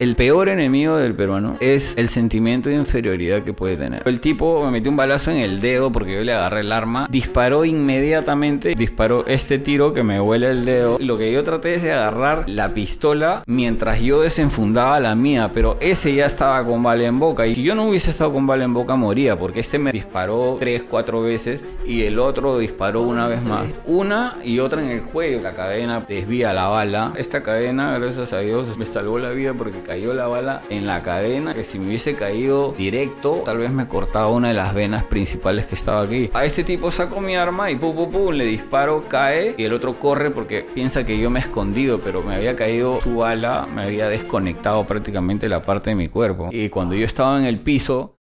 El peor enemigo del peruano es el sentimiento de inferioridad que puede tener. El tipo me metió un balazo en el dedo porque yo le agarré el arma, disparó inmediatamente, disparó este tiro que me huele el dedo. Lo que yo traté es de agarrar la pistola mientras yo desenfundaba la mía, pero ese ya estaba con bala en boca y si yo no hubiese estado con bala en boca moría porque este me disparó tres, cuatro veces y el otro disparó una vez más. Una y otra en el cuello. La cadena desvía la bala. Esta cadena, gracias a Dios, me salvó la vida porque cayó la bala en la cadena, que si me hubiese caído directo, tal vez me cortaba una de las venas principales que estaba aquí. A este tipo saco mi arma y pum, pum, pum, le disparo, cae y el otro corre porque piensa que yo me he escondido, pero me había caído su bala, me había desconectado prácticamente la parte de mi cuerpo. Y cuando yo estaba en el piso...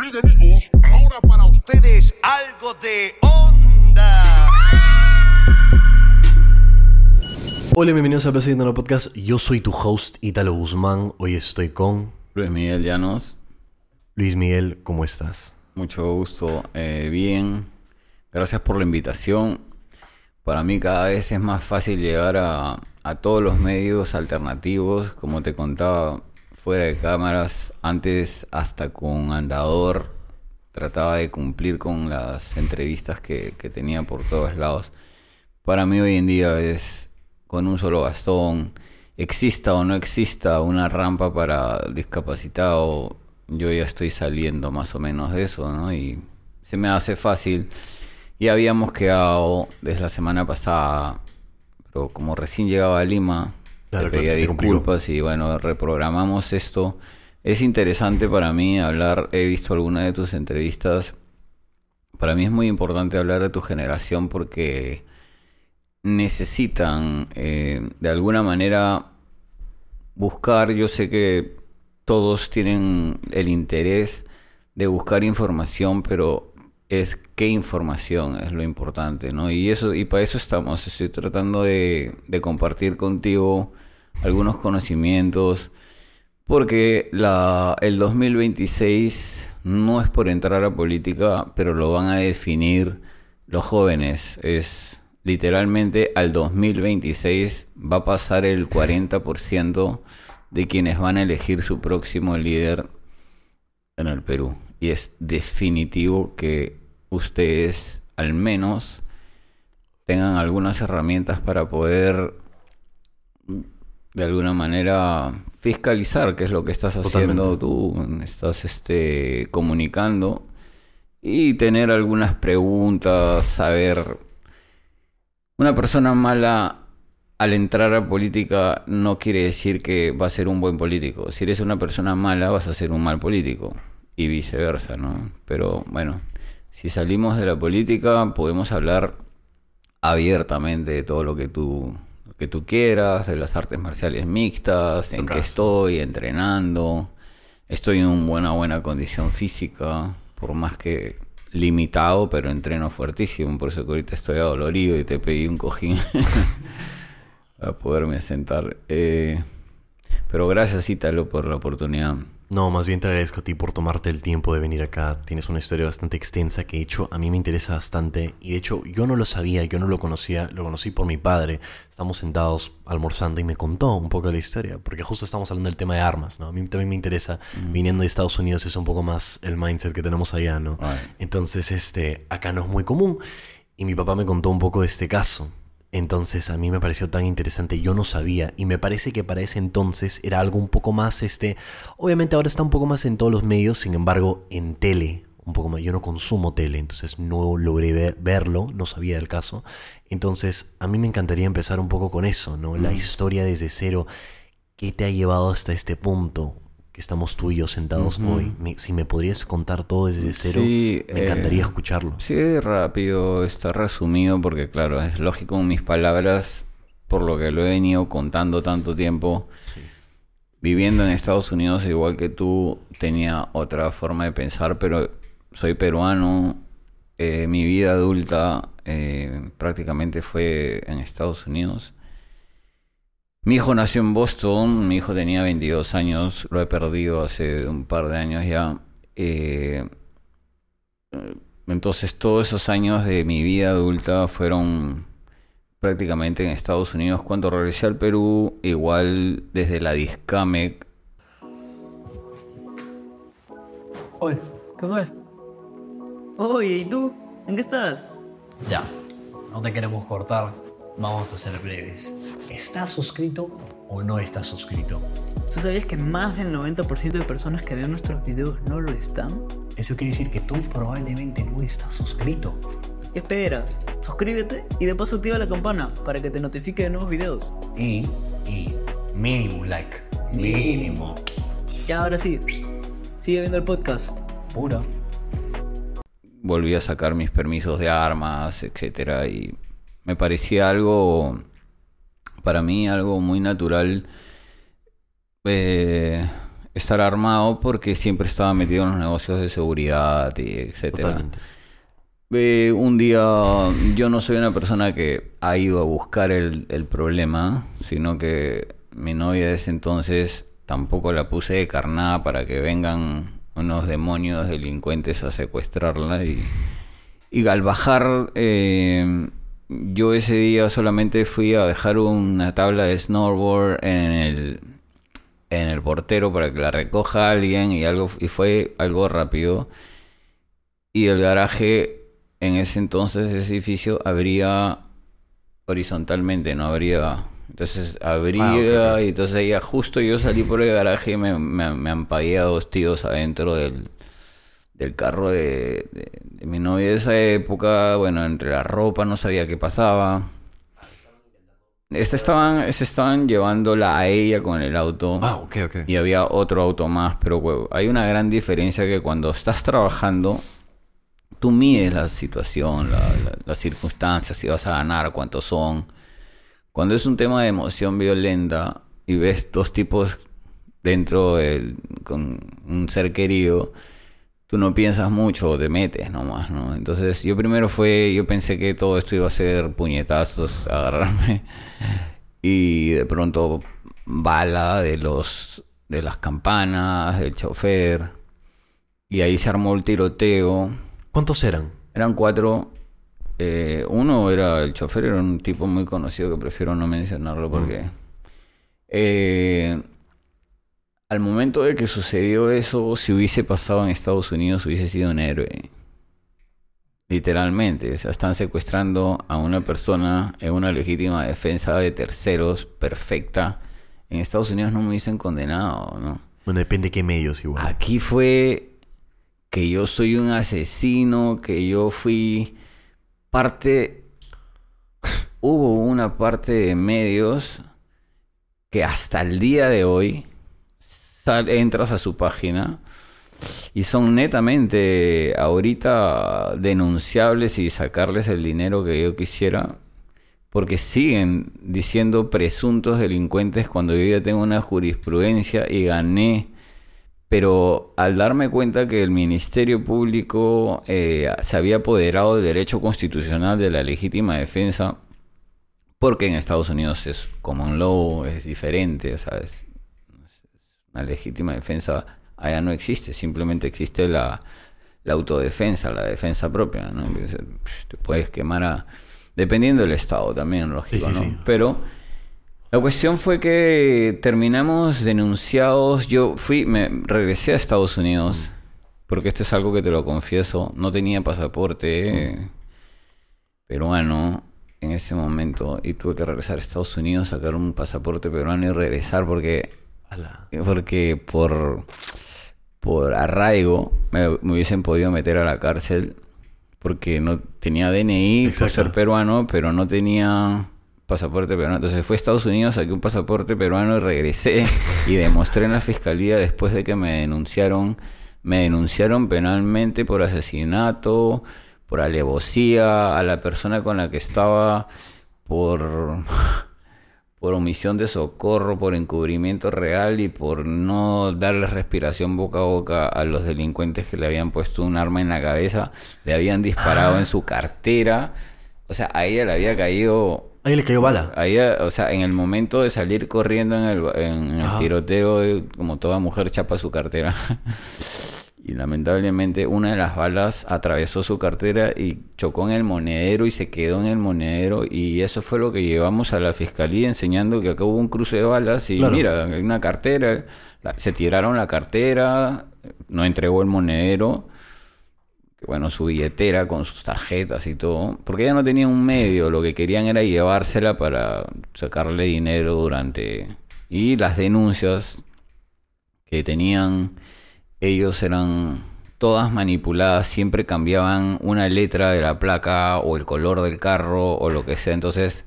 Bien amigos, ahora para ustedes algo de. Hola, bienvenidos a Plaza Podcast. Yo soy tu host Italo Guzmán. Hoy estoy con Luis Miguel Llanos, Luis Miguel. ¿Cómo estás? mucho gusto, eh, bien, gracias por la invitación. Para mí cada vez es más fácil llegar a, a todos los medios alternativos, como te contaba, fuera de cámaras, antes hasta con Andador, trataba de cumplir con las entrevistas que, que tenía por todos lados. Para mí hoy en día es con un solo bastón, exista o no exista una rampa para discapacitado, yo ya estoy saliendo más o menos de eso, ¿no? Y se me hace fácil. Ya habíamos quedado desde la semana pasada, pero como recién llegaba a Lima, Claro, pedía te disculpas y bueno, reprogramamos esto. Es interesante para mí hablar, he visto algunas de tus entrevistas. Para mí es muy importante hablar de tu generación porque necesitan eh, de alguna manera buscar, yo sé que todos tienen el interés de buscar información, pero es qué información es lo importante, ¿no? Y eso, y para eso estamos. Estoy tratando de, compartir contigo algunos conocimientos, porque el 2026 no es por entrar a política, pero lo van a definir los jóvenes. Es literalmente al 2026 va a pasar el 40% de quienes van a elegir su próximo líder en el Perú. Y es definitivo que ustedes al menos tengan algunas herramientas para poder de alguna manera fiscalizar qué es lo que estás haciendo Totalmente. tú, estás este comunicando y tener algunas preguntas, saber una persona mala al entrar a política no quiere decir que va a ser un buen político. Si eres una persona mala vas a ser un mal político y viceversa, ¿no? Pero bueno, si salimos de la política podemos hablar abiertamente de todo lo que tú lo que tú quieras, de las artes marciales mixtas, en qué estoy entrenando. Estoy en una buena buena condición física, por más que limitado, pero entreno fuertísimo, por eso que ahorita estoy adolorido y te pedí un cojín para poderme sentar. Eh, pero gracias, Ítalo, por la oportunidad. No, más bien te agradezco a ti por tomarte el tiempo de venir acá. Tienes una historia bastante extensa que de hecho a mí me interesa bastante. Y de hecho yo no lo sabía, yo no lo conocía, lo conocí por mi padre. Estamos sentados almorzando y me contó un poco de la historia. Porque justo estamos hablando del tema de armas, ¿no? A mí también me interesa, viniendo de Estados Unidos, es un poco más el mindset que tenemos allá, ¿no? Entonces, este, acá no es muy común. Y mi papá me contó un poco de este caso. Entonces a mí me pareció tan interesante, yo no sabía y me parece que para ese entonces era algo un poco más, este, obviamente ahora está un poco más en todos los medios, sin embargo en tele, un poco más, yo no consumo tele, entonces no logré ve- verlo, no sabía del caso, entonces a mí me encantaría empezar un poco con eso, ¿no? La historia desde cero, ¿qué te ha llevado hasta este punto? Que estamos tú y yo sentados hoy. Me- si me podrías contar todo desde cero, Sí, me encantaría eh, escucharlo. Sí, rápido, está resumido porque claro, es lógico en mis palabras, por lo que lo he venido contando tanto tiempo. Viviendo en Estados Unidos, igual que tú, tenía otra forma de pensar, pero soy peruano. eh, mi vida adulta eh, prácticamente fue en Estados Unidos. Mi hijo nació en Boston, mi hijo tenía 22 años, lo he perdido hace un par de años ya. Eh, entonces todos esos años de mi vida adulta fueron prácticamente en Estados Unidos. Cuando regresé al Perú, igual desde la Discamec. Oye, ¿qué fue? Oye, ¿y tú? ¿En qué estás? Ya, no te queremos cortar. Vamos a ser breves. ¿Estás suscrito o no estás suscrito? ¿Tú sabías que más del 90% de personas que ven nuestros videos no lo están? Eso quiere decir que tú probablemente no estás suscrito. ¿Qué esperas? Suscríbete y de paso activa la campana para que te notifique de nuevos videos. Y, y, mínimo like. Mínimo. Y ahora sí, sigue viendo el podcast. Pura. volví a sacar mis permisos de armas, etcétera, y me parecía algo, para mí, algo muy natural eh, estar armado porque siempre estaba metido en los negocios de seguridad y etcétera. Eh, un día yo no soy una persona que ha ido a buscar el, el problema, sino que mi novia de ese entonces tampoco la puse de carnada para que vengan unos demonios delincuentes a secuestrarla y, y al bajar eh, yo ese día solamente fui a dejar una tabla de snowboard en el en el portero para que la recoja alguien y algo y fue algo rápido y el garaje en ese entonces ese edificio abría horizontalmente, no abría. Entonces abría Ah, y entonces ya justo yo salí por el garaje y me, me, me a dos tíos adentro del, del carro de, de- de mi novia de esa época. Bueno, entre la ropa no sabía qué pasaba. Este estaban, se estaban llevándola a ella con el auto. Ah, ok, ok. Y había otro auto más, pero huevo, hay una gran diferencia que cuando estás trabajando, tú mides la situación, la- la- las circunstancias, si vas a ganar, cuántos son. Cuando es un tema de emoción violenta y ves dos tipos dentro del- con un ser querido, tú no piensas mucho, te metes nomás, ¿no? Entonces yo primero fue, yo pensé que todo esto iba a ser puñetazos, agarrarme y de pronto bala de los de las campanas, del chofer y ahí se armó el tiroteo. ¿Cuántos eran? Eran cuatro. eh, uno era el chofer, era un tipo muy conocido que prefiero no mencionarlo porque. eh, al momento de que sucedió eso, si hubiese pasado en Estados Unidos, hubiese sido un héroe. Literalmente. O sea, están secuestrando a una persona en una legítima defensa de terceros perfecta. En Estados Unidos no me hubiesen condenado, ¿no? Bueno, depende qué medios igual. Aquí fue que yo soy un asesino, que yo fui parte... Hubo una parte de medios que hasta el día de hoy entras a su página y son netamente ahorita denunciables y sacarles el dinero que yo quisiera porque siguen diciendo presuntos delincuentes cuando yo ya tengo una jurisprudencia y gané. Pero al darme cuenta que el Ministerio Público eh, se había apoderado del derecho constitucional de la legítima defensa, porque en Estados Unidos es common law, es diferente, o sea, es- una legítima defensa allá no existe, simplemente existe la, la autodefensa, la defensa propia, ¿no? Te puedes quemar a... Dependiendo del estado también, lógico, Sí, sí, ¿no? sí. Pero la cuestión fue que terminamos denunciados. Yo fui, me regresé a Estados Unidos, porque esto es algo que te lo confieso. No tenía pasaporte eh, peruano en ese momento y tuve que regresar a Estados Unidos, sacar un pasaporte peruano y regresar porque Ala. porque por, por arraigo me, me hubiesen podido meter a la cárcel porque no tenía DNI por ser peruano, pero no tenía pasaporte peruano. Entonces fui a Estados Unidos, saqué un pasaporte peruano y regresé y demostré en la fiscalía después de que me denunciaron, me denunciaron penalmente por asesinato, por alevosía, a la persona con la que estaba por por omisión de socorro, por encubrimiento real y por no darle respiración boca a boca a los delincuentes que le habían puesto un arma en la cabeza, le habían disparado en su cartera. O sea, a ella le había caído, Ahí le cayó bala. a ella, o sea, en el momento de salir corriendo en el, en el tiroteo, como toda mujer chapa su cartera. Y lamentablemente una de las balas atravesó su cartera y chocó en el monedero y se quedó en el monedero y eso fue lo que llevamos a la fiscalía enseñando que acá hubo un cruce de balas y Claro. mira, hay una cartera, se tiraron la cartera, no entregó el monedero, bueno, su billetera con sus tarjetas y todo, porque ella no tenía un medio, lo que querían era llevársela para sacarle dinero durante... Y las denuncias que tenían ellos eran todas manipuladas, siempre cambiaban una letra de la placa o el color del carro o lo que sea, entonces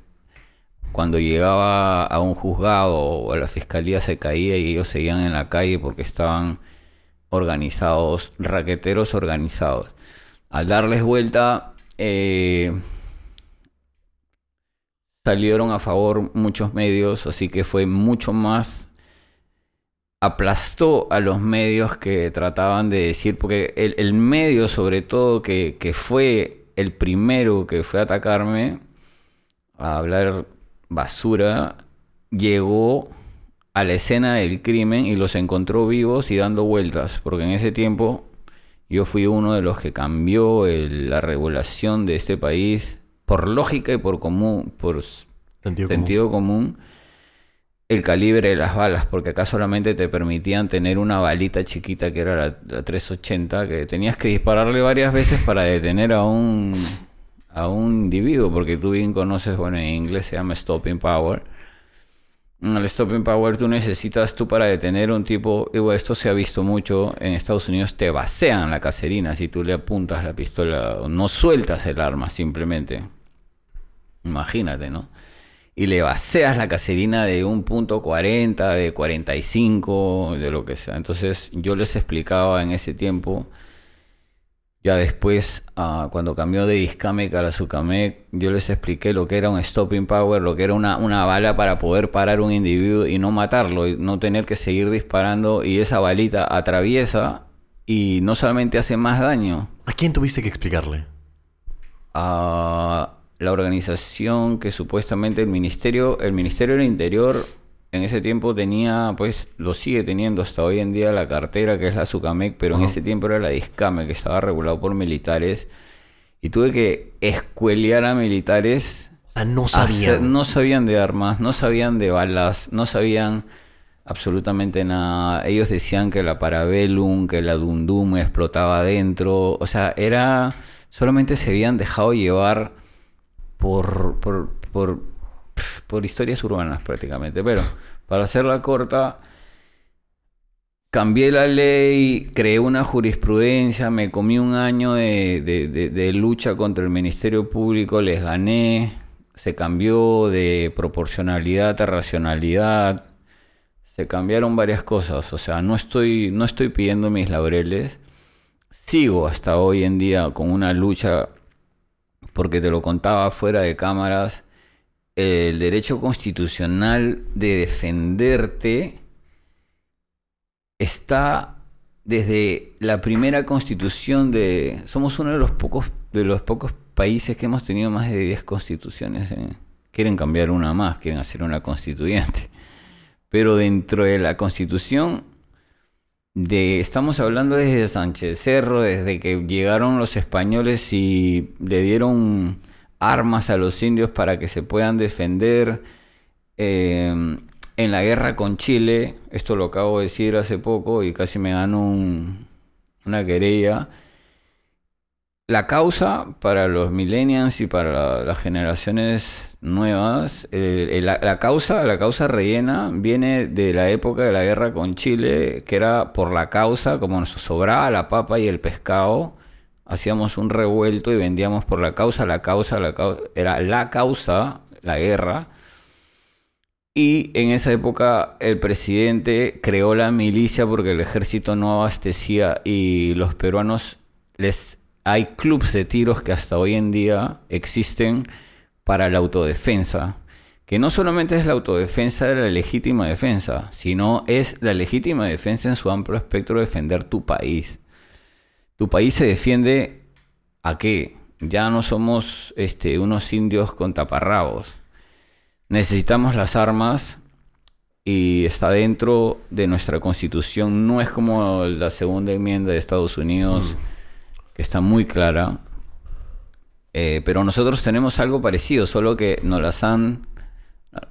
cuando llegaba a un juzgado o a la fiscalía se caía y ellos seguían en la calle porque estaban organizados, raqueteros organizados. Al darles vuelta, eh, salieron a favor muchos medios, así que fue mucho más aplastó a los medios que trataban de decir, porque el, el medio sobre todo que, que, fue el primero que fue a atacarme, a hablar basura, llegó a la escena del crimen y los encontró vivos y dando vueltas, porque en ese tiempo yo fui uno de los que cambió el, la regulación de este país por lógica y por común, por Sentido sentido común el calibre de las balas, porque acá solamente te permitían tener una balita chiquita que era la, la 380, que tenías que dispararle varias veces para detener a un, a un individuo, porque tú bien conoces, bueno, en inglés se llama stopping power. El stopping power tú necesitas tú para detener un tipo, digo, esto se ha visto mucho en Estados Unidos, te vacían la caserina si tú le apuntas la pistola, no sueltas el arma simplemente. Imagínate, ¿no? Y le vacías la caserina de un punto 40, de 45, de lo que sea. Entonces yo les explicaba en ese tiempo, ya después, uh, cuando cambió de Discamec a la Sucamec, yo les expliqué lo que era un stopping power, lo que era una, una bala para poder parar un individuo y no matarlo, y no tener que seguir disparando y esa balita atraviesa y no solamente hace más daño. ¿A quién tuviste que explicarle? A la organización que supuestamente el ministerio, el Ministerio del Interior en ese tiempo tenía, pues lo sigue teniendo hasta hoy en día la cartera que es la Sucamec, pero en ese tiempo era la Discame que estaba regulado por militares y tuve que escuelear a militares. O sea, no sabían. Hacer, no sabían de armas, no sabían de balas, no sabían absolutamente nada. Ellos decían que la Parabellum, que la Dundum explotaba adentro, o sea, era solamente se habían dejado llevar por, por, por, por, historias urbanas prácticamente. Pero para hacerla corta, cambié la ley, creé una jurisprudencia, me comí un año de, de, lucha contra el Ministerio Público, les gané, se cambió de proporcionalidad a racionalidad. Se cambiaron varias cosas, o sea, no estoy, no estoy pidiendo mis laureles. Sigo hasta hoy en día con una lucha porque te lo contaba fuera de cámaras, el derecho constitucional de defenderte está desde la primera constitución de... Somos uno de los pocos, de los pocos países que hemos tenido más de 10 constituciones. ¿eh? Quieren cambiar una más, quieren hacer una constituyente. Pero dentro de la constitución de estamos hablando desde Sánchez Cerro, desde que llegaron los españoles y le dieron armas a los indios para que se puedan defender eh, en la guerra con Chile. Esto lo acabo de decir hace poco y casi me dan un, una querella. La causa para los millennials y para las generaciones nuevas. La, la, causa, la causa rellena viene de la época de la guerra con Chile, que era por la causa, como nos sobraba la papa y el pescado, hacíamos un revuelto y vendíamos por la causa, la causa, la causa, era la causa, la guerra. Y en esa época el presidente creó la milicia porque el ejército no abastecía y los peruanos les hay clubes de tiros que hasta hoy en día existen para la autodefensa, que no solamente es la autodefensa de la legítima defensa, sino es la legítima defensa en su amplio espectro de defender tu país. Tu país se defiende a qué? Ya no somos este, unos indios con taparrabos. Necesitamos las armas y está dentro de nuestra constitución. No es como la segunda enmienda de Estados Unidos, mm. Está muy clara eh, pero nosotros tenemos algo parecido, solo que nos las han,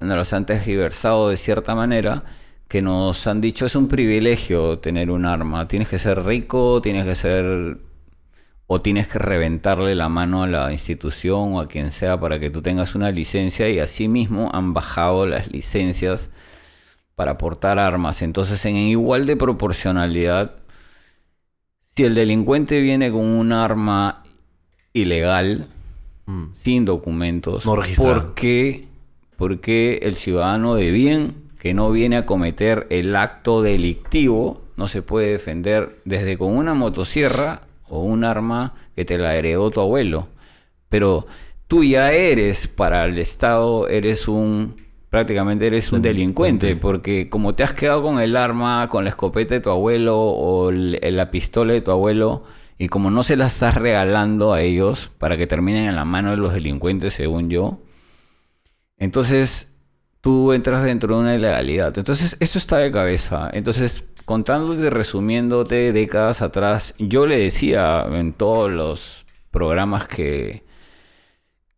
nos las han tergiversado de cierta manera, que nos han dicho es un privilegio tener un arma. Tienes que ser rico, tienes que ser o tienes que reventarle la mano a la institución o a quien sea para que tú tengas una licencia y asimismo han bajado las licencias para portar armas. Entonces en igual de proporcionalidad, si el delincuente viene con un arma ilegal, Mm. sin documentos, No. ¿por qué, por qué el ciudadano de bien que no viene a cometer el acto delictivo no se puede defender desde con una motosierra o un arma que te la heredó tu abuelo? Pero tú ya eres para el Estado, eres un prácticamente eres un delincuente, porque como te has quedado con el arma, con la escopeta de tu abuelo o la pistola de tu abuelo, y como no se la estás regalando a ellos para que terminen en la mano de los delincuentes, según yo, entonces tú entras dentro de una ilegalidad. Entonces esto está de cabeza. Entonces, contándote, resumiéndote décadas atrás, yo le decía en todos los programas que,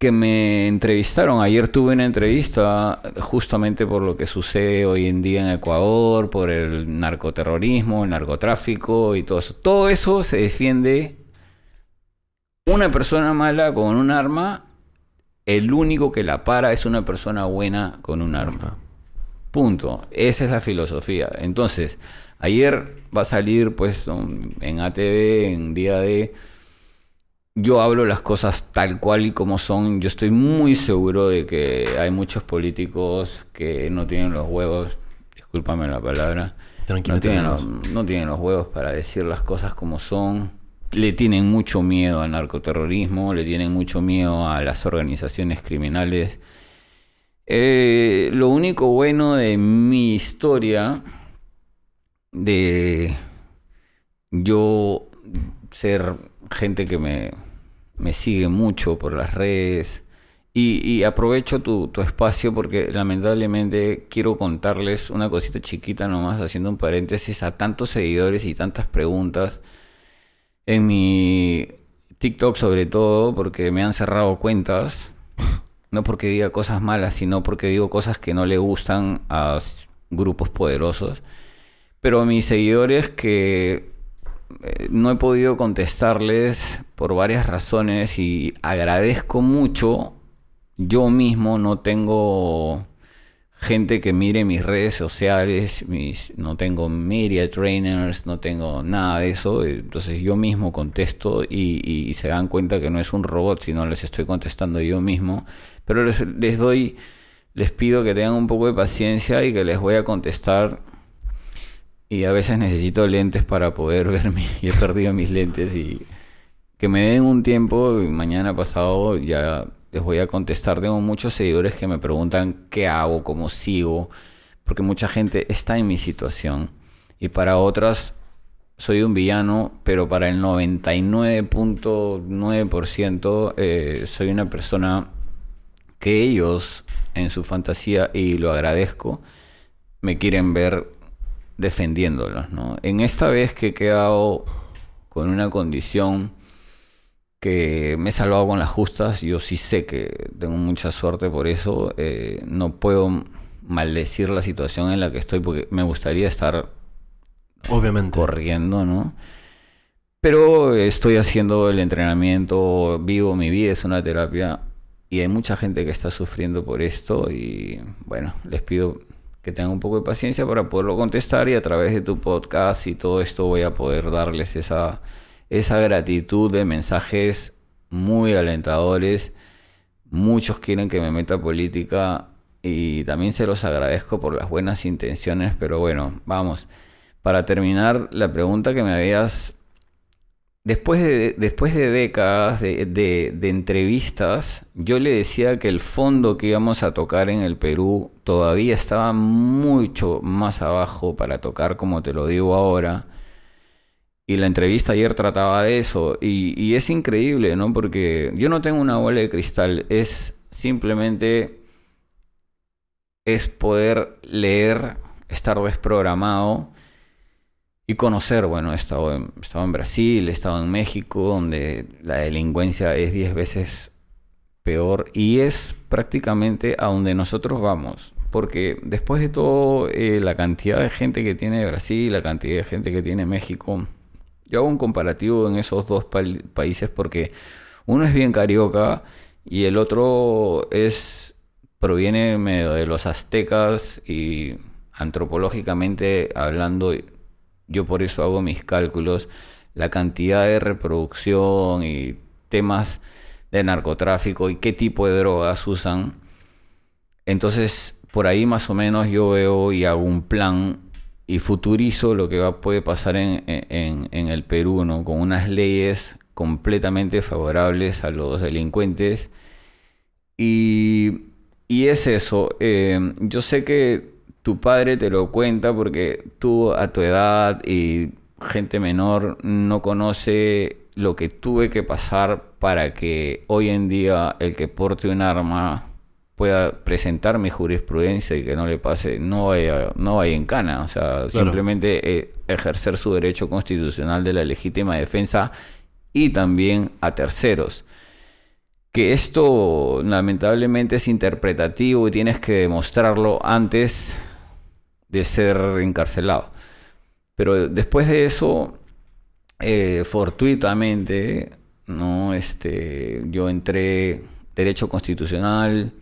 que me entrevistaron. Ayer tuve una entrevista justamente por lo que sucede hoy en día en Ecuador, por el narcoterrorismo, el narcotráfico y todo eso. Todo eso se defiende una persona mala con un arma. El único que la para es una persona buena con un arma. Punto. Esa es la filosofía. Entonces, ayer va a salir pues en ATV, en día de... Yo hablo las cosas tal cual y como son. Yo estoy muy seguro de que hay muchos políticos que no tienen los huevos, discúlpame la palabra, Tranquilo, no tienen, los, tranquilos. no tienen los huevos para decir las cosas como son. Le tienen mucho miedo al narcoterrorismo, le tienen mucho miedo a las organizaciones criminales. Eh, lo único bueno de mi historia, de yo ser gente que me, me sigue mucho por las redes, y, aprovecho tu, tu espacio porque lamentablemente quiero contarles una cosita chiquita nomás, haciendo un paréntesis a tantos seguidores y tantas preguntas en mi TikTok sobre todo, porque me han cerrado cuentas. No porque diga cosas malas, sino porque digo cosas que no le gustan a grupos poderosos. Pero mis seguidores que eh, no he podido contestarles por varias razones y agradezco mucho. Yo mismo no tengo gente que mire mis redes sociales, mis, no tengo media trainers, no tengo nada de eso. Entonces yo mismo contesto y, se dan cuenta que no es un robot, sino les estoy contestando yo mismo. Pero les, les doy, les pido que tengan un poco de paciencia y que les voy a contestar y a veces necesito lentes para poder verme y he perdido mis lentes y que me den un tiempo mañana pasado ya les voy a contestar. Tengo muchos seguidores que me preguntan qué hago, cómo sigo, porque mucha gente está en mi situación y para otras soy un villano, pero para el 99.9% eh, soy una persona que ellos en su fantasía, y lo agradezco, me quieren ver defendiéndolos, ¿no? En esta vez que he quedado con una condición que me he salvado con las justas, yo sí sé que tengo mucha suerte por eso, eh, no puedo maldecir la situación en la que estoy porque me gustaría estar Obviamente. corriendo, ¿no? Pero estoy haciendo el entrenamiento, vivo mi vida, es una terapia y hay mucha gente que está sufriendo por esto y bueno, les pido que tengan un poco de paciencia para poderlo contestar y a través de tu podcast y todo esto voy a poder darles esa, esa gratitud de mensajes muy alentadores. Muchos quieren que me meta política y también se los agradezco por las buenas intenciones, pero bueno, vamos. Para terminar, la pregunta que me habías... Después de, después de décadas de, de- de entrevistas, yo le decía que el fondo que íbamos a tocar en el Perú todavía estaba mucho más abajo para tocar, como te lo digo ahora. Y la entrevista ayer trataba de eso. Y, y es increíble, ¿no? Porque yo no tengo una bola de cristal. Es simplemente... Es poder leer, estar desprogramado y conocer, bueno, he estado, en, he estado en Brasil, he estado en México, donde la delincuencia es 10 veces peor y es prácticamente a donde nosotros vamos. porque después de todo, eh, la cantidad de gente que tiene Brasil, la cantidad de gente que tiene México, yo hago un comparativo en esos dos países porque uno es bien carioca y el otro es proviene medio de los aztecas y antropológicamente hablando, yo por eso hago mis cálculos, la cantidad de reproducción y temas de narcotráfico y qué tipo de drogas usan. Entonces, por ahí más o menos yo veo y hago un plan y futurizo lo que puede pasar en el Perú, ¿no? Con unas leyes completamente favorables a los delincuentes. Y, y es eso. eh, yo sé que tu padre te lo cuenta porque tú a tu edad y gente menor no conoce lo que tuve que pasar para que hoy en día el que porte un arma pueda presentar mi jurisprudencia y que no le pase, no vaya, no vaya en cana. O sea, simplemente eh, ejercer su derecho constitucional de la legítima defensa y también a terceros que esto lamentablemente es interpretativo y tienes que demostrarlo antes de ser encarcelado. Pero después de eso, eh, fortuitamente, ¿no? Este, yo entré derecho constitucional,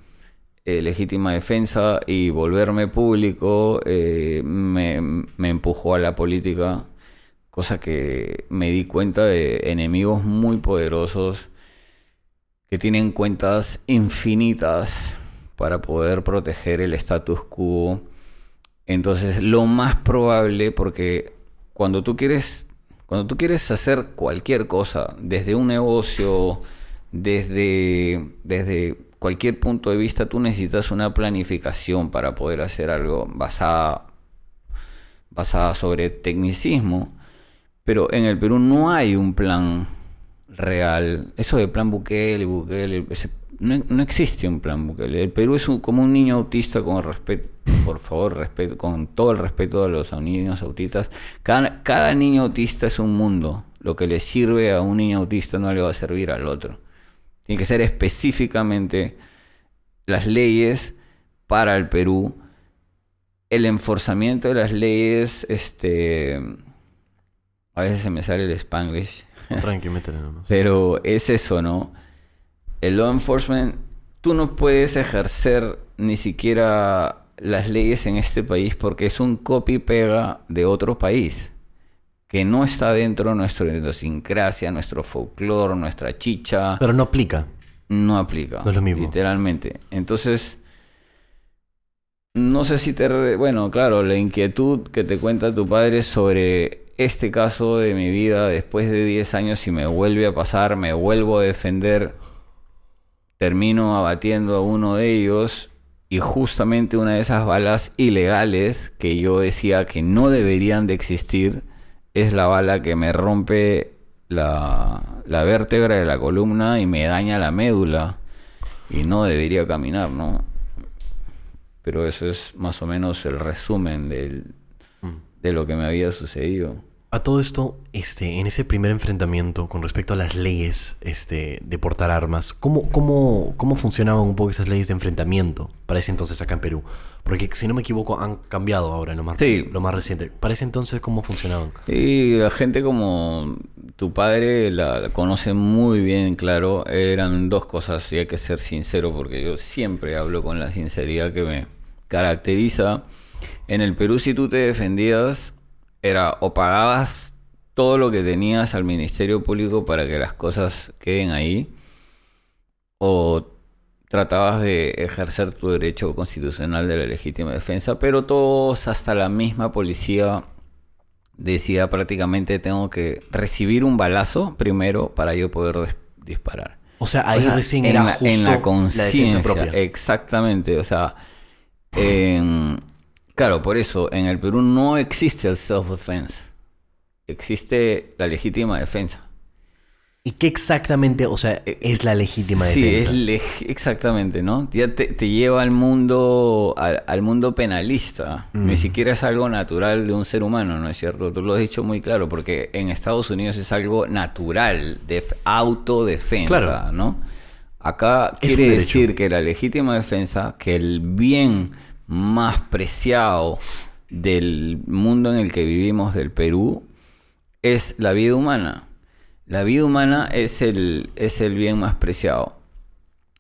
eh, legítima defensa y volverme público eh, me, me empujó a la política, cosa que me di cuenta de enemigos muy poderosos que tienen cuentas infinitas para poder proteger el status quo. Entonces, lo más probable, porque cuando tú quieres, cuando tú quieres hacer cualquier cosa, desde un negocio, desde, desde cualquier punto de vista, tú necesitas una planificación para poder hacer algo basada, basada sobre tecnicismo. Pero en el Perú no hay un plan real. Eso de plan Bukele, Bukele, ese- no, no existe un plan Bukele. El Perú es un- como un niño autista con respeto, por favor, respeto, con todo el respeto a los niños autistas. Cada, cada niño autista es un mundo. Lo que le sirve a un niño autista no le va a servir al otro. Tiene que ser específicamente las leyes para el Perú, el enforzamiento de las leyes, este, a veces se me sale el spanglish, Tranqui, métele nomás. pero es eso, ¿no? El law enforcement, tú no puedes ejercer ni siquiera las leyes en este país porque es un copy-pega de otro país que no está dentro de nuestra idiosincrasia, nuestro folclore, nuestra chicha Pero no aplica. no aplica. No es lo mismo. Literalmente. Entonces, no sé si te... Bueno, claro, la inquietud que te cuenta tu padre sobre este caso de mi vida después de 10 años, si me vuelve a pasar, me vuelvo a defender, termino abatiendo a uno de ellos y justamente una de esas balas ilegales que yo decía que no deberían de existir es la bala que me rompe la, la vértebra de la columna y me daña la médula y no debería caminar, ¿no? Pero eso es más o menos el resumen del, de lo que me había sucedido. A todo esto, este, en ese primer enfrentamiento con respecto a las leyes este, de portar armas, ¿cómo, cómo, ¿cómo funcionaban un poco esas leyes de enfrentamiento para ese entonces acá en Perú? Porque si no me equivoco, han cambiado ahora, lo más, Sí. lo más reciente. Para ese entonces, ¿cómo funcionaban? Y la gente como tu padre la, la conoce muy bien, claro. Eran dos cosas y hay que ser sincero porque yo siempre hablo con la sinceridad que me caracteriza. En el Perú si tú te defendías era o pagabas todo lo que tenías al Ministerio Público para que las cosas queden ahí o tratabas de ejercer tu derecho constitucional de la legítima defensa, pero todos, hasta la misma policía, decía prácticamente tengo que recibir un balazo primero para yo poder dis- disparar. O sea, ahí O sea, recién en era la, justo en la conciencia, exactamente, o sea, en- claro, por eso en el Perú no existe el self-defense, existe la legítima defensa. ¿Y qué exactamente, o sea, es la legítima sí, defensa? es leg- exactamente, ¿no? Ya te, te lleva al mundo, al, al mundo penalista. Mm. Ni siquiera es algo natural de un ser humano, ¿no es cierto? Tú lo has dicho muy claro, porque en Estados Unidos es algo natural, de autodefensa, Claro. ¿no? Acá Es quiere decir que la legítima defensa, que el bien más preciado del mundo en el que vivimos del Perú es la vida humana. La vida humana es el, es el bien más preciado.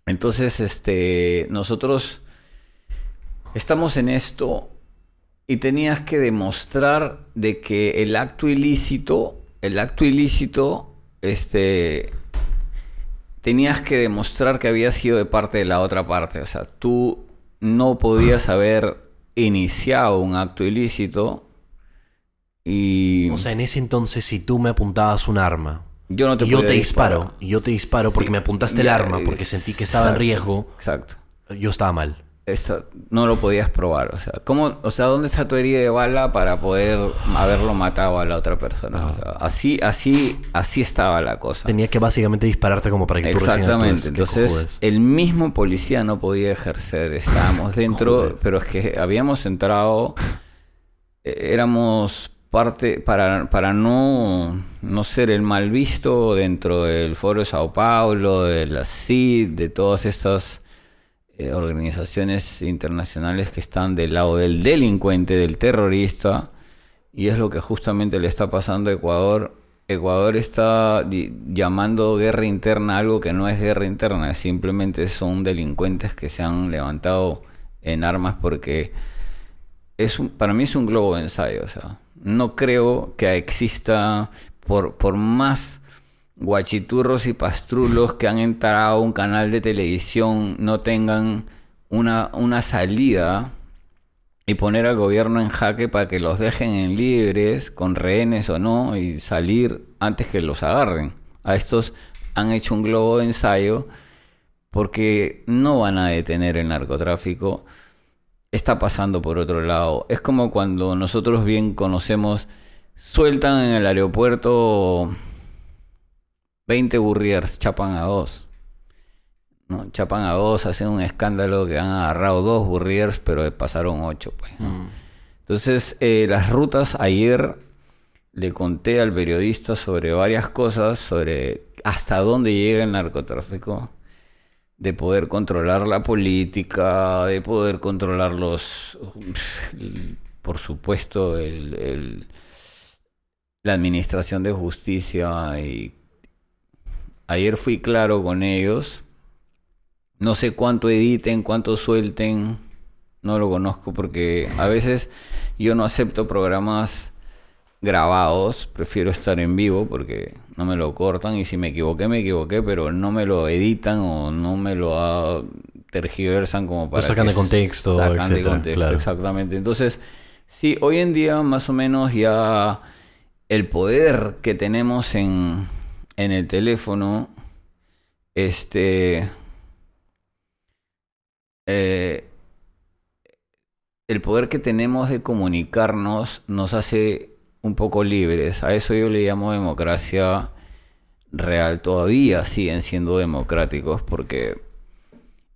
Entonces, este, nosotros estamos en esto y tenías que demostrar de que el acto ilícito, el acto ilícito, este, tenías que demostrar que había sido de parte de la otra parte. O sea, tú no podías haber iniciado un acto ilícito y O sea, en ese entonces, si tú me apuntabas un arma yo no te y yo te disparar. disparo, y yo te disparo porque Sí. me apuntaste el arma, porque sentí que estaba en riesgo, Exacto. yo estaba mal. No lo podías probar. O sea, ¿cómo, o sea, ¿dónde está tu herida de bala para poder haberlo matado a la otra persona? O sea, así, así, así estaba la cosa. Tenía que básicamente dispararte como para que tú Exactamente. actúes. Qué Entonces, cojudes. el mismo policía no podía ejercer. Estábamos dentro, pero es que habíamos entrado, eh, éramos parte, para, para no, no ser el mal visto dentro del Foro de Sao Paulo, de la CID, de todas estas eh, organizaciones internacionales que están del lado del delincuente, del terrorista, y es lo que justamente le está pasando a Ecuador. Ecuador está llamando guerra interna algo que no es guerra interna, simplemente son delincuentes que se han levantado en armas porque es para mí es un globo de ensayo. O sea, no creo que exista, por, por más guachiturros y pastrulos que han entrado a un canal de televisión, no tengan una, una salida y poner al gobierno en jaque para que los dejen en libres, con rehenes o no, y salir antes que los agarren. A estos han hecho un globo de ensayo porque no van a detener el narcotráfico está pasando por otro lado. Es como cuando nosotros bien conocemos, sueltan en el aeropuerto 20 burriers, chapan a dos. ¿no? Chapan a dos, hacen un escándalo que han agarrado dos burriers, pero pasaron ocho. Pues, ¿no? Mm. Entonces, eh, las rutas ayer le conté al periodista sobre varias cosas, sobre hasta dónde llega el narcotráfico, de poder controlar la política, de poder controlar los, por supuesto, el, el- la administración de justicia. Y ayer fui claro con ellos. No sé cuánto editen, cuánto suelten, no lo conozco porque a veces yo no acepto programas grabados, prefiero estar en vivo porque no me lo cortan y si me equivoqué, me equivoqué, pero no me lo editan o no me lo ah, tergiversan como para... sacan que de contexto, sacan de contexto, claro. exactamente. Entonces, sí, hoy en día más o menos ya el poder que tenemos en, en el teléfono, este... eh, el poder que tenemos de comunicarnos nos hace un poco libres. A eso yo le llamo democracia real. Todavía siguen siendo democráticos porque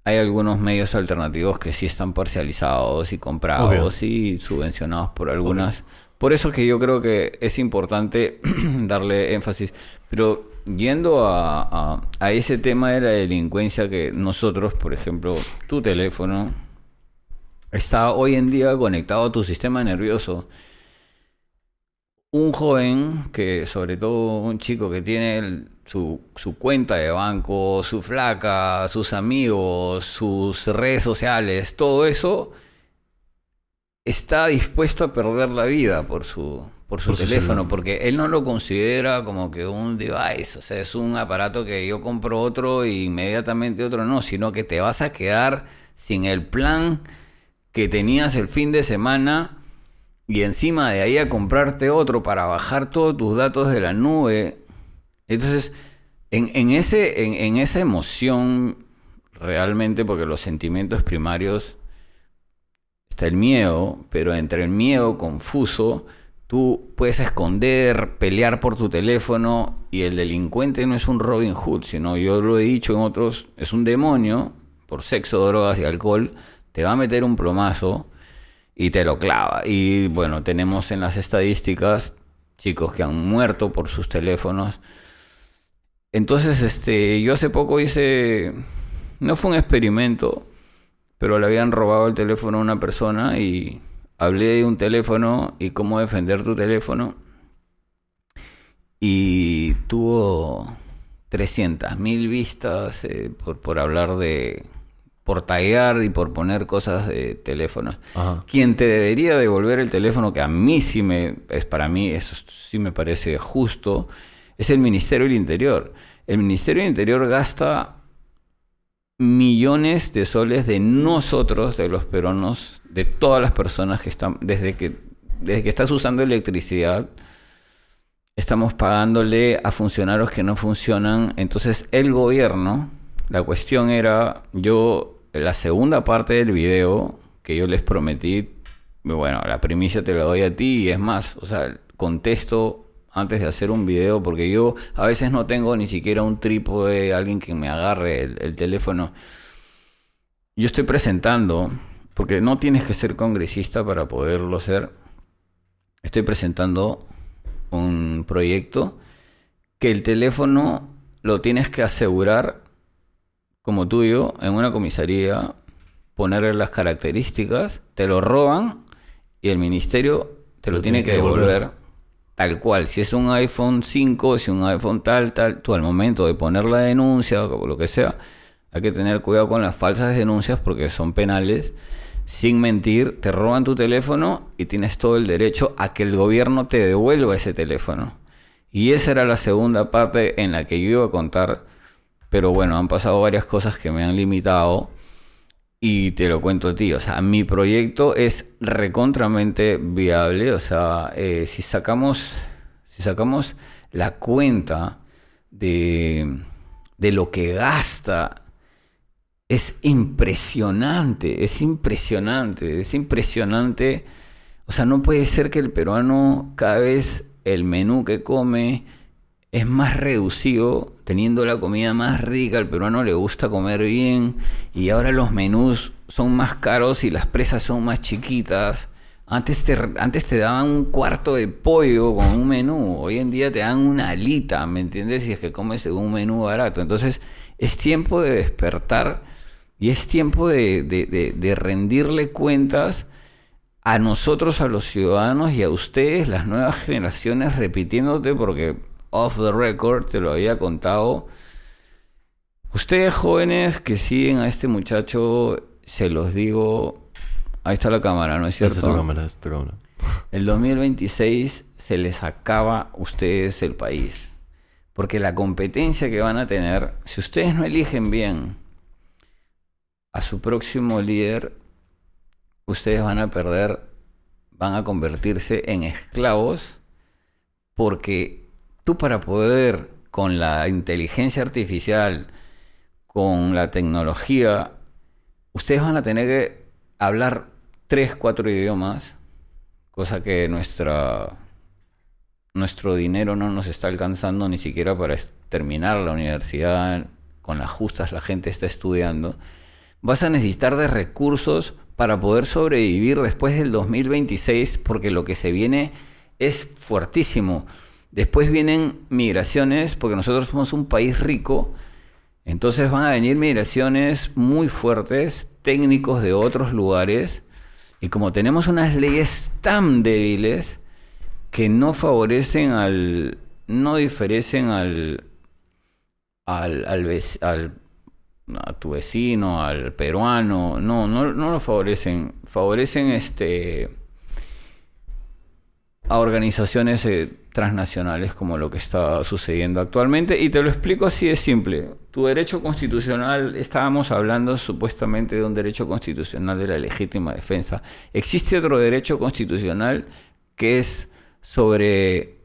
hay algunos medios alternativos que sí están parcializados y comprados y subvencionados por algunas. Por eso que yo creo que es importante darle énfasis. Pero yendo a, ese tema de la delincuencia que nosotros, por ejemplo, tu teléfono está hoy en día conectado a tu sistema nervioso. Un joven que, sobre todo un chico que tiene su, su cuenta de banco, su flaca, sus amigos, sus redes sociales, todo eso, está dispuesto a perder la vida por su, por su Por teléfono, porque él no lo considera como que un device, o sea, es un aparato que yo compro otro y inmediatamente otro no, sino que te vas a quedar sin el plan que tenías el fin de semana y encima de ahí a comprarte otro para bajar todos tus datos de la nube. Entonces, en, en ese, en, en esa emoción, realmente, porque los sentimientos primarios, está el miedo, pero entre el miedo confuso, tú puedes esconder, pelear por tu teléfono y el delincuente no es un Robin Hood, sino yo lo he dicho en otros, es un demonio por sexo, drogas y alcohol, te va a meter un plomazo y te lo clava. Y bueno, tenemos en las estadísticas chicos que han muerto por sus teléfonos. Entonces, este, yo hace poco hice, no fue un experimento, pero le habían robado el teléfono a una persona y hablé de un teléfono y cómo defender tu teléfono. Y tuvo 300 mil vistas eh, por, por hablar de, por tallar y por poner cosas de teléfonos. Ajá. Quien te debería devolver el teléfono, que a mí sí me, es para mí, eso sí me parece justo, es el Ministerio del Interior. El Ministerio del Interior gasta millones de soles de nosotros, de los peruanos, de todas las personas que están, desde que, desde que estás usando electricidad, estamos pagándole a funcionarios que no funcionan. Entonces el gobierno, la cuestión era, yo, la segunda parte del video que yo les prometí, bueno, la primicia te la doy a ti y es más, o sea, contesto antes de hacer un video porque yo a veces no tengo ni siquiera un trípode, alguien que me agarre el, el teléfono. Yo estoy presentando, porque no tienes que ser congresista para poderlo ser, estoy presentando un proyecto que el teléfono lo tienes que asegurar como tuyo en una comisaría, ponerle las características, te lo roban y el ministerio te lo, tiene que devolver tal cual. Si es un iPhone 5, si es un iPhone tal, tal, tú al momento de poner la denuncia o lo que sea, hay que tener cuidado con las falsas denuncias porque son penales. Sin mentir, te roban tu teléfono y tienes todo el derecho a que el gobierno te devuelva ese teléfono. Y esa era la segunda parte en la que yo iba a contar, pero bueno, han pasado varias cosas que me han limitado y te lo cuento a ti. O sea, mi proyecto es recontramente viable. O sea, eh, si sacamos, si sacamos la cuenta de, de lo que gasta es impresionante, es impresionante, es impresionante. O sea, no puede ser que el peruano cada vez el menú que come es más reducido, teniendo la comida más rica, al peruano le gusta comer bien y ahora los menús son más caros y las presas son más chiquitas. Antes te, antes te daban un cuarto de pollo con un menú, hoy en día te dan una alita, ¿me entiendes? Si es que comes un menú barato. Entonces es tiempo de despertar y es tiempo de- de- de rendirle cuentas a nosotros, a los ciudadanos y a ustedes, las nuevas generaciones, repitiéndote porque off the record te lo había contado. Ustedes jóvenes que siguen a este muchacho, se los digo, ahí está la cámara, ¿no es Esa es cierto? tu cámara, esa es tu cámara. El 2026 se les acaba a ustedes el país. Porque la competencia que van a tener, si ustedes no eligen bien a su próximo líder, ustedes van a perder, van a convertirse en esclavos, porque tú para poder, con la inteligencia artificial, con la tecnología, ustedes van a tener que hablar tres, cuatro idiomas, cosa que nuestra nuestro dinero no nos está alcanzando ni siquiera para terminar la universidad con las justas la gente está estudiando. Vas a necesitar de recursos para poder sobrevivir después del 2026 porque lo que se viene es fuertísimo después vienen migraciones porque nosotros somos un país rico. Entonces van a venir migraciones muy fuertes, técnicos de otros lugares, y como tenemos unas leyes tan débiles que no favorecen al, no diferencian al, al, al, al- a tu vecino, al peruano, no, no, no lo favorecen, favorecen este a organizaciones eh, transnacionales como lo que está sucediendo actualmente y te lo explico así de simple. Tu derecho constitucional, estábamos hablando supuestamente de un derecho constitucional de la legítima defensa. Existe otro derecho constitucional que es sobre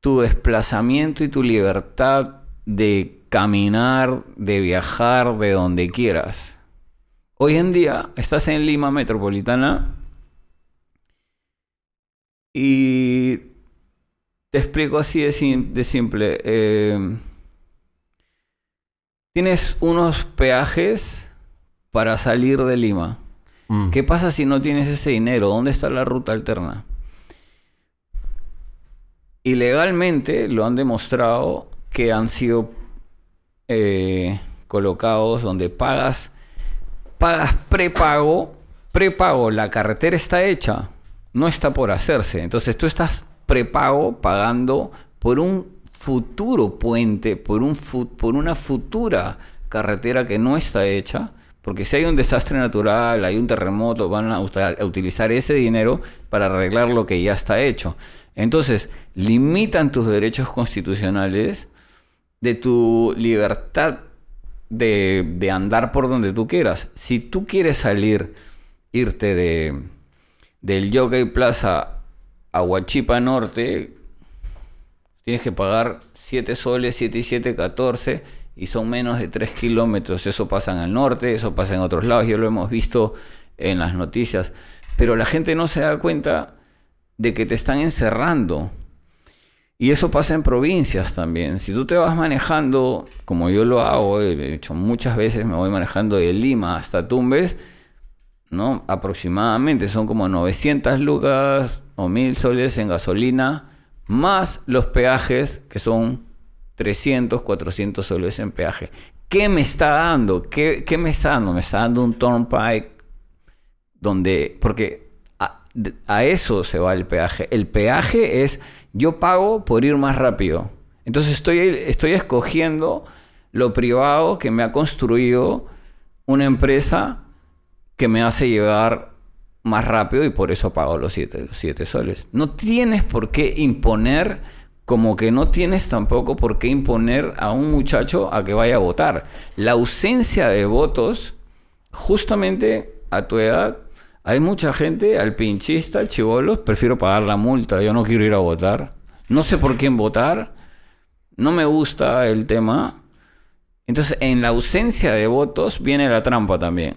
tu desplazamiento y tu libertad de caminar, de viajar, de donde quieras. Hoy en día estás en Lima Metropolitana y te explico así de, sim- de simple. Eh, tienes unos peajes para salir de Lima. Mm. ¿Qué pasa si no tienes ese dinero? ¿Dónde está la ruta alterna? Y legalmente lo han demostrado que han sido eh, colocados donde pagas pagas prepago, prepago, la carretera está hecha, no está por hacerse. Entonces tú estás prepago pagando por un futuro puente, por, un por una futura carretera que no está hecha. Porque si hay un desastre natural, hay un terremoto, van a, a utilizar ese dinero para arreglar lo que ya está hecho. Entonces, limitan tus derechos constitucionales de tu libertad de, de andar por donde tú quieras. Si tú quieres salir, irte de, del Jockey Plaza a Huachipa Norte, tienes que pagar 7 soles, 7 y 7, 14, y son menos de 3 kilómetros. Eso pasa en el norte, eso pasa en otros lados, ya lo hemos visto en las noticias. Pero la gente no se da cuenta de que te están encerrando. Y eso pasa en provincias también. Si tú te vas manejando, como yo lo hago, he hecho muchas veces, me voy manejando de Lima hasta Tumbes, ¿no? Aproximadamente son como 900 lucas o 1000 soles en gasolina, más los peajes, que son 300, 400 soles en peaje. ¿Qué me está dando? ¿Qué, qué me está dando? Me está dando un turnpike donde, porque a, a eso se va el peaje. El peaje es, yo pago por ir más rápido. Entonces estoy, estoy escogiendo lo privado que me ha construido una empresa que me hace llegar más rápido y por eso pago los 7 soles. No tienes por qué imponer, como que no tienes tampoco por qué imponer a un muchacho a que vaya a votar. La ausencia de votos, justamente a tu edad, hay mucha gente, al pinchista, al chivolo, prefiero pagar la multa, yo no quiero ir a votar. No sé por quién votar, no me gusta el tema. Entonces, en la ausencia de votos viene la trampa también.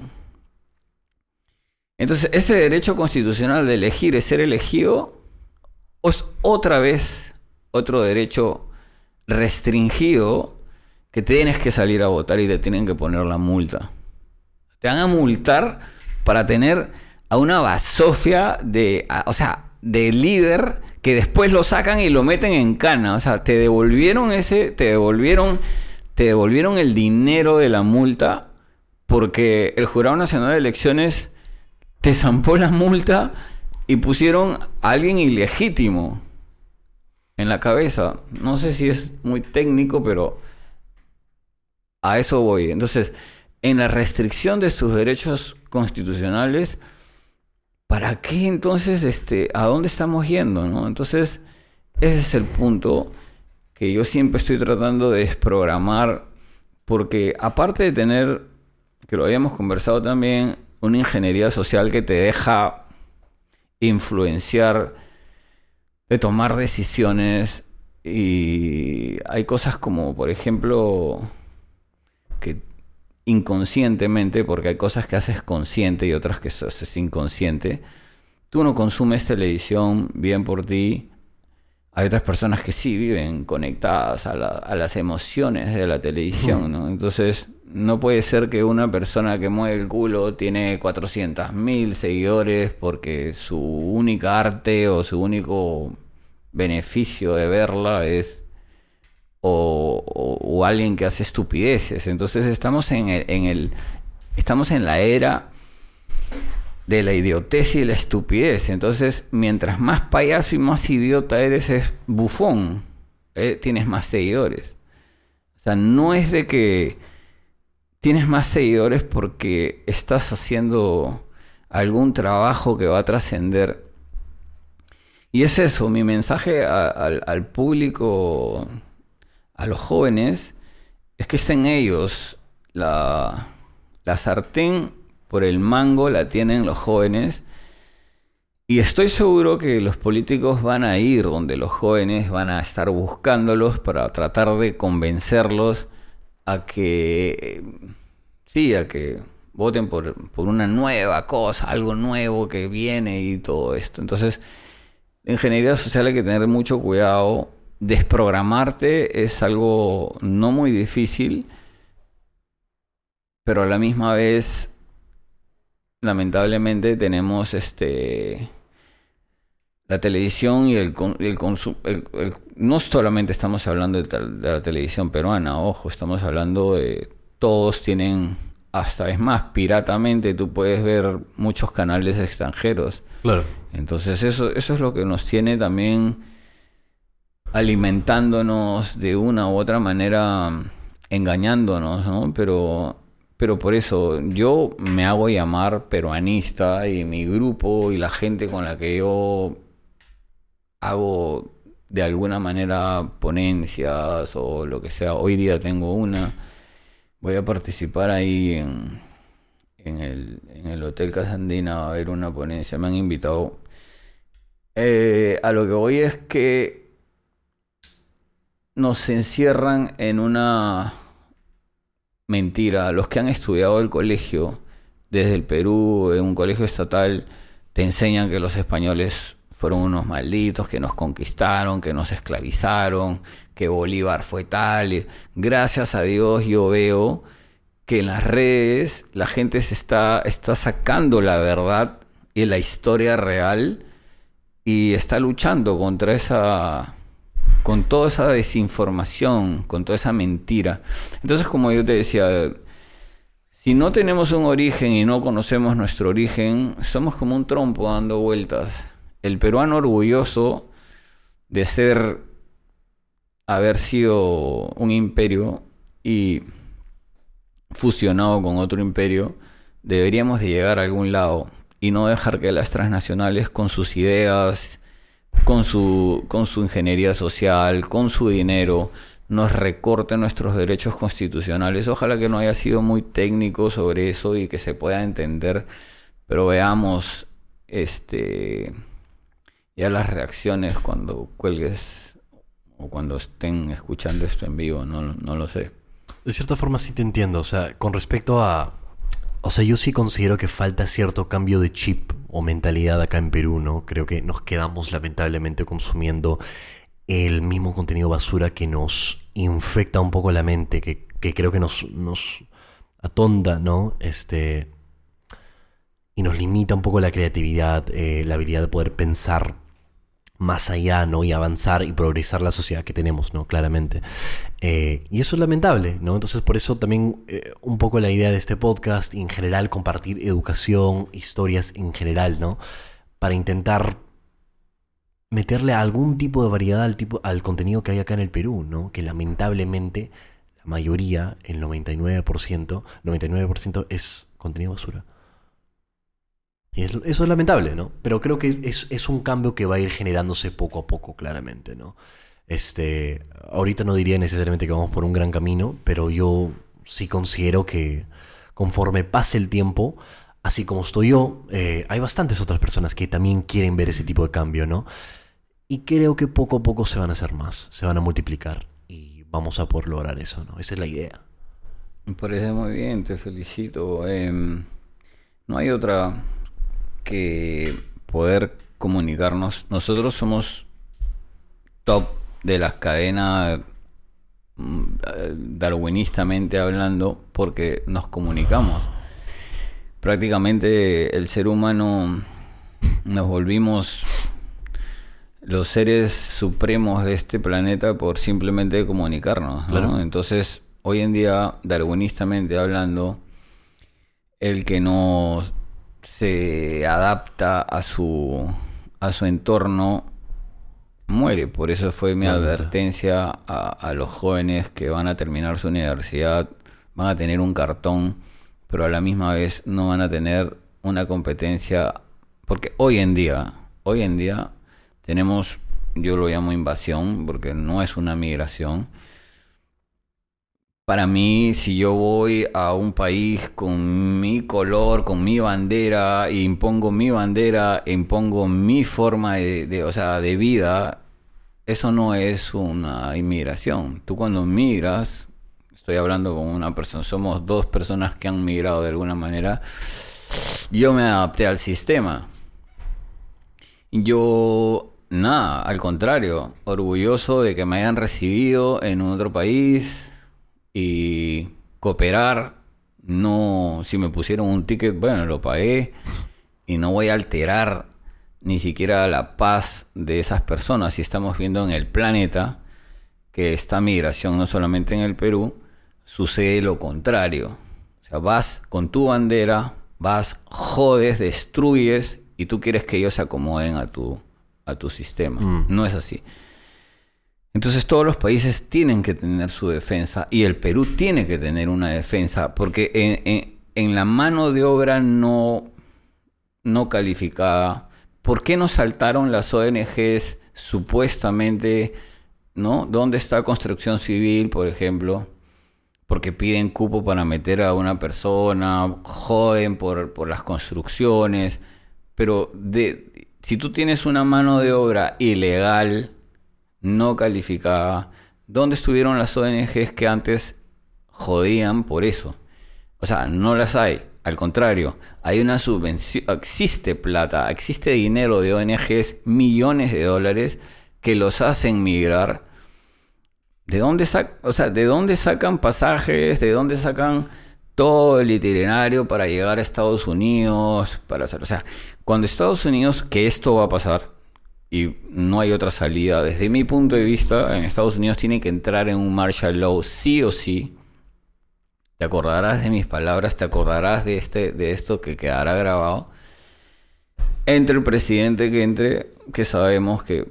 Entonces, ese derecho constitucional de elegir y ser elegido es otra vez otro derecho restringido que tienes que salir a votar y te tienen que poner la multa. Te van a multar para tener a una basofia de, o sea, de líder que después lo sacan y lo meten en cana. O sea, te devolvieron ese, te devolvieron, te devolvieron el dinero de la multa porque el Jurado Nacional de Elecciones te zampó la multa y pusieron a alguien ilegítimo en la cabeza. No sé si es muy técnico, pero a eso voy. Entonces, en la restricción de sus derechos constitucionales, ¿para qué entonces, este, a dónde estamos yendo, no? Entonces, ese es el punto que yo siempre estoy tratando de desprogramar, porque aparte de tener, que lo habíamos conversado también, una ingeniería social que te deja influenciar, de tomar decisiones, y hay cosas como, por ejemplo, que inconscientemente, porque hay cosas que haces consciente y otras que haces inconsciente, tú no consumes televisión bien por ti. Hay otras personas que sí viven conectadas a, la- a las emociones de la televisión, ¿no? Entonces, no puede ser que una persona que mueve el culo tiene 400 mil seguidores porque su única arte o su único beneficio de verla es o alguien que hace estupideces. Entonces estamos en el, en el- estamos en la era de la idiotez y la estupidez. Entonces, mientras más payaso y más idiota eres, es bufón. eh, tienes más seguidores. O sea, no es de que tienes más seguidores porque estás haciendo algún trabajo que va a trascender. Y es eso, mi mensaje al, público, a los jóvenes, es que estén ellos. La sartén por el mango la tienen los jóvenes. Y estoy seguro que los políticos van a ir donde los jóvenes van a estar buscándolos para tratar de convencerlos a que, sí, a que voten por, por una nueva cosa, algo nuevo que viene y todo esto. Entonces, en ingeniería social hay que tener mucho cuidado. Desprogramarte es algo no muy difícil, pero a la misma vez, lamentablemente, tenemos este la televisión y el, con- el consumo. No solamente estamos hablando de, de la televisión peruana, ojo, estamos hablando de. Todos tienen hasta es más, piratamente tú puedes ver muchos canales extranjeros. Claro. Entonces eso, eso es lo que nos tiene también alimentándonos de una u otra manera, engañándonos, ¿no? Pero, pero por eso yo me hago llamar peruanista y mi grupo y la gente con la que yo hago de alguna manera ponencias o lo que sea. Hoy día tengo una. Voy a participar ahí en, el, en el Hotel Casandina a ver una ponencia. Me han invitado. Eh, a lo que voy es que nos encierran en una mentira. Los que han estudiado el colegio desde el Perú, en un colegio estatal, te enseñan que los españoles fueron unos malditos que nos conquistaron, que nos esclavizaron, que Bolívar fue tal. Gracias a Dios yo veo que en las redes la gente se está, está sacando la verdad y la historia real y está luchando contra esa con toda esa desinformación, con toda esa mentira. Entonces, como yo te decía, si no tenemos un origen y no conocemos nuestro origen, somos como un trompo dando vueltas. El peruano orgulloso de ser, haber sido un imperio y fusionado con otro imperio, deberíamos de llegar a algún lado y no dejar que las transnacionales con sus ideas, con su, con su ingeniería social, con su dinero, nos recorten nuestros derechos constitucionales. Ojalá que no haya sido muy técnico sobre eso y que se pueda entender, pero veamos este ya las reacciones cuando cuelgues o cuando estén escuchando esto en vivo, no, no lo sé. De cierta forma sí te entiendo, o sea, con respecto a... O sea, yo sí considero que falta cierto cambio de chip o mentalidad acá en Perú, ¿no? Creo que nos quedamos lamentablemente consumiendo el mismo contenido basura que nos infecta un poco la mente, que, que creo que nos, nos atonda, ¿no? Este... Y nos limita un poco la creatividad, eh, la habilidad de poder pensar más allá, ¿no? Y avanzar y progresar la sociedad que tenemos, ¿no? Claramente. Eh, y eso es lamentable, ¿no? Entonces por eso también eh, un poco la idea de este podcast y en general compartir educación, historias en general, ¿no? Para intentar meterle algún tipo de variedad al, tipo, al contenido que hay acá en el Perú, ¿no? Que lamentablemente la mayoría, el 99%, 99% es contenido basura. Eso, es lamentable, ¿no? Pero creo que es, es, un cambio que va a ir generándose poco a poco, claramente, ¿no? Este, ahorita no diría necesariamente que vamos por un gran camino, pero yo sí considero que conforme pase el tiempo, así como estoy yo, eh, hay bastantes otras personas que también quieren ver ese tipo de cambio, ¿no? Y creo que poco a poco se van a hacer más, se van a multiplicar y vamos a poder lograr eso, ¿no? Esa es la idea. Me parece muy bien, te felicito. Eh, no hay otra que poder comunicarnos. Nosotros somos top de la cadena mm, darwinistamente hablando porque nos comunicamos. Prácticamente el ser humano nos volvimos los seres supremos de este planeta por simplemente comunicarnos. Entonces, hoy en día, darwinistamente hablando, el que nos se adapta a su, a su entorno, muere. Por eso fue mi advertencia a, a, los jóvenes que van a terminar su universidad, van a tener un cartón, pero a la misma vez no van a tener una competencia, porque hoy en día, hoy en día tenemos, yo lo llamo invasión, porque no es una migración, para mí, si yo voy a un país con mi color, con mi bandera, e impongo mi bandera, e impongo mi forma de, o sea, de vida, eso no es una inmigración. Tú cuando migras, estoy hablando con una persona, somos dos personas que han migrado de alguna manera, yo me adapté al sistema. Yo, nada, al contrario, orgulloso de que me hayan recibido en otro país y cooperar. No, si me pusieron un ticket, bueno, lo pagué y no voy a alterar ni siquiera la paz de esas personas. Si estamos viendo en el planeta que esta migración, no solamente en el Perú, sucede lo contrario. O sea, vas con tu bandera, vas, jodes, destruyes y tú quieres que ellos se acomoden a tu, a tu sistema. Mm. No es así. Entonces todos los países tienen que tener su defensa y el Perú tiene que tener una defensa porque en, la mano de obra no, no calificada, ¿por qué no saltaron las ONGs supuestamente, ¿no? ¿Dónde está construcción civil, por ejemplo? Porque piden cupo para meter a una persona, joden por, por las construcciones, pero de, si tú tienes una mano de obra ilegal, no calificada, ¿dónde estuvieron las ONGs que antes jodían por eso? O sea, no las hay. Al contrario, hay una subvención, existe plata, existe dinero de ONGs, millones de dólares, que los hacen migrar. ¿De dónde, o sea, ¿De dónde sacan pasajes? ¿De dónde sacan todo el itinerario para llegar a Estados Unidos? Para hacer, o sea, cuando Estados Unidos, que esto va a pasar, y no hay otra salida, desde mi punto de vista, en Estados Unidos tiene que entrar en un martial law sí o sí. Te acordarás de mis palabras, te acordarás de, este, de esto que quedará grabado. Entre el presidente que entre, que sabemos que...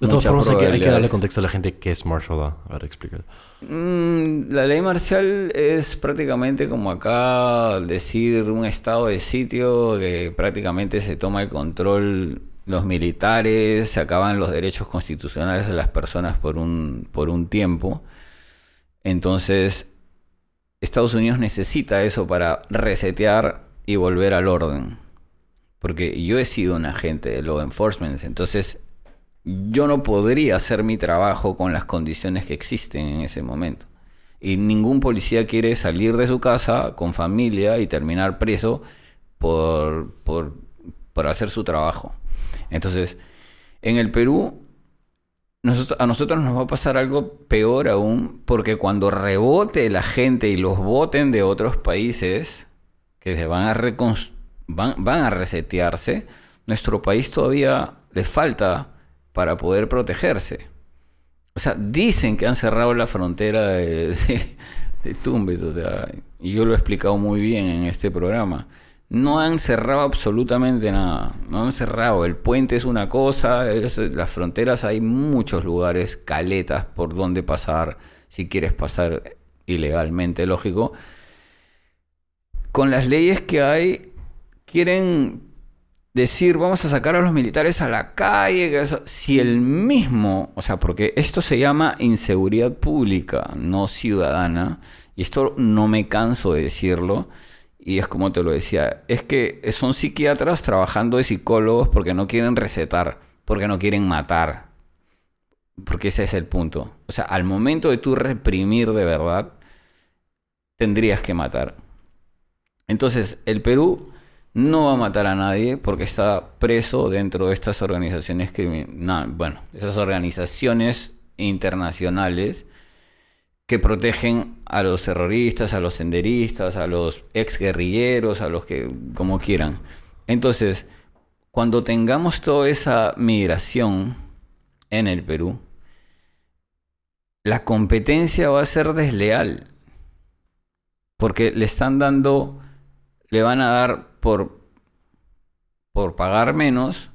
De todas formas, hay que, hay que darle contexto a la gente que es martial law. A ver, explícalo. Mm, la ley marcial es prácticamente como acá decir un estado de sitio que prácticamente se toma el control los militares, se acaban los derechos constitucionales de las personas por un, por un tiempo. Entonces, Estados Unidos necesita eso para resetear y volver al orden. Porque yo he sido un agente de law enforcement, entonces yo no podría hacer mi trabajo con las condiciones que existen en ese momento. Y ningún policía quiere salir de su casa con familia y terminar preso por, por, por hacer su trabajo. Entonces, en el Perú, a nosotros nos va a pasar algo peor aún, porque cuando rebote la gente y los voten de otros países, que se van a, van, van a resetearse, nuestro país todavía le falta para poder protegerse. O sea, dicen que han cerrado la frontera de, de- de Tumbes, o sea, y yo lo he explicado muy bien en este programa. No han cerrado absolutamente nada, no han cerrado. El puente es una cosa, es- las fronteras hay muchos lugares, caletas por donde pasar, si quieres pasar ilegalmente, lógico. Con las leyes que hay, quieren decir vamos a sacar a los militares a la calle, si el mismo, o sea, porque esto se llama inseguridad pública, no ciudadana, y esto no me canso de decirlo, y es como te lo decía, es que son psiquiatras trabajando de psicólogos porque no quieren recetar, porque no quieren matar, porque ese es el punto. O sea, al momento de tú reprimir de verdad, tendrías que matar. Entonces, el Perú no va a matar a nadie porque está preso dentro de estas organizaciones criminales, bueno, esas organizaciones internacionales que protegen a los terroristas, a los senderistas, a los exguerrilleros, a los que como quieran. Entonces, cuando tengamos toda esa migración en el Perú, la competencia va a ser desleal. Porque le están dando, le van a dar por, por pagar menos,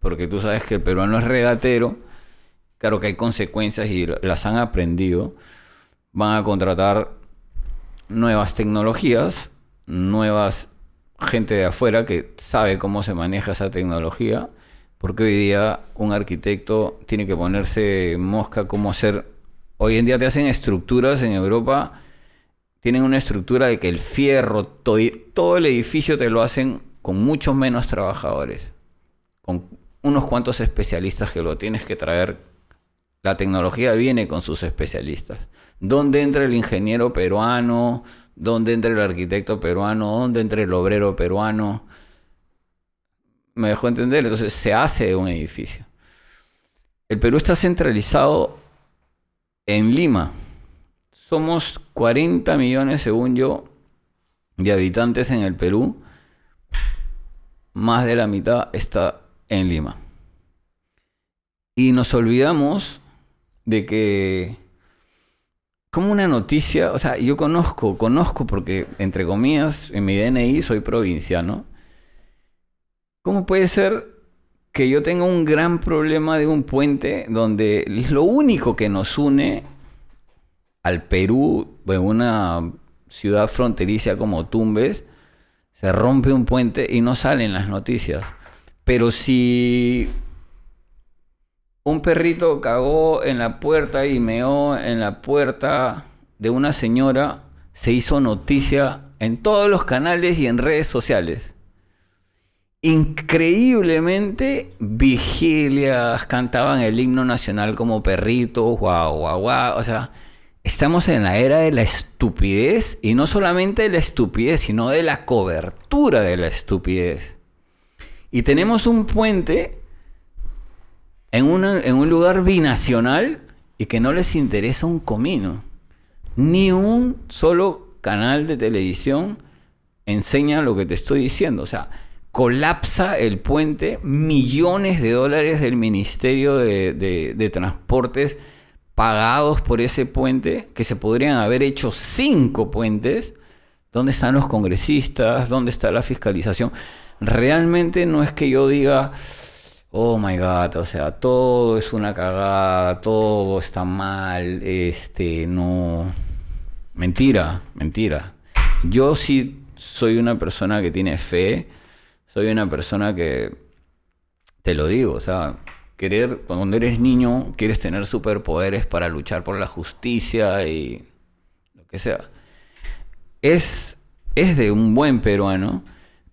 porque tú sabes que el peruano es regatero, claro que hay consecuencias y las han aprendido, van a contratar nuevas tecnologías, nuevas gente de afuera que sabe cómo se maneja esa tecnología, porque hoy día un arquitecto tiene que ponerse mosca cómo hacer. Hoy en día te hacen estructuras en Europa, tienen una estructura de que el fierro, to- todo el edificio te lo hacen con muchos menos trabajadores, con unos cuantos especialistas que lo tienes que traer. La tecnología viene con sus especialistas. ¿Dónde entra el ingeniero peruano? ¿Dónde entra el arquitecto peruano? ¿Dónde entra el obrero peruano? Me dejó entender. Entonces se hace un edificio. El Perú está centralizado en Lima. Somos 40 millones, según yo, de habitantes en el Perú. Más de la mitad está en Lima. Y nos olvidamos de que como una noticia, o sea, yo conozco, conozco porque, entre comillas, en mi DNI soy provinciano. ¿Cómo puede ser que yo tenga un gran problema de un puente donde lo único que nos une al Perú, en una ciudad fronteriza como Tumbes, se rompe un puente y no salen las noticias? Pero si un perrito cagó en la puerta y meó en la puerta de una señora, se hizo noticia en todos los canales y en redes sociales. Increíblemente, vigilias cantaban el himno nacional como perritos, guau, guau, guau. O sea, estamos en la era de la estupidez y no solamente de la estupidez, sino de la cobertura de la estupidez. Y tenemos un puente en, un lugar binacional y que no les interesa un comino. Ni un solo canal de televisión enseña lo que te estoy diciendo. O sea, colapsa el puente, millones de dólares del Ministerio de, Transportes pagados por ese puente, que se podrían haber hecho cinco puentes. ¿Dónde están los congresistas? ¿Dónde está la fiscalización? Realmente no es que yo diga, oh my god, o sea, todo es una cagada, todo está mal, este, no. Mentira, mentira. Yo sí soy una persona que tiene fe, soy una persona que, te lo digo, o sea, querer, cuando eres niño, quieres tener superpoderes para luchar por la justicia y lo que sea. Es, es de un buen peruano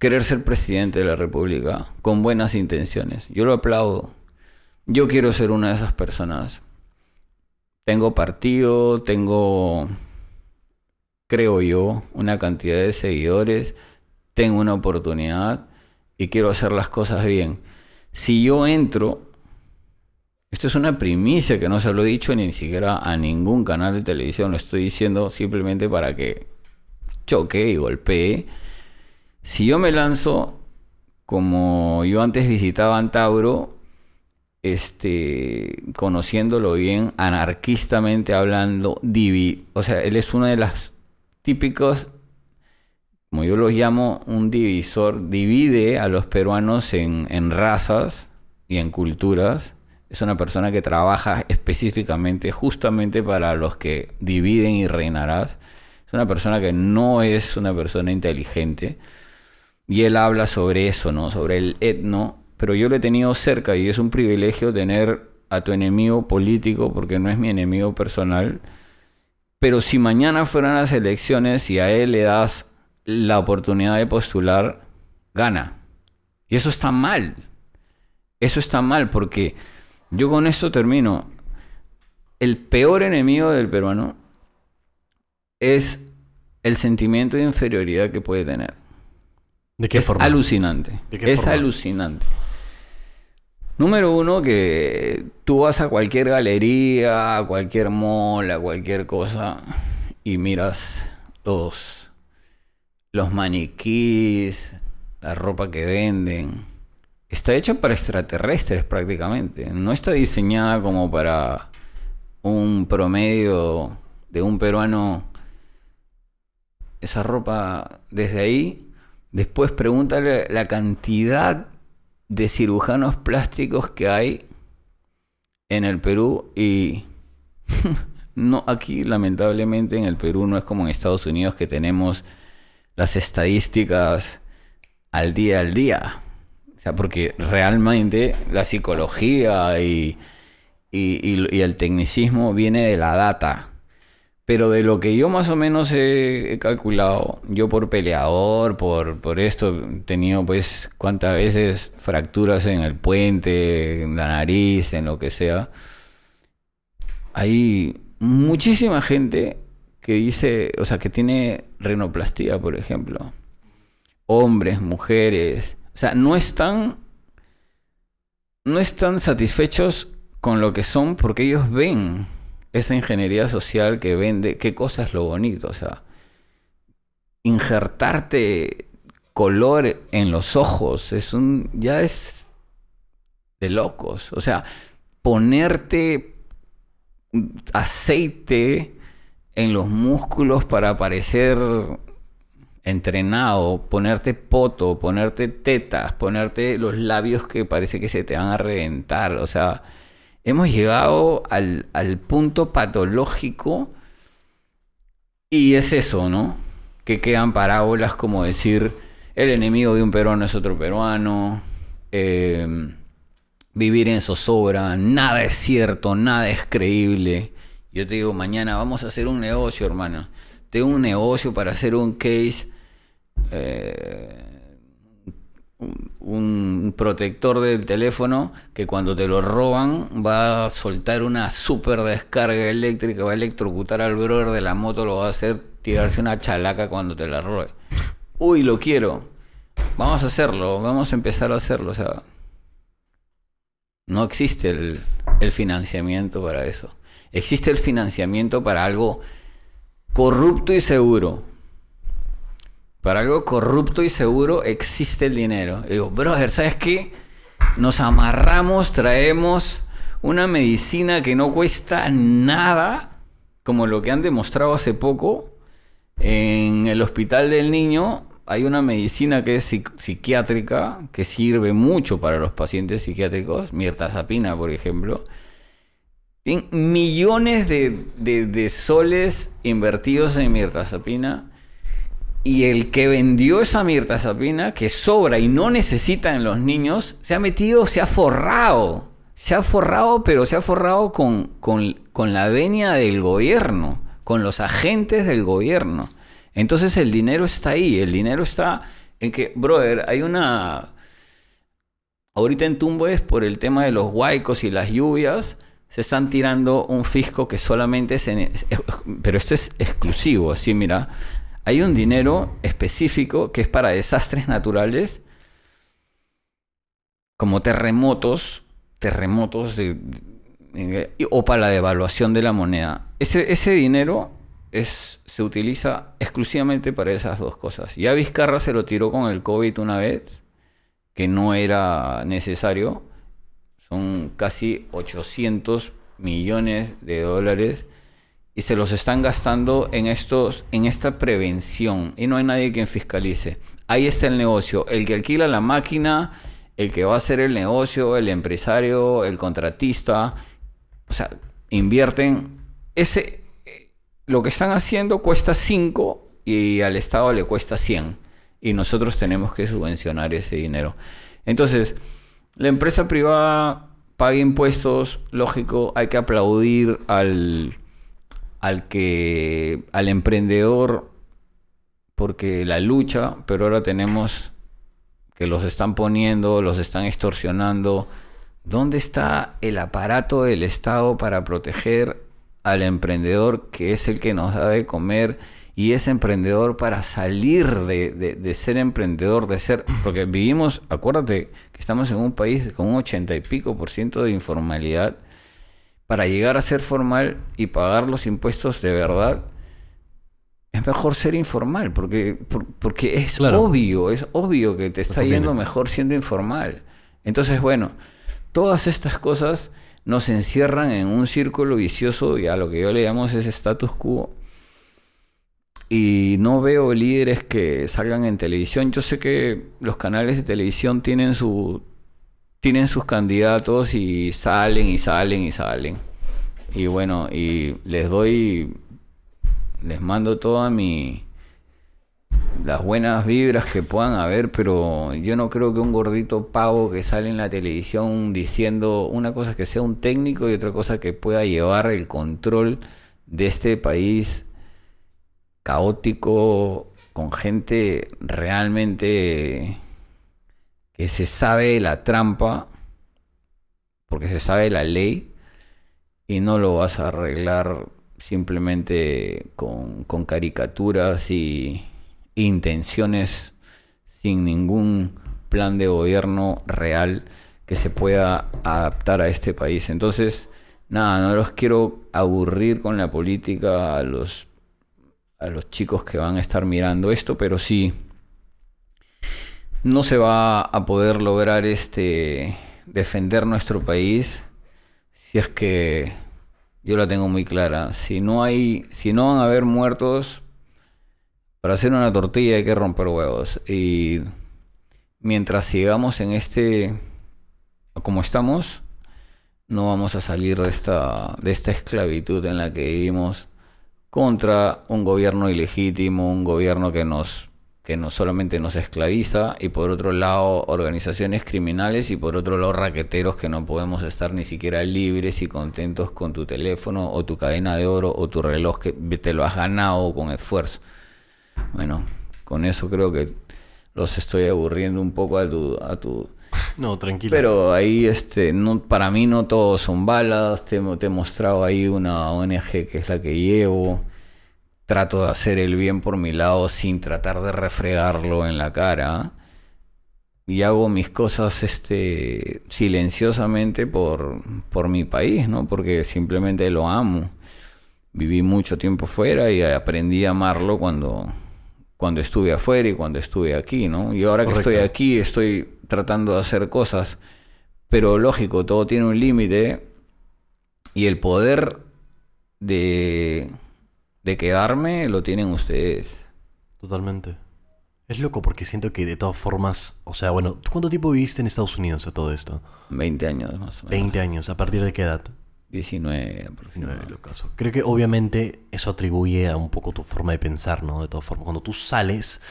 querer ser presidente de la República con buenas intenciones. Yo lo aplaudo. Yo quiero ser una de esas personas. Tengo partido, tengo, creo yo, una cantidad de seguidores, tengo una oportunidad y quiero hacer las cosas bien. Si yo entro, esto es una primicia que no se lo he dicho ni siquiera a ningún canal de televisión, lo estoy diciendo simplemente para que choque y golpee si yo me lanzo, como yo antes visitaba Antauro, este, conociéndolo bien, anarquistamente hablando, divi, o sea, él es uno de las típicos, como yo los llamo, un divisor, divide a los peruanos en, en razas y en culturas. Es una persona que trabaja específicamente, justamente para los que dividen y reinarás. Es una persona que no es una persona inteligente y él habla sobre eso, ¿no? Sobre el etno. Pero yo lo he tenido cerca y es un privilegio tener a tu enemigo político porque no es mi enemigo personal. Pero si mañana fueran las elecciones y a él le das la oportunidad de postular, gana. Y eso está mal. Eso está mal porque yo con esto termino. El peor enemigo del peruano es el sentimiento de inferioridad que puede tener. ¿De qué es forma? alucinante. ¿De qué es forma? alucinante. Número uno, que tú vas a cualquier galería, a cualquier mall, a cualquier cosa y miras los, los maniquís, la ropa que venden. Está hecha para extraterrestres prácticamente. No está diseñada como para un promedio de un peruano. Esa ropa desde ahí Después pregúntale la cantidad de cirujanos plásticos que hay en el Perú y no aquí lamentablemente en el Perú no es como en Estados Unidos que tenemos las estadísticas al día al día. O sea, porque realmente la psicología y, y, y- y el tecnicismo viene de la data. Pero de lo que yo más o menos he, calculado, yo por peleador, por, por esto, he tenido pues cuántas veces fracturas en el puente, en la nariz, en lo que sea. Hay muchísima gente que dice, o sea, que tiene rinoplastía, por ejemplo. Hombres, mujeres. O sea, no están, no están satisfechos con lo que son porque ellos ven esa ingeniería social que vende qué cosa es lo bonito. O sea, injertarte color en los ojos es un, ya es de locos. O sea, ponerte aceite en los músculos para parecer entrenado, ponerte poto, ponerte tetas, ponerte los labios que parece que se te van a reventar. O sea, hemos llegado al, punto patológico y es eso, ¿no? Que quedan parábolas como decir, el enemigo de un peruano es otro peruano, eh, vivir en zozobra, nada es cierto, nada es creíble. Yo te digo, mañana vamos a hacer un negocio, hermano. Tengo un negocio para hacer un case, eh, un, protector del teléfono que cuando te lo roban va a soltar una super descarga eléctrica, va a electrocutar al brother de la moto, lo va a hacer tirarse una chalaca cuando te la robe. Uy, lo quiero. Vamos a hacerlo, vamos a empezar a hacerlo. O sea, no existe el, el financiamiento para eso. Existe el financiamiento para algo corrupto y seguro. Para algo corrupto y seguro existe el dinero. Y digo, brother, ¿sabes qué? Nos amarramos, traemos una medicina que no cuesta nada, como lo que han demostrado hace poco. En el hospital del niño hay una medicina que es psiquiátrica, que sirve mucho para los pacientes psiquiátricos, mirtazapina, por ejemplo. Tienen millones de, de- de soles invertidos en mirtazapina. Y el que vendió esa mirtazapina, que sobra y no necesita en los niños, se ha metido, se ha forrado. Se ha forrado, pero se ha forrado con, con, con la venia del gobierno, con los agentes del gobierno. Entonces el dinero está ahí, el dinero está en que, brother, hay una... Ahorita en Tumbes, por el tema de los huaicos y las lluvias, se están tirando un fisco que solamente es- pero esto es exclusivo, así mira. Hay un dinero específico que es para desastres naturales, como terremotos, terremotos o para la devaluación de la moneda. Ese, dinero se utiliza exclusivamente para esas dos cosas. Ya Vizcarra se lo tiró con el COVID una vez, que no era necesario. Son casi 800 millones de dólares y se los están gastando en estos en esta prevención y no hay nadie quien fiscalice. Ahí está el negocio, el que alquila la máquina, el que va a hacer el negocio, el empresario, el contratista, o sea, invierten ese lo que están haciendo cuesta 5 y al Estado le cuesta 100 y nosotros tenemos que subvencionar ese dinero. Entonces, la empresa privada paga impuestos, lógico, hay que aplaudir al, al que al emprendedor porque la lucha, pero ahora tenemos que los están poniendo, los están extorsionando. ¿Dónde está el aparato del Estado para proteger al emprendedor que es el que nos da de comer y es emprendedor para salir de, de- de ser emprendedor, de ser, porque vivimos, acuérdate que estamos en un país con un ochenta y pico por ciento de informalidad, para llegar a ser formal y pagar los impuestos de verdad, es mejor ser informal, porque, por- porque es Claro. obvio, es obvio que te está yendo mejor siendo informal. Entonces, bueno, todas estas cosas nos encierran en un círculo vicioso y a lo que yo le llamo ese status quo. Y no veo líderes que salgan en televisión. Yo sé que los canales de televisión tienen su tienen sus candidatos y salen y salen y salen. Y bueno, y les doy les mando toda mi las buenas vibras que puedan haber, pero yo no creo que un gordito pavo que sale en la televisión diciendo una cosa que sea un técnico y otra cosa que pueda llevar el control de este país caótico con gente realmente se sabe la trampa porque se sabe la ley y no lo vas a arreglar simplemente con, con caricaturas y intenciones sin ningún plan de gobierno real que se pueda adaptar a este país. Entonces, nada, no los quiero aburrir con la política a los a los chicos que van a estar mirando esto, pero sí no se va a poder lograr este defender nuestro país si es que yo la tengo muy clara. Si no hay, si no van a haber muertos, para hacer una tortilla hay que romper huevos. Y mientras sigamos en este, como estamos, no vamos a salir de esta, de esta esclavitud en la que vivimos contra un gobierno ilegítimo, un gobierno que nos que no solamente nos esclaviza y por otro lado organizaciones criminales y por otro lado raqueteros que no podemos estar ni siquiera libres y contentos con tu teléfono o tu cadena de oro o tu reloj que te lo has ganado con esfuerzo. Bueno, con eso creo que los estoy aburriendo un poco a tu, a tu No, tranquilo. pero ahí, este, no, para mí no todos son balas. Te, te he mostrado ahí una ONG que es la que llevo. Trato de hacer el bien por mi lado sin tratar de refregarlo en la cara. Y hago mis cosas este, silenciosamente por, por mi país, ¿no? Porque simplemente lo amo. Viví mucho tiempo fuera y aprendí a amarlo cuando, cuando estuve afuera y cuando estuve aquí, ¿no? Y ahora que estoy aquí estoy tratando de hacer cosas, pero lógico, todo tiene un límite y el poder de, de quedarme lo tienen ustedes. Totalmente. Es loco porque siento que de todas formas, o sea, bueno, ¿tú cuánto tiempo viviste en Estados Unidos a todo esto? 20 años más o menos. 20 años, ¿a partir de qué edad? 19 aproximadamente. Locazo. Creo que obviamente eso atribuye a un poco tu forma de pensar, ¿no? De todas formas, cuando tú sales,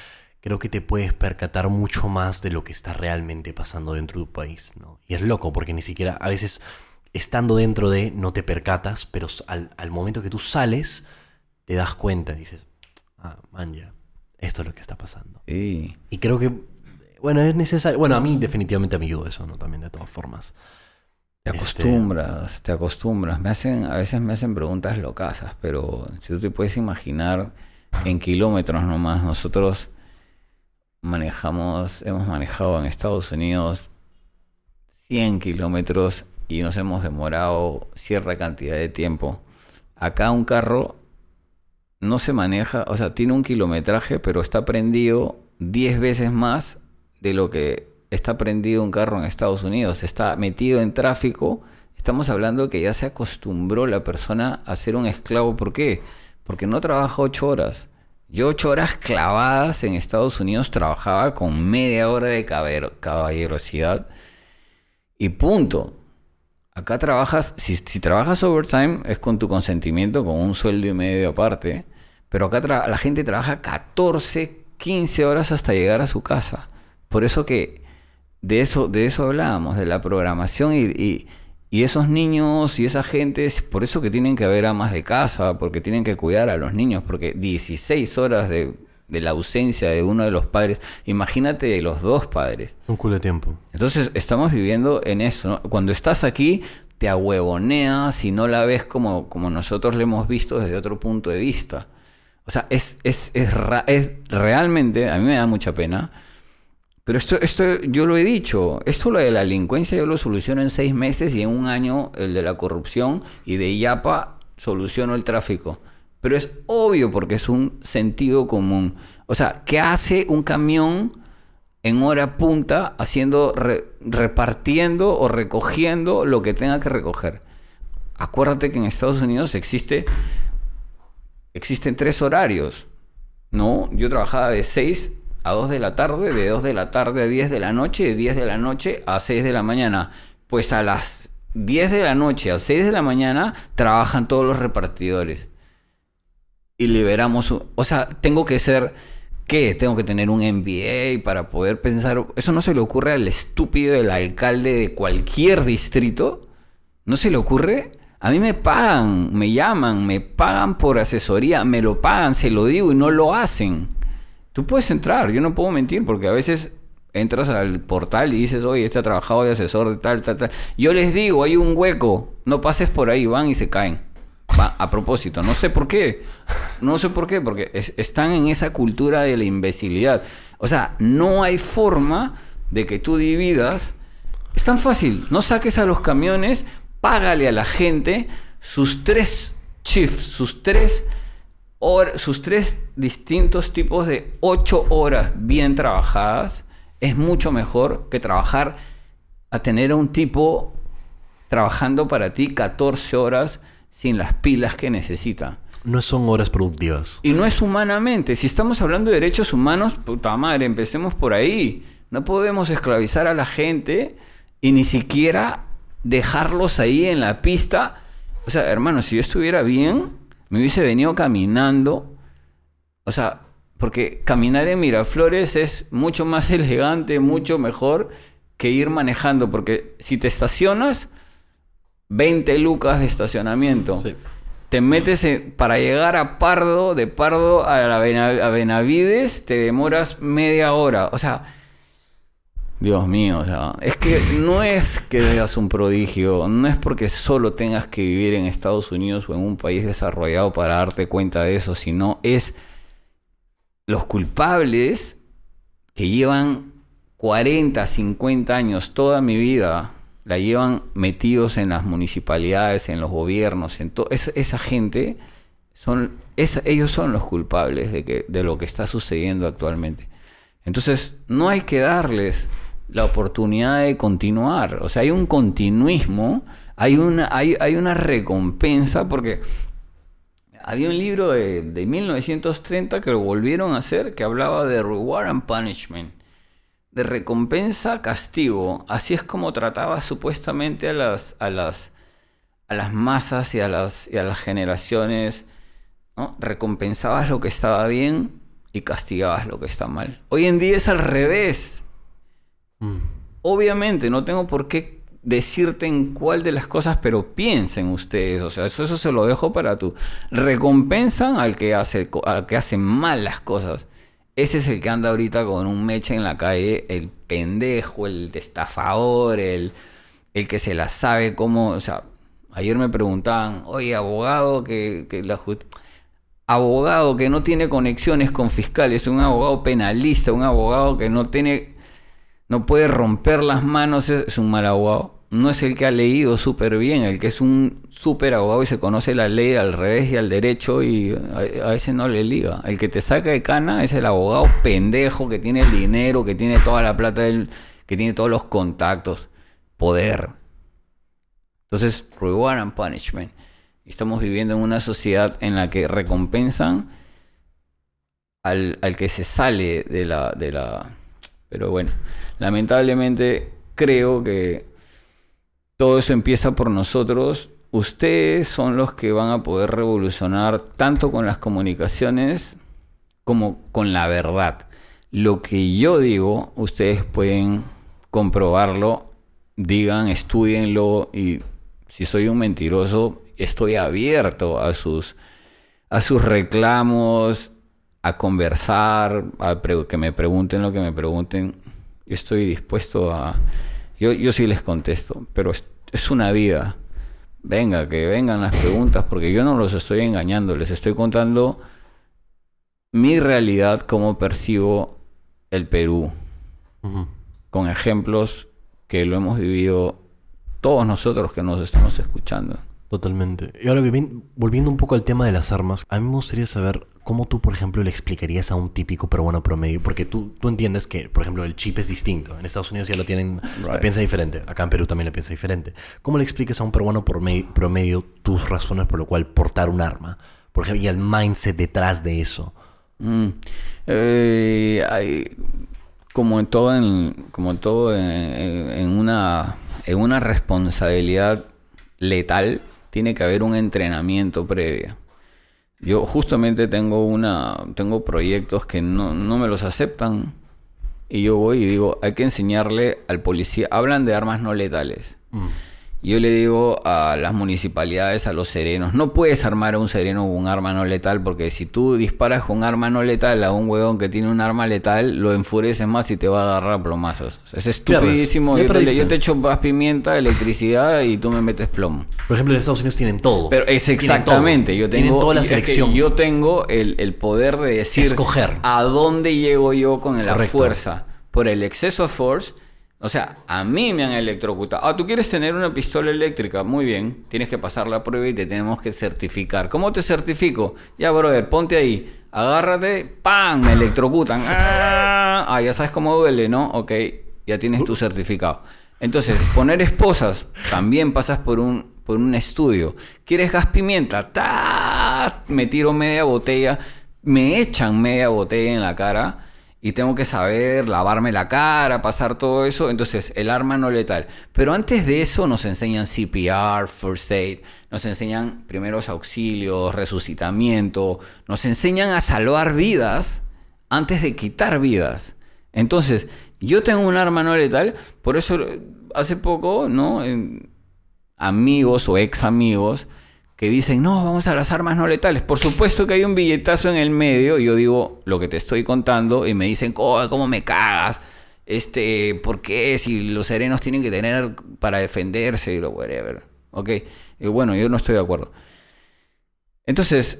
creo que te puedes percatar mucho más de lo que está realmente pasando dentro de tu país, ¿no? Y es loco porque ni siquiera, a veces, estando dentro de, no te percatas, pero al momento que tú sales, te das cuenta y dices, ah, man, ya, esto es lo que está pasando. Sí. Y creo que, bueno, es necesario, bueno, a mí definitivamente me ayudó eso, ¿no? También de todas formas. Te Este- acostumbras, te acostumbras. Me hacen, a veces me hacen preguntas locasas, pero si tú te puedes imaginar en kilómetros nomás, nosotros manejamos, hemos manejado en Estados Unidos 100 kilómetros y nos hemos demorado cierta cantidad de tiempo. Acá un carro no se maneja, o sea, tiene un kilometraje, pero está prendido 10 veces más de lo que está prendido un carro en Estados Unidos. Está metido en tráfico. Estamos hablando que ya se acostumbró la persona a ser un esclavo. ¿Por qué? Porque no trabaja 8 horas. Yo 8 horas clavadas en Estados Unidos trabajaba con media hora de caballerosidad y punto. Acá trabajas, si, trabajas overtime es con tu consentimiento, con un sueldo y medio aparte, pero acá tra- la gente trabaja 14, 15 horas hasta llegar a su casa. Por eso que de eso, de eso hablábamos, de la programación y, y- y esos niños y esa gente, es por eso que tienen que haber amas de casa, porque tienen que cuidar a los niños, porque 16 horas de, de la ausencia de uno de los padres, imagínate de los dos padres. Un culo de tiempo. Entonces estamos viviendo en eso. ¿no? Cuando estás aquí, te ahuevoneas y no la ves como, como nosotros la hemos visto desde otro punto de vista. O sea, es, es, es, es realmente, a mí me da mucha pena, pero esto, esto yo lo he dicho, esto lo de la delincuencia yo lo soluciono en seis meses y en un año el de la corrupción y de IAPA soluciono el tráfico. Pero es obvio porque es un sentido común. O sea, ¿qué hace un camión en hora punta haciendo, re- repartiendo o recogiendo lo que tenga que recoger? Acuérdate que en Estados Unidos existe, existen tres horarios. ¿no? Yo trabajaba de 6 a 2 de la tarde, de 2 de la tarde a 10 de la noche, de 10 de la noche a 6 de la mañana. Pues a las 10 de la noche a 6 de la mañana trabajan todos los repartidores. Y liberamos, o sea, tengo que ser, ¿qué? Tengo que tener un MBA para poder pensar, eso no se le ocurre al estúpido del alcalde de cualquier distrito. ¿No se le ocurre? A mí me pagan, me llaman, me pagan por asesoría, me lo pagan, se lo digo y no lo hacen. Tú puedes entrar, yo no puedo mentir porque a veces entras al portal y dices, oye, este ha trabajado de asesor de tal, tal, tal. Yo les digo, hay un hueco, no pases por ahí, van y se caen. A propósito, no sé por qué. No sé por qué, porque es- están en esa cultura de la imbecilidad. O sea, no hay forma de que tú dividas es tan fácil. No saques a los camiones, págale a la gente sus tres shifts, sus tres, hor- sus tres distintos tipos de ocho horas bien trabajadas. Es mucho mejor que trabajar a tener a un tipo trabajando para ti 14 horas sin las pilas que necesita. No son horas productivas. Y no es humanamente. Si estamos hablando de derechos humanos, puta madre, empecemos por ahí. No podemos esclavizar a la gente y ni siquiera dejarlos ahí en la pista. O sea, hermano, si yo estuviera bien, me hubiese venido caminando. O sea, porque caminar en Miraflores es mucho más elegante, mucho mejor que ir manejando. Porque si te estacionas, 20 lucas de estacionamiento. Sí. Te metes en- para llegar a Pardo, de Pardo a, la a Benavides, te demoras media hora. O sea, Dios mío, o sea, es que no es que seas un prodigio, no es porque solo tengas que vivir en Estados Unidos o en un país desarrollado para darte cuenta de eso, sino es los culpables que llevan 40, 50 años, toda mi vida, la llevan metidos en las municipalidades, en los gobiernos, en todo. Esa gente, son, ellos son los culpables de, que, de lo que está sucediendo actualmente. Entonces, no hay que darles la oportunidad de continuar. O sea, hay un continuismo, hay una, hay, hay una recompensa, porque había un libro de, de 1930 que lo volvieron a hacer que hablaba de reward and punishment, de recompensa, castigo. Así es como trataba supuestamente a las, a las, a las masas y a las, y a las generaciones. ¿no? Recompensabas lo que estaba bien y castigabas lo que está mal. Hoy en día es al revés. Mm. Obviamente, no tengo por qué decirte en cuál de las cosas, pero piensen ustedes, o sea, eso, eso se lo dejo para tú. Recompensan al que hace al que hace mal las cosas. Ese es el que anda ahorita con un meche en la calle, el pendejo, el estafador, el, el que se la sabe cómo, o sea, ayer me preguntaban, oye, abogado, que, que la abogado que no tiene conexiones con fiscales, un abogado penalista, un abogado que no tiene no puede romper las manos, es un mal abogado. No es el que ha leído súper bien, el que es un súper abogado y se conoce la ley al revés y al derecho y a, a ese no le liga. El que te saca de cana es el abogado pendejo que tiene el dinero, que tiene toda la plata, del, que tiene todos los contactos, poder. Entonces, reward and punishment. Estamos viviendo en una sociedad en la que recompensan al, al que se sale de la, de la... Pero bueno, lamentablemente creo que todo eso empieza por nosotros. Ustedes son los que van a poder revolucionar tanto con las comunicaciones como con la verdad. Lo que yo digo, ustedes pueden comprobarlo, digan, estudienlo y si soy un mentiroso, estoy abierto a sus, a sus reclamos, a conversar, a que me pregunten lo que me pregunten. Yo estoy dispuesto a... Yo, yo sí les contesto, pero es, es una vida. Venga, que vengan las preguntas, porque yo no los estoy engañando, les estoy contando mi realidad, cómo percibo el Perú, con ejemplos que lo hemos vivido todos nosotros que nos estamos escuchando. Totalmente. Y ahora, volviendo un poco al tema de las armas, a mí me gustaría saber cómo tú, por ejemplo, le explicarías a un típico peruano promedio, porque tú, tú entiendes que, por ejemplo, el chip es distinto. En Estados Unidos ya lo tienen, lo Right. piensa diferente. Acá en Perú también le piensa diferente. ¿Cómo le explicas a un peruano prome- promedio tus razones por lo cual portar un arma? Por ejemplo, y el mindset detrás de eso. Mm. Eh, hay- como en todo, en, como en, todo en una, en una responsabilidad letal, tiene que haber un entrenamiento previo. Yo justamente tengo una, tengo proyectos que no, no me los aceptan y yo voy y digo, hay que enseñarle al policía, hablan de armas no letales. Mm. Yo le digo a las municipalidades, a los serenos, no puedes armar a un sereno con un arma no letal porque si tú disparas con un arma no letal a un huevón que tiene un arma letal, lo enfureces más y te va a agarrar plomazos. Es estupidísimo. Yo te, yo te echo más pimienta, electricidad y tú me metes plomo. Por ejemplo, en Estados Unidos tienen todo. Pero es Tienen exactamente, yo Tienen tengo toda la es que selección. yo tengo el, el poder de decir Escoger. a dónde llego yo con la Correcto. fuerza. Por el exceso de force, o sea, a mí me han electrocutado. Ah, tú quieres tener una pistola eléctrica, muy bien, tienes que pasar la prueba y te tenemos que certificar. ¿Cómo te certifico? Ya, brother, ponte ahí, agárrate, ¡pam! Me electrocutan. Ah, ah, ya sabes cómo duele, ¿no? Ok, ya tienes tu certificado. Entonces, poner esposas, también pasas por un por un estudio. ¿Quieres gas pimienta? ¡Ta! Me tiro media botella, me echan media botella en la cara y tengo que saber lavarme la cara, pasar todo eso. Entonces, el arma no letal. Pero antes de eso nos enseñan CPR, First Aid, nos enseñan primeros auxilios, resucitamiento, nos enseñan a salvar vidas antes de quitar vidas. Entonces, yo tengo un arma no letal, por eso hace poco, ¿no? Amigos o ex amigos que dicen, no, vamos a las armas no letales. Por supuesto que hay un billetazo en el medio, y yo digo lo que te estoy contando, y me dicen, oh, ¿cómo me cagas? Este, ¿por qué? Si los serenos tienen que tener para defenderse y lo whatever. Ok, y bueno, yo no estoy de acuerdo. Entonces,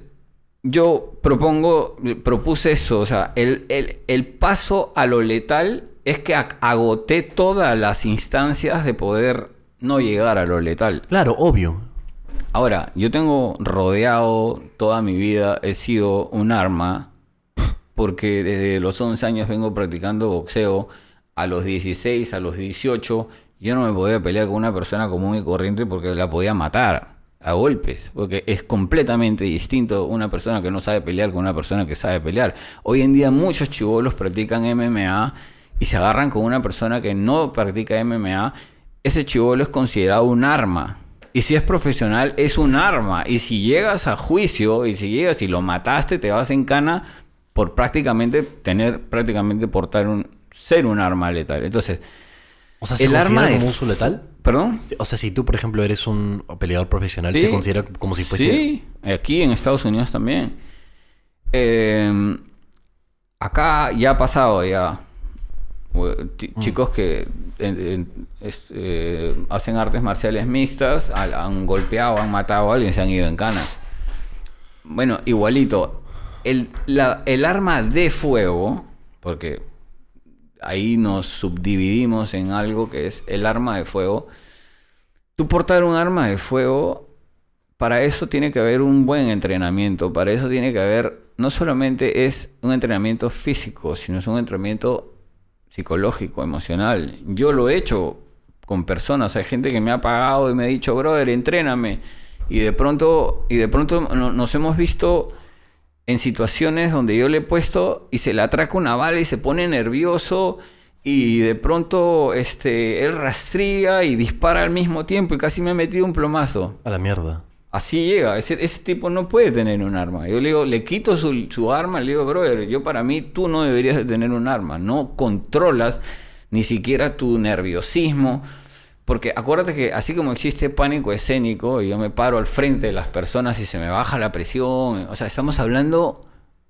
yo propongo, propuse eso, o sea, el, el- el paso a lo letal es que ag- agoté todas las instancias de poder no llegar a lo letal. Claro, obvio. Ahora, yo tengo rodeado toda mi vida, he sido un arma, porque desde los 11 años vengo practicando boxeo, a los 16, a los 18, yo no me podía pelear con una persona común y corriente porque la podía matar a golpes, porque es completamente distinto una persona que no sabe pelear con una persona que sabe pelear. Hoy en día muchos chivolos practican MMA y se agarran con una persona que no practica MMA, ese chivolo es considerado un arma. Y si es profesional, es un arma. Y si llegas a juicio y si llegas y lo mataste, te vas en cana por prácticamente tener, prácticamente portar un, ser un arma letal. Entonces, O sea, ¿se el arma de como uso letal? ¿Perdón? O sea, si tú, por ejemplo, eres un peleador profesional, Sí. ¿se considera como si fuese...? Sí, aquí en Estados Unidos también. Eh, acá ya ha pasado ya. Mm. Chicos que en- en- es- eh, hacen artes marciales mixtas, al- han golpeado, han matado a alguien, se han ido en cana. Bueno, igualito. El, la- el arma de fuego, porque ahí nos subdividimos en algo que es el arma de fuego. Tú portar un arma de fuego, para eso tiene que haber un buen entrenamiento, para eso tiene que haber, no solamente es un entrenamiento físico, sino es un entrenamiento psicológico, emocional. Yo lo he hecho con personas, hay gente que me ha pagado y me ha dicho, brother, entréname. Y de pronto, y de pronto no- nos hemos visto en situaciones donde yo le he puesto y se le atraca una bala y se pone nervioso y de pronto este, él rastría y dispara al mismo tiempo y casi me ha metido un plomazo. A la mierda. Así llega, ese, ese tipo no puede tener un arma. Yo le digo, le quito su, su arma, le digo, brother, yo para mí tú no deberías de tener un arma, no controlas ni siquiera tu nerviosismo, porque acuérdate que así como existe pánico escénico y yo me paro al frente de las personas y se me baja la presión, o sea, estamos hablando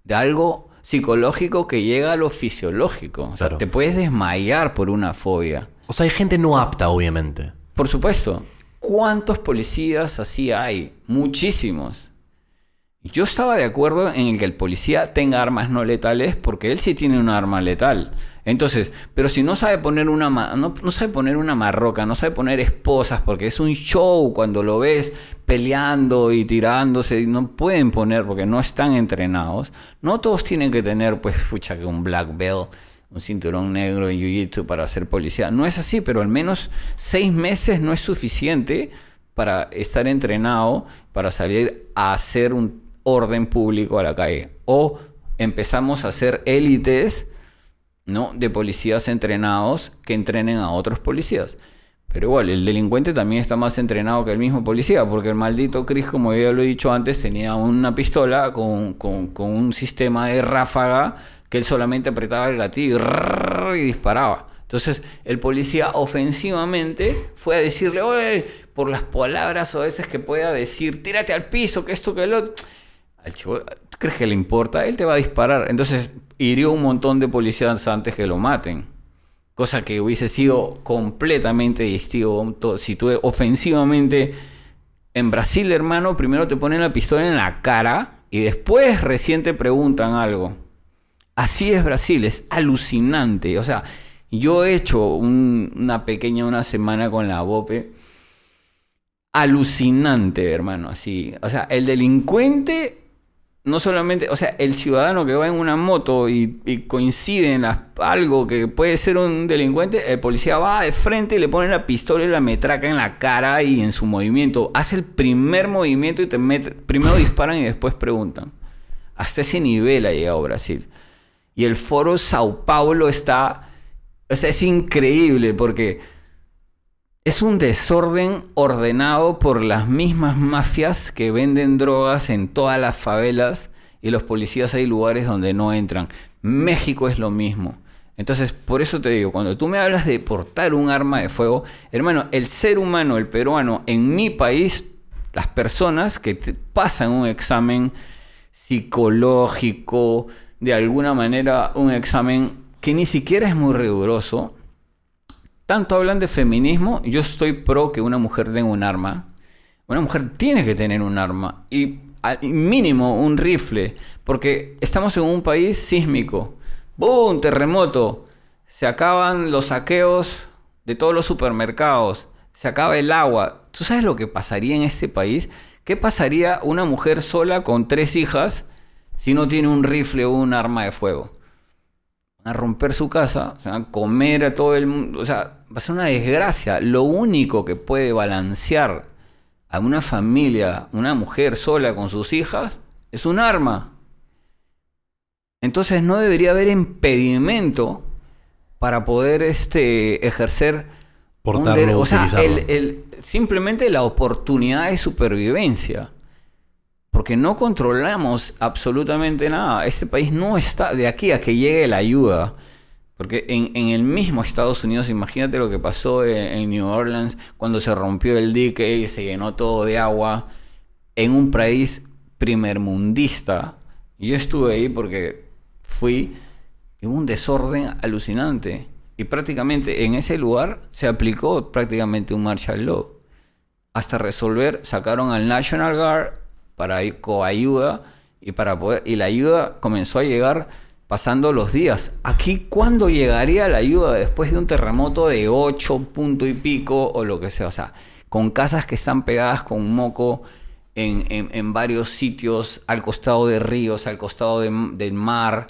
de algo psicológico que llega a lo fisiológico, o sea, Claro. te puedes desmayar por una fobia. O sea, hay gente no apta, obviamente. Por supuesto. ¿Cuántos policías así hay? Muchísimos. Yo estaba de acuerdo en que el policía tenga armas no letales porque él sí tiene una arma letal. Entonces, pero si no sabe poner una no, no sabe poner una marroca, no sabe poner esposas porque es un show cuando lo ves peleando y tirándose y no pueden poner porque no están entrenados. No todos tienen que tener pues fucha que un black belt un cinturón negro en Jiu-Jitsu para ser policía. No es así, pero al menos seis meses no es suficiente para estar entrenado, para salir a hacer un orden público a la calle. O empezamos a hacer élites ¿no? de policías entrenados que entrenen a otros policías. Pero igual, el delincuente también está más entrenado que el mismo policía, porque el maldito Chris, como ya lo he dicho antes, tenía una pistola con, con- con un sistema de ráfaga que él solamente apretaba el gatillo y, disparaba. Entonces, el policía ofensivamente fue a decirle, oye, por las palabras o veces que pueda decir, tírate al piso, que esto, que lo otro. Al chivo, ¿tú crees que le importa? Él te va a disparar. Entonces, hirió un montón de policías antes que lo maten. Cosa que hubiese sido completamente distinto si tú ofensivamente... En Brasil, hermano, primero te ponen la pistola en la cara y después recién te preguntan algo. Así es Brasil, es alucinante. O sea, yo he hecho un- una pequeña una semana con la BOPE. Alucinante, hermano, así. O sea, el delincuente no solamente, o sea, el ciudadano que va en una moto y, coincide en algo que puede ser un delincuente, el policía va de frente y le pone la pistola y la metraca en la cara y en su movimiento. Hace el primer movimiento y te mete, primero disparan y después preguntan. Hasta ese nivel ha llegado Brasil. Y el foro Sao Paulo está, o sea, es increíble porque es un desorden ordenado por las mismas mafias que venden drogas en todas las favelas y los policías hay lugares donde no entran. México es lo mismo. Entonces, por eso te digo, cuando tú me hablas de portar un arma de fuego, hermano, el ser humano, el peruano, en mi país, las personas que pasan un examen psicológico, de alguna manera un examen que ni siquiera es muy riguroso, tanto hablan de feminismo, yo estoy pro que una mujer tenga un arma. Una mujer tiene que tener un arma y mínimo un rifle, porque estamos en un país sísmico. ¡Bum! Terremoto. Se acaban los saqueos de todos los supermercados. Se acaba el agua. ¿Tú sabes lo que pasaría en este país? ¿Qué pasaría una mujer sola con tres hijas si no tiene un rifle o un arma de fuego? Van a romper su casa, van a comer a todo el mundo. O sea, va a ser una desgracia. Lo único que puede balancear a una familia, una mujer sola con sus hijas, es un arma. Entonces no debería haber impedimento para poder este, ejercer Portarlo, o sea, utilizarlo. el- el- simplemente la oportunidad de supervivencia. Porque no controlamos absolutamente nada. Este país no está de aquí a que llegue la ayuda. Porque en, en el mismo Estados Unidos, imagínate lo que pasó en, en New Orleans cuando se rompió el dique y se llenó todo de agua en un país primermundista. Yo estuve ahí porque fui hubo un desorden alucinante. Y prácticamente en ese lugar se aplicó prácticamente un martial law. Hasta resolver, sacaron al National Guard para ir coayuda y para poder y la ayuda comenzó a llegar pasando los días. Aquí ¿cuándo llegaría la ayuda después de un terremoto de 8 punto y pico o lo que sea, o sea, con casas que están pegadas con moco en, en- varios sitios al costado de ríos, al costado de- del mar.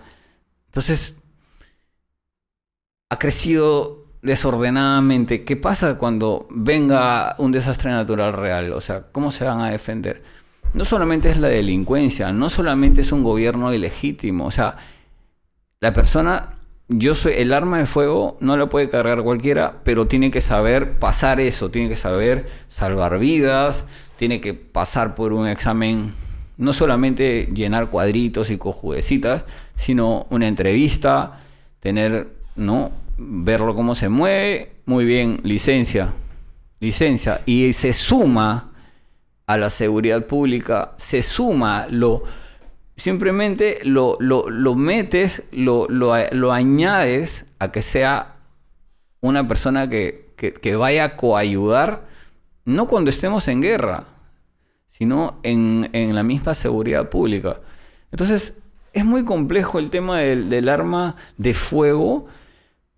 Entonces, ha crecido desordenadamente. ¿Qué pasa cuando venga un desastre natural real? O sea, ¿cómo se van a defender? No solamente es la delincuencia, no solamente es un gobierno ilegítimo, o sea, la persona, yo soy, el arma de fuego no la puede cargar cualquiera, pero tiene que saber pasar eso, tiene que saber salvar vidas, tiene que pasar por un examen, no solamente llenar cuadritos y cojudecitas, sino una entrevista, tener, ¿no? Verlo cómo se mueve, muy bien, licencia, licencia, y se suma a la seguridad pública, se suma lo simplemente lo, lo, lo metes, lo, lo, añades a que sea una persona que, que, que vaya a coayudar, no cuando estemos en guerra, sino en, en la misma seguridad pública. Entonces, es muy complejo el tema del, del arma de fuego,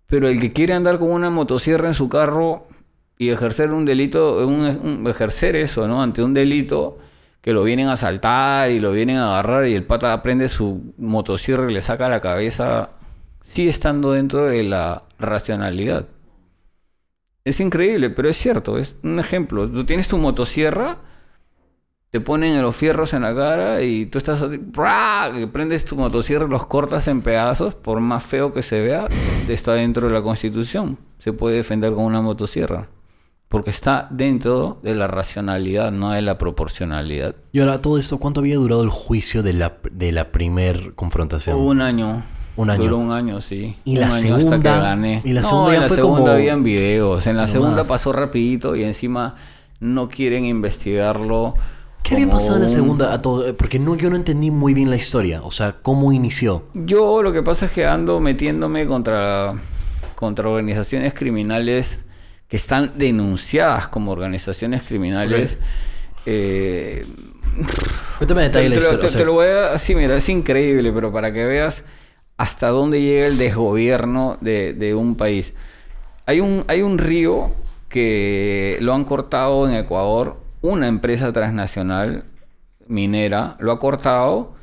pero el que quiere andar con una motosierra en su carro y ejercer un delito, un- ejercer eso, ¿no? Ante un delito que lo vienen a asaltar y lo vienen a agarrar y el pata prende su motosierra y le saca la cabeza, sigue estando dentro de la racionalidad. Es increíble, pero es cierto, es un ejemplo. Tú tienes tu motosierra, te ponen los fierros en la cara y tú estás así, prendes tu motosierra y los cortas en pedazos, por más feo que se vea, está dentro de la constitución. Se puede defender con una motosierra. Porque está dentro de la racionalidad, no de la proporcionalidad. Y ahora, todo esto, ¿cuánto había durado el juicio de la, de la primer confrontación? Un año. Un año. Duró un año, sí. ¿Y un la año hasta que segunda? gané. ¿Y la No, segunda ya en la fue segunda como- habían videos. En la segunda pasó rapidito y encima no quieren investigarlo. ¿Qué había pasado en la un- segunda? A todo, eh, porque no, yo no entendí muy bien la historia. O sea, ¿cómo inició? Yo lo que pasa es que ando metiéndome contra, contra organizaciones criminales que están denunciadas como organizaciones criminales. Eh, Cuéntame te, detalle la te lo- te- lo voy a así, mira, es increíble, pero para que veas hasta dónde llega el desgobierno de, de un país. Hay un, hay un río que lo han cortado en Ecuador, una empresa transnacional minera lo ha cortado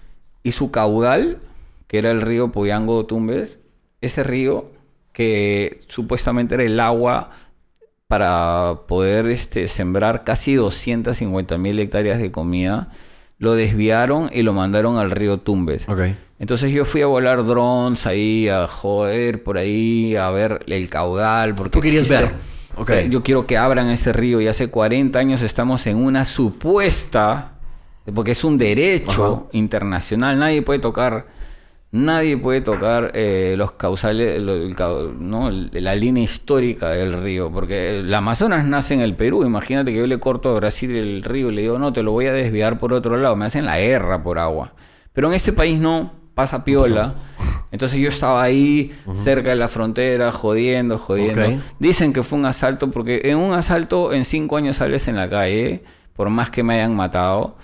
y su caudal, que era el río Poyango Tumbes, ese río que supuestamente era el agua para poder este, sembrar casi 250 mil hectáreas de comida, lo desviaron y lo mandaron al río Tumbes. Ok. Entonces yo fui a volar drones ahí, a joder por ahí, a ver el caudal. Porque Tú querías existe- ver. Ok. Eh, Yo quiero que abran este río y hace 40 años estamos en una supuesta, porque es un derecho internacional, nadie puede tocar, nadie puede tocar eh, los causales, lo- el cau- ¿no? La línea histórica del río, porque el Amazonas nace en el Perú, imagínate que yo le corto a Brasil el río y le digo, no, te lo voy a desviar por otro lado, me hacen la guerra por agua. Pero en este país no, pasa piola. Entonces yo estaba ahí, cerca de la frontera, jodiendo, jodiendo. Dicen que fue un asalto porque en un asalto en cinco años sales en la calle, por más que me hayan matado.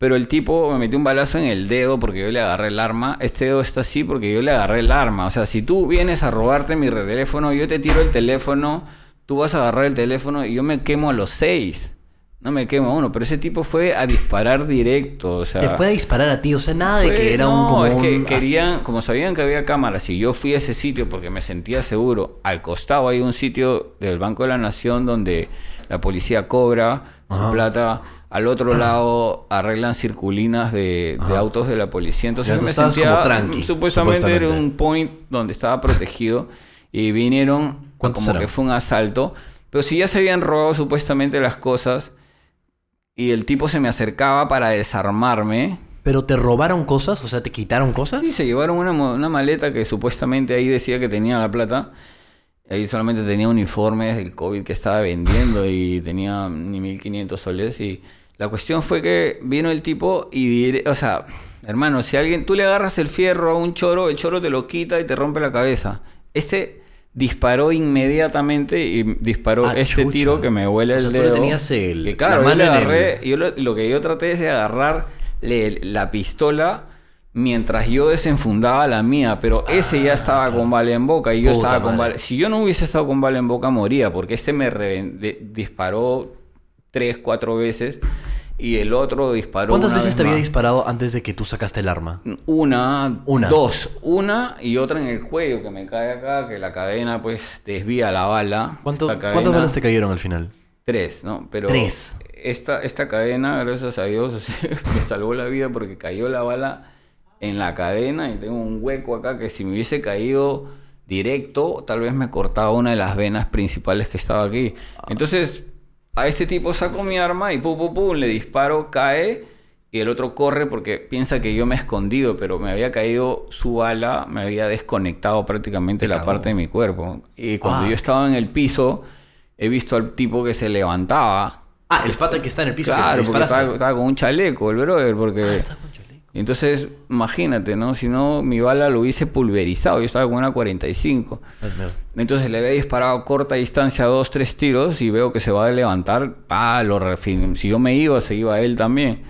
Pero el tipo me metió un balazo en el dedo porque yo le agarré el arma. Este dedo está así porque yo le agarré el arma. O sea, si tú vienes a robarte mi teléfono, yo te tiro el teléfono, tú vas a agarrar el teléfono y yo me quemo a los seis. No me quemo a uno, pero ese tipo fue a disparar directo. O sea, Te fue a disparar a ti, o sea, nada de que era no, un como es que un- querían, como sabían que había cámaras y yo fui a ese sitio porque me sentía seguro. Al costado hay un sitio del Banco de la Nación donde la policía cobra su plata. Al otro lado arreglan circulinas de, autos de la policía. Entonces Ya me sentía como tranqui, supuestamente, era un point donde estaba protegido y vinieron ¿Cuántos como que fue un asalto. Pero si ya se habían robado supuestamente las cosas y el tipo se me acercaba para desarmarme. Pero te robaron cosas, o sea, te quitaron cosas. Sí, se llevaron una, una maleta que supuestamente ahí decía que tenía la plata. Ahí solamente tenía uniformes del COVID que estaba vendiendo y tenía ni 1500 soles. Y la cuestión fue que vino el tipo y, dire- o sea, hermano, si alguien, tú le agarras el fierro a un choro, el choro te lo quita y te rompe la cabeza. Este disparó inmediatamente y disparó Ah, este chucha. tiro que me huele O el sea, tú le dedo. tenías el- Y claro, la yo le mano en el- agarré, yo lo, lo que yo traté es de agarrarle la pistola mientras yo desenfundaba la mía, pero ese ya estaba con bala en boca y yo Ah, Puta estaba con bala. Si yo no hubiese estado con bala en boca, moría, porque este me de- disparó tres, cuatro veces y el otro disparó. ¿Cuántas una veces vez te había más. disparado antes de que tú sacaste el arma? Una, Una. dos, una y otra en el cuello que me cae acá, que la cadena pues desvía la bala. ¿Cuánto- Esta cadena- ¿Cuántas balas te cayeron al final? Tres, ¿no? Pero Tres. Esta, esta cadena, gracias a Dios, o sea, me salvó la vida porque cayó la bala en la cadena y tengo un hueco acá que si me hubiese caído directo, tal vez me cortaba una de las venas principales que estaba aquí. Entonces, a este tipo saco mi arma y pum, pum, pum, le disparo, cae y el otro corre porque piensa que yo me he escondido, pero me había caído su bala, me había desconectado prácticamente Te la parte de mi cuerpo. Y cuando Ah. yo estaba en el piso, he visto al tipo que se levantaba. Ah, el pata que está en el piso. que Claro, porque disparaste. estaba, estaba con un chaleco, el brother, porque... Ah, Entonces, imagínate, ¿no? Si no, mi bala lo hubiese pulverizado. Yo estaba con una 45. Ah, mierda. Entonces le había disparado a corta distancia dos, tres tiros y veo que se va a levantar. Ah, lo refin- Si yo me iba, se iba él también.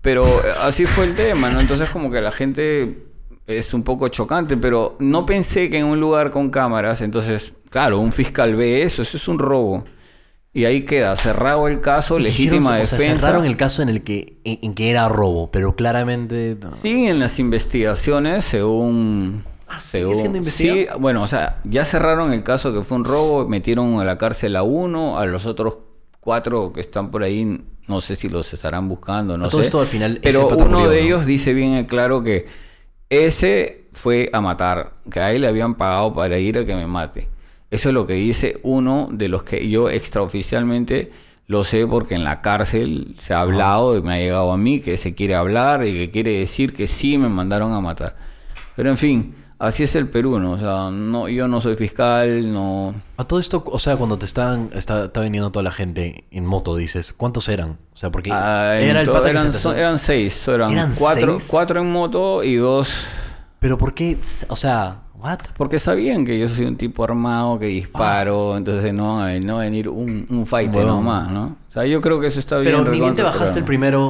Pero eh, así fue el tema, ¿no? Entonces como que la gente es un poco chocante, pero no pensé que en un lugar con cámaras, entonces, claro, un fiscal ve eso, eso es un robo. Y ahí queda, cerrado el caso, legítima hicieron- O sea, defensa. cerraron el caso en el que, en, en que era robo, pero claramente... no. Sí, en las investigaciones, según... Ah, ¿sigue según- siendo investigado? Sí, bueno, o sea, ya cerraron el caso que fue un robo, metieron a la cárcel a uno, a los otros cuatro que están por ahí, no sé si los estarán buscando, no A todo sé. esto, al final, Pero uno murió, de ¿no? ellos dice bien en claro que ese fue a matar, que a él le habían pagado para ir a que me mate. Eso es lo que dice uno de los que yo extraoficialmente lo sé porque en la cárcel se ha hablado y me ha llegado a mí que se quiere hablar y que quiere decir que sí me mandaron a matar. Pero en fin, así es el Perú, ¿no? O sea, no, yo no soy fiscal, no... A todo esto, o sea, cuando te estaban, está, está viniendo toda la gente en moto, dices, ¿cuántos eran? O sea, porque Ah, era el que eran, se eran seis, eran, ¿Eran cuatro, seis? cuatro en moto y dos Pero ¿por qué? O sea, ¿what? Porque sabían que yo soy un tipo armado, que disparo, entonces no, no va a venir un, un fighter Bueno. nomás, ¿no? O sea, yo creo que eso está bien. Pero ni bien te bajaste pero- el primero...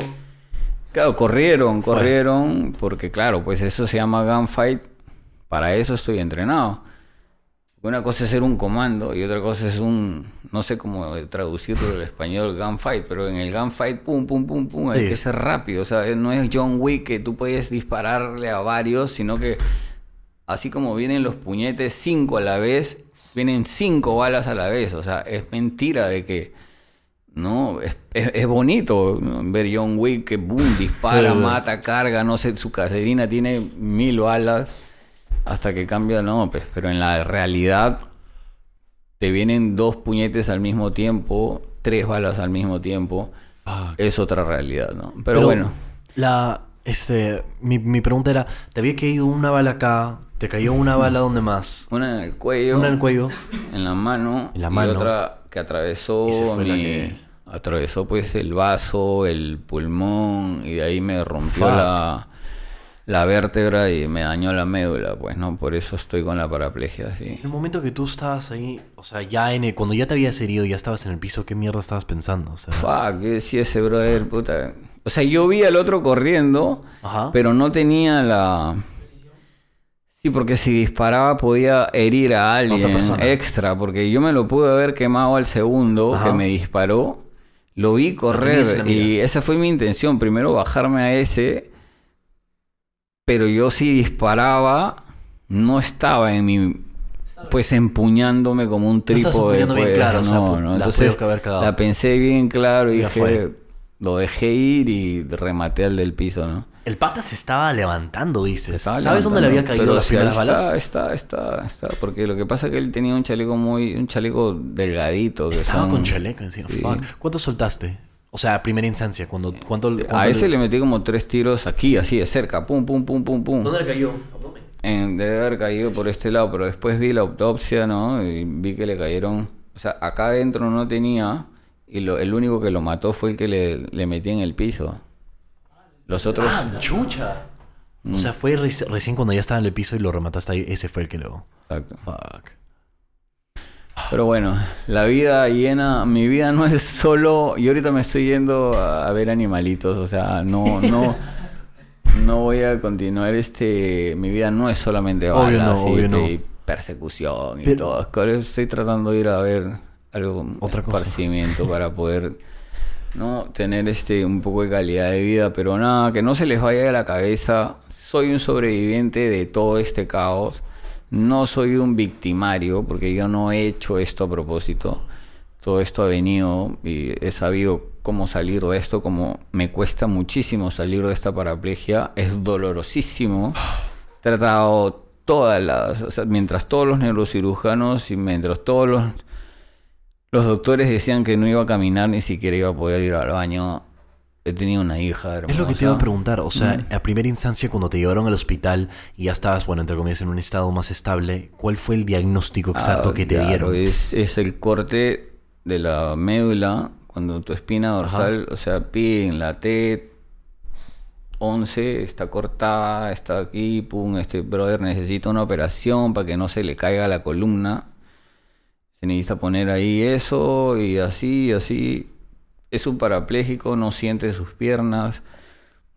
Claro, corrieron, Fue. corrieron, porque claro, pues eso se llama gunfight, para eso estoy entrenado. Una cosa es ser un comando y otra cosa es un, no sé cómo traducirlo al español, gunfight, pero en el gunfight, pum, pum, pum, pum, hay Sí. que ser rápido. O sea, no es John Wick que tú puedes dispararle a varios, sino que así como vienen los puñetes cinco a la vez, vienen cinco balas a la vez. O sea, es mentira de que, no, es, es- es bonito ver John Wick que, boom, dispara, Sí. mata, carga, no sé, su caserina tiene mil balas hasta que cambia, no, pues, pero en la realidad te vienen dos puñetes al mismo tiempo, tres balas al mismo tiempo, es otra realidad, ¿no? Pero, bueno, La, este, mi, mi pregunta era, ¿te había caído una bala acá? ¿Te cayó una bala donde más? una en el cuello, Una en el cuello. en la mano, En la y mano. otra que atravesó Y mi- que- atravesó pues el vaso, el pulmón y de ahí me rompió Fuck. la, la vértebra y me dañó la médula, pues no, por eso estoy con la paraplegia, sí. En el momento que tú estabas ahí, o sea, ya en el- cuando ya te habías herido, ya estabas en el piso, ¿qué mierda estabas pensando? O sea, Fuck, yo decía ese brother, puta. O sea, yo vi al otro corriendo, Ajá. pero no tenía la. Sí, porque si disparaba podía herir a alguien extra, porque yo me lo pude haber quemado al segundo Ajá. que me disparó. Lo vi correr y esa fue mi intención, primero bajarme a ese, pero yo si disparaba no estaba en mi pues empuñándome como un trípode. bien pues, claro, o sea, no, no. la Entonces la pensé bien claro y dije, fue. lo dejé ir y rematé al del piso, ¿no? El pata se estaba levantando, dices. Estaba ¿Sabes dónde le había caído pero las sí, primeras está, balas? Está, está, está, porque lo que pasa es que él tenía un chaleco muy, un chaleco delgadito. Estaba son- con chaleco encima. Sí. Fuck. ¿Cuánto soltaste? O sea, a primera instancia, cuando, ¿cuánto, cuánto A ese le metí como tres tiros aquí, así de cerca, pum, pum, pum, pum, pum. ¿Dónde le cayó? En- debe haber caído por este lado, pero después vi la autopsia, ¿no? Y vi que le cayeron. O sea, acá adentro no tenía, y lo, el único que lo mató fue el que le, le metí en el piso. Los otros. Ah, chucha. Mm. O sea, fue reci- recién cuando ya estaba en el piso y lo remataste ahí. Ese fue el que lo. Exacto. Fuck. Pero bueno, la vida llena, mi vida no es solo. Yo ahorita me estoy yendo a, ver animalitos, o sea, no, no, no voy a continuar este. Mi vida no es solamente balas no, y, no. y persecución y Pero- todo. Estoy tratando de ir a ver algo, Otra cosa. esparcimiento para poder no tener este un poco de calidad de vida, pero nada, que no se les vaya de la cabeza. Soy un sobreviviente de todo este caos. No soy un victimario, porque yo no he hecho esto a propósito. Todo esto ha venido y he sabido cómo salir de esto, como me cuesta muchísimo salir de esta paraplegia. Es dolorosísimo. He tratado todas las, o sea, mientras todos los neurocirujanos y mientras todos los, los doctores decían que no iba a caminar, ni siquiera iba a poder ir al baño. He tenido una hija hermosa. Es lo que te iba a preguntar. O sea, Mm. a primera instancia, cuando te llevaron al hospital y ya estabas, bueno, entre comillas, en un estado más estable, ¿cuál fue el diagnóstico exacto Ah, que te claro, dieron? Es, es el corte de la médula cuando tu espina dorsal, o sea, pi en la T 11 está cortada, está aquí, pum, este brother necesita una operación para que no se le caiga la columna. Se necesita poner ahí eso y así, y así. Es un parapléjico, no siente sus piernas.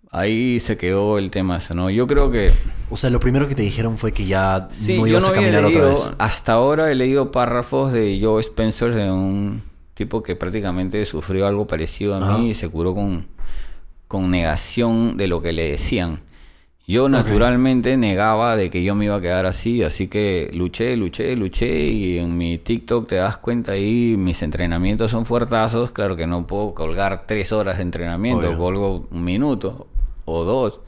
Ahí se quedó el tema ese, ¿no? Yo creo que O sea, lo primero que te dijeron fue que ya Sí, no ibas a caminar otra vez. Hasta ahora he leído párrafos de Joe Spencer, de un tipo que prácticamente sufrió algo parecido a Ajá. mí y se curó con, con negación de lo que le decían. Yo naturalmente negaba de que yo me iba a quedar así, así que luché, luché, luché y en mi TikTok te das cuenta ahí mis entrenamientos son fuertazos, claro que no puedo colgar tres horas de entrenamiento, Obvio. colgo un minuto o dos,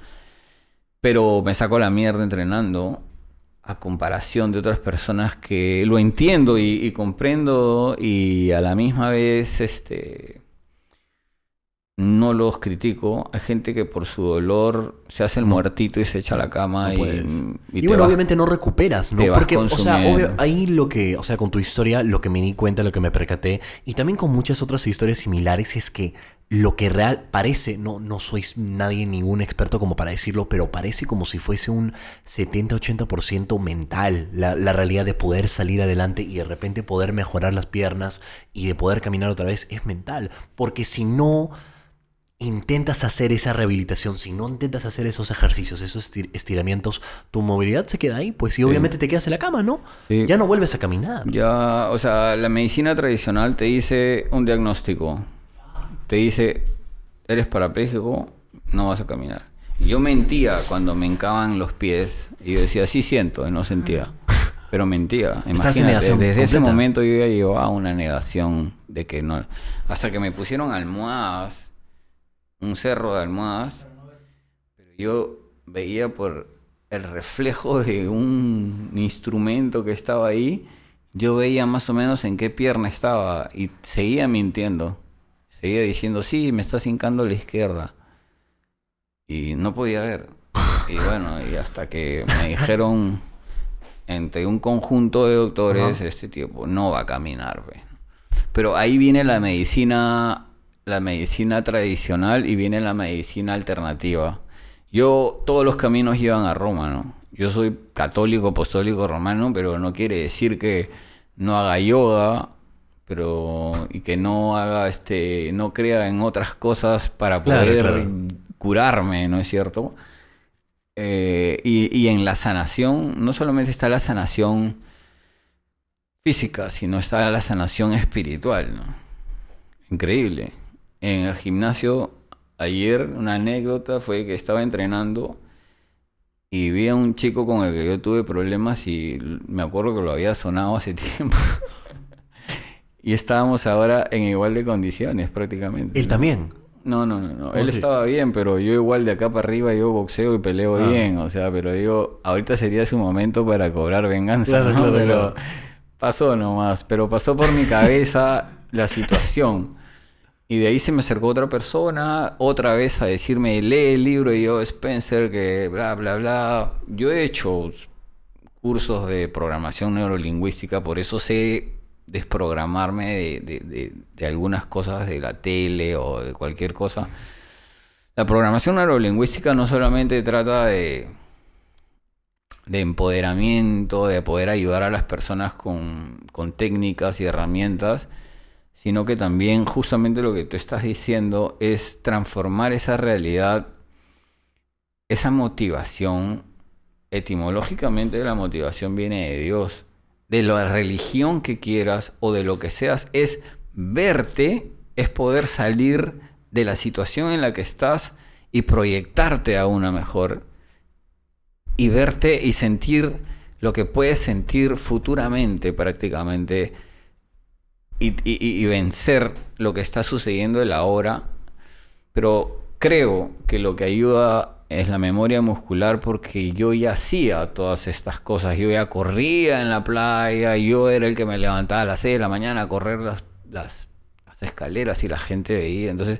pero me saco la mierda entrenando a comparación de otras personas que lo entiendo y, y comprendo y a la misma vez este no los critico. Hay gente que por su dolor se hace el muertito y se echa a la cama No y, y Y, te bueno, vas- obviamente no recuperas, ¿no? Porque, o sea, obvio, ahí lo que, o sea, con tu historia, lo que me di cuenta, lo que me percaté, y también con muchas otras historias similares, es que lo que real parece, no, no soy nadie, ningún experto como para decirlo, pero parece como si fuese un 70-80% mental, la, la realidad de poder salir adelante y de repente poder mejorar las piernas y de poder caminar otra vez, es mental. Porque si no intentas hacer esa rehabilitación, si no intentas hacer esos ejercicios, esos estir- estiramientos, tu movilidad se queda ahí, pues y obviamente te quedas en la cama, ¿no? Sí. Ya no vuelves a caminar. Ya, o sea, la medicina tradicional te dice un diagnóstico. Te dice, eres parapléjico, no vas a caminar. Yo mentía cuando me hincaban los pies. Y yo decía, sí siento, y no sentía. Pero mentía. Estás en Imagínate, negación desde ese momento yo ya llevaba una negación de que no. Hasta que me pusieron almohadas, un cerro de almohadas. Pero yo veía por el reflejo de un instrumento que estaba ahí, yo veía más o menos en qué pierna estaba y seguía mintiendo. Seguía diciendo, sí, me estás hincando a la izquierda. Y no podía ver. Y bueno, y hasta que me dijeron entre un conjunto de doctores, Ajá. este tipo no va a caminar. ve". Pero ahí viene la medicina, la medicina tradicional y viene la medicina alternativa. Yo, todos los caminos llevan a Roma, ¿no? Yo soy católico, apostólico, romano, pero no quiere decir que no haga yoga, pero y que no haga este, no crea en otras cosas para poder claro. curarme, ¿no es cierto? Eh, y, y en la sanación, no solamente está la sanación física, sino está la sanación espiritual, ¿no? Increíble. En el gimnasio, ayer, una anécdota fue que estaba entrenando y vi a un chico con el que yo tuve problemas y me acuerdo que lo había sonado hace tiempo. Y estábamos ahora en igual de condiciones prácticamente. Él ¿no? también. No, no, no, no. ¿Cómo Él estaba bien, pero yo igual de acá para arriba yo boxeo y peleo Ah. bien, o sea, pero digo, ahorita sería su momento para cobrar venganza, Claro, ¿no? claro, pero claro. pasó nomás, pero pasó por mi cabeza la situación. Y de ahí se me acercó otra persona, otra vez a decirme, lee el libro y yo, Spencer, que bla, bla, bla. Yo he hecho cursos de programación neurolingüística, por eso sé desprogramarme de, de- de- algunas cosas de la tele o de cualquier cosa. La programación neurolingüística no solamente trata de, de empoderamiento, de poder ayudar a las personas con, con técnicas y herramientas, sino que también justamente lo que tú estás diciendo es transformar esa realidad, esa motivación, etimológicamente la motivación viene de Dios, de la religión que quieras o de lo que seas, es verte, es poder salir de la situación en la que estás y proyectarte a una mejor y verte y sentir lo que puedes sentir futuramente prácticamente y, y- vencer lo que está sucediendo en la hora. Pero creo que lo que ayuda es la memoria muscular porque yo ya hacía todas estas cosas. Yo ya corría en la playa, yo era el que me levantaba a las 6 de la mañana a correr las, las, las escaleras y la gente veía. Entonces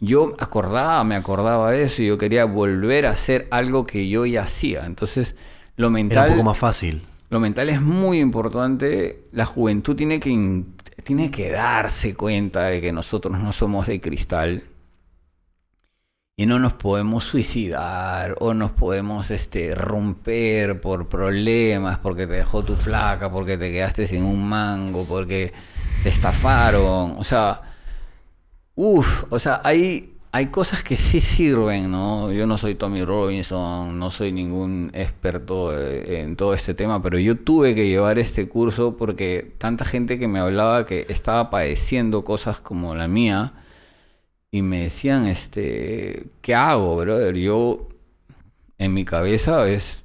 yo acordaba, me acordaba de eso y yo quería volver a hacer algo que yo ya hacía. Entonces lo Era mental... un poco más fácil. Lo mental es muy importante. La juventud tiene que, tiene que darse cuenta de que nosotros no somos de cristal. Y no nos podemos suicidar o nos podemos este, romper por problemas, porque te dejó tu flaca, porque te quedaste sin un mango, porque te estafaron. O sea, uff, o sea, hay, hay cosas que sí sirven, ¿no? Yo no soy Tommy Robinson, no soy ningún experto eh, en todo este tema, pero yo tuve que llevar este curso porque tanta gente que me hablaba que estaba padeciendo cosas como la mía y me decían, este, ¿qué hago, brother? Yo, en mi cabeza es,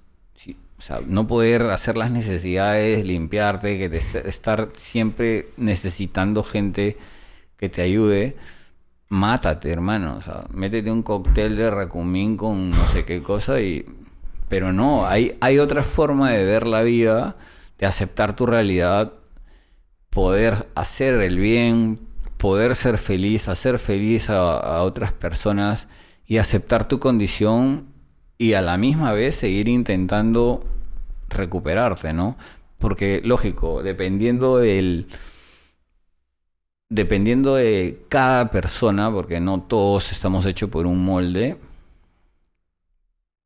o sea, no poder hacer las necesidades, limpiarte, que te est- estar siempre necesitando gente que te ayude. Mátate, hermano. O sea, métete un cóctel de racumín con no sé qué cosa y... Pero no, hay, hay otra forma de ver la vida, de aceptar tu realidad, poder hacer el bien, poder ser feliz, hacer feliz a, otras personas y aceptar tu condición y a la misma vez seguir intentando recuperarte, ¿no? Porque, lógico, dependiendo del... Dependiendo de cada persona, porque no todos estamos hechos por un molde,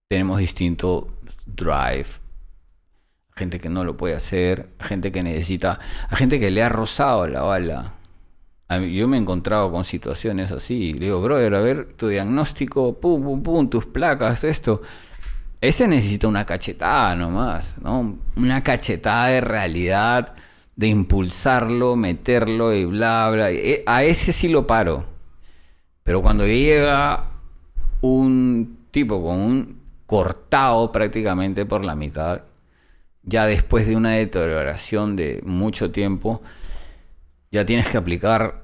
tenemos distinto drive. Gente que no lo puede hacer, gente que necesita, a gente que le ha rozado la bala. Yo me he encontrado con situaciones así. Le digo, brother, a ver, tu diagnóstico, pum, pum, pum, tus placas, esto. Ese necesita una cachetada nomás, ¿no? Una cachetada de realidad, de impulsarlo, meterlo y bla, bla. E- A ese sí lo paro. Pero cuando llega un tipo con un cortado prácticamente por la mitad, ya después de una deterioración de mucho tiempo, ya tienes que aplicar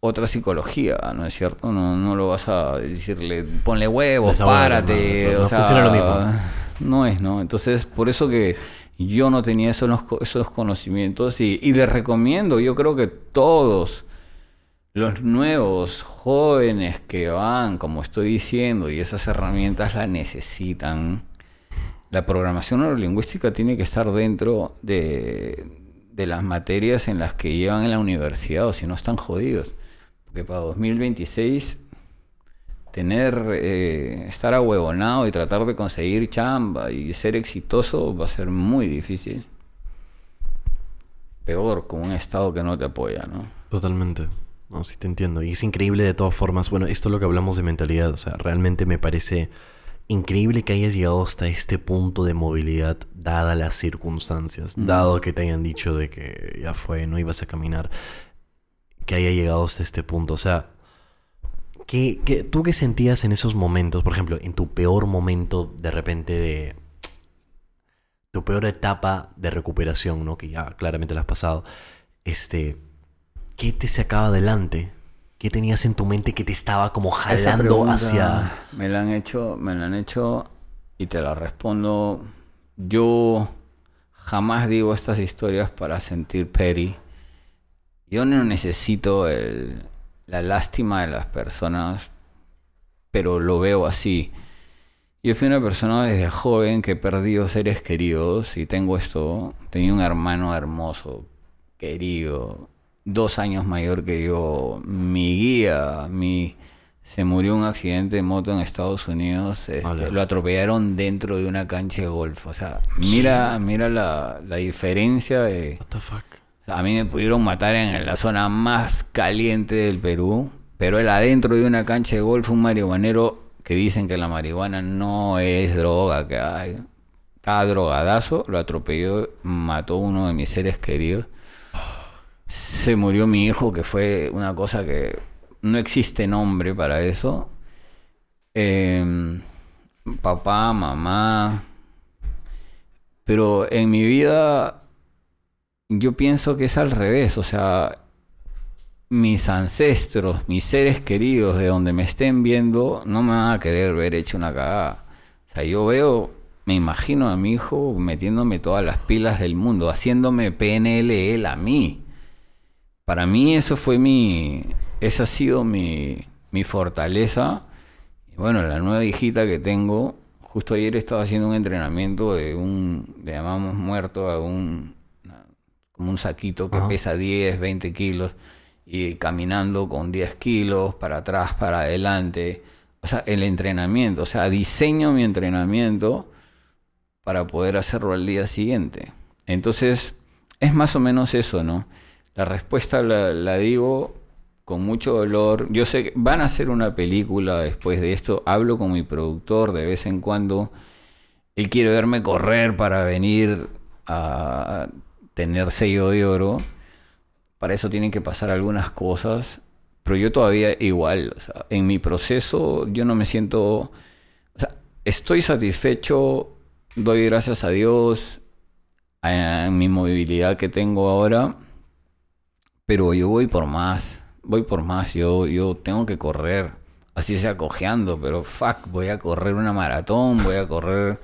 otra psicología, ¿no es cierto? No, no lo vas a decirle, ponle huevos, párate. no, no o sea, funciona lo mismo. No es, ¿no? Entonces, por eso que yo no tenía esos, esos conocimientos y, y les recomiendo, yo creo que todos los nuevos jóvenes que van, como estoy diciendo, y esas herramientas las necesitan, la programación neurolingüística tiene que estar dentro de, de las materias en las que llevan en la universidad, o si no están jodidos. Porque para 2026 tener, eh, estar ahuevonado y tratar de conseguir chamba y ser exitoso va a ser muy difícil. Peor con un estado que no te apoya, ¿no? Totalmente. No, sí te entiendo. Y es increíble de todas formas. Bueno, esto es lo que hablamos de mentalidad. O sea, realmente me parece increíble que hayas llegado hasta este punto de movilidad, dadas las circunstancias, dado que te hayan dicho de que ya fue, no ibas a caminar, que haya llegado hasta este punto. O sea, ¿qué, qué- tú qué sentías en esos momentos? Por ejemplo, en tu peor momento de repente de... Tu peor etapa de recuperación, ¿no? Que ya claramente la has pasado. Este... ¿Qué te sacaba adelante? ¿Qué tenías en tu mente que te estaba como jalando pregunta hacia... Me la han hecho, me la han hecho y te la respondo. Yo jamás digo estas historias para sentir peri. Yo no necesito el- la lástima de las personas, pero lo veo así. Yo fui una persona desde joven que he perdido seres queridos y tengo esto. Tenía un hermano hermoso, querido, dos años mayor que yo. Mi guía, mi se murió un accidente de moto en Estados Unidos. este, lo atropellaron dentro de una cancha de golf. O sea, mira, mira la, la diferencia de. What the fuck? A mí me pudieron matar en la zona más caliente del Perú, pero él adentro de una cancha de golf, un marihuanero que dicen que la marihuana no es droga, que hay. Estaba drogadazo, lo atropelló, mató a uno de mis seres queridos. Se murió mi hijo, que fue una cosa que no existe nombre para eso. Em, papá, mamá. Pero en mi vida yo pienso que es al revés, o sea, mis ancestros, mis seres queridos de donde me estén viendo, no me van a querer ver hecho una cagada. O sea, yo veo, me imagino a mi hijo metiéndome todas las pilas del mundo, haciéndome PNL a mí. Para mí eso fue mi, esa ha sido mi, mi fortaleza. Y bueno, la nueva hijita que tengo, justo ayer estaba haciendo un entrenamiento de un, le llamamos muerto a un, como un saquito que Ajá. pesa 10, 20 kilos y caminando con 10 kilos para atrás, para adelante. O sea, el entrenamiento, o sea, diseño mi entrenamiento para poder hacerlo al día siguiente. Entonces, es más o menos eso, ¿no? La respuesta la, digo con mucho dolor. Yo sé que van a hacer una película después de esto. Hablo con mi productor de vez en cuando. Él quiere verme correr para venir a tener sello de oro. Para eso tienen que pasar algunas cosas. Pero yo todavía igual, en mi proceso yo no me siento... O sea, estoy satisfecho, doy gracias a Dios a, mi movilidad que tengo ahora, pero yo voy por más, voy por más, yo, yo tengo que correr, así sea cojeando, pero fuck, voy a correr una maratón, voy a correr,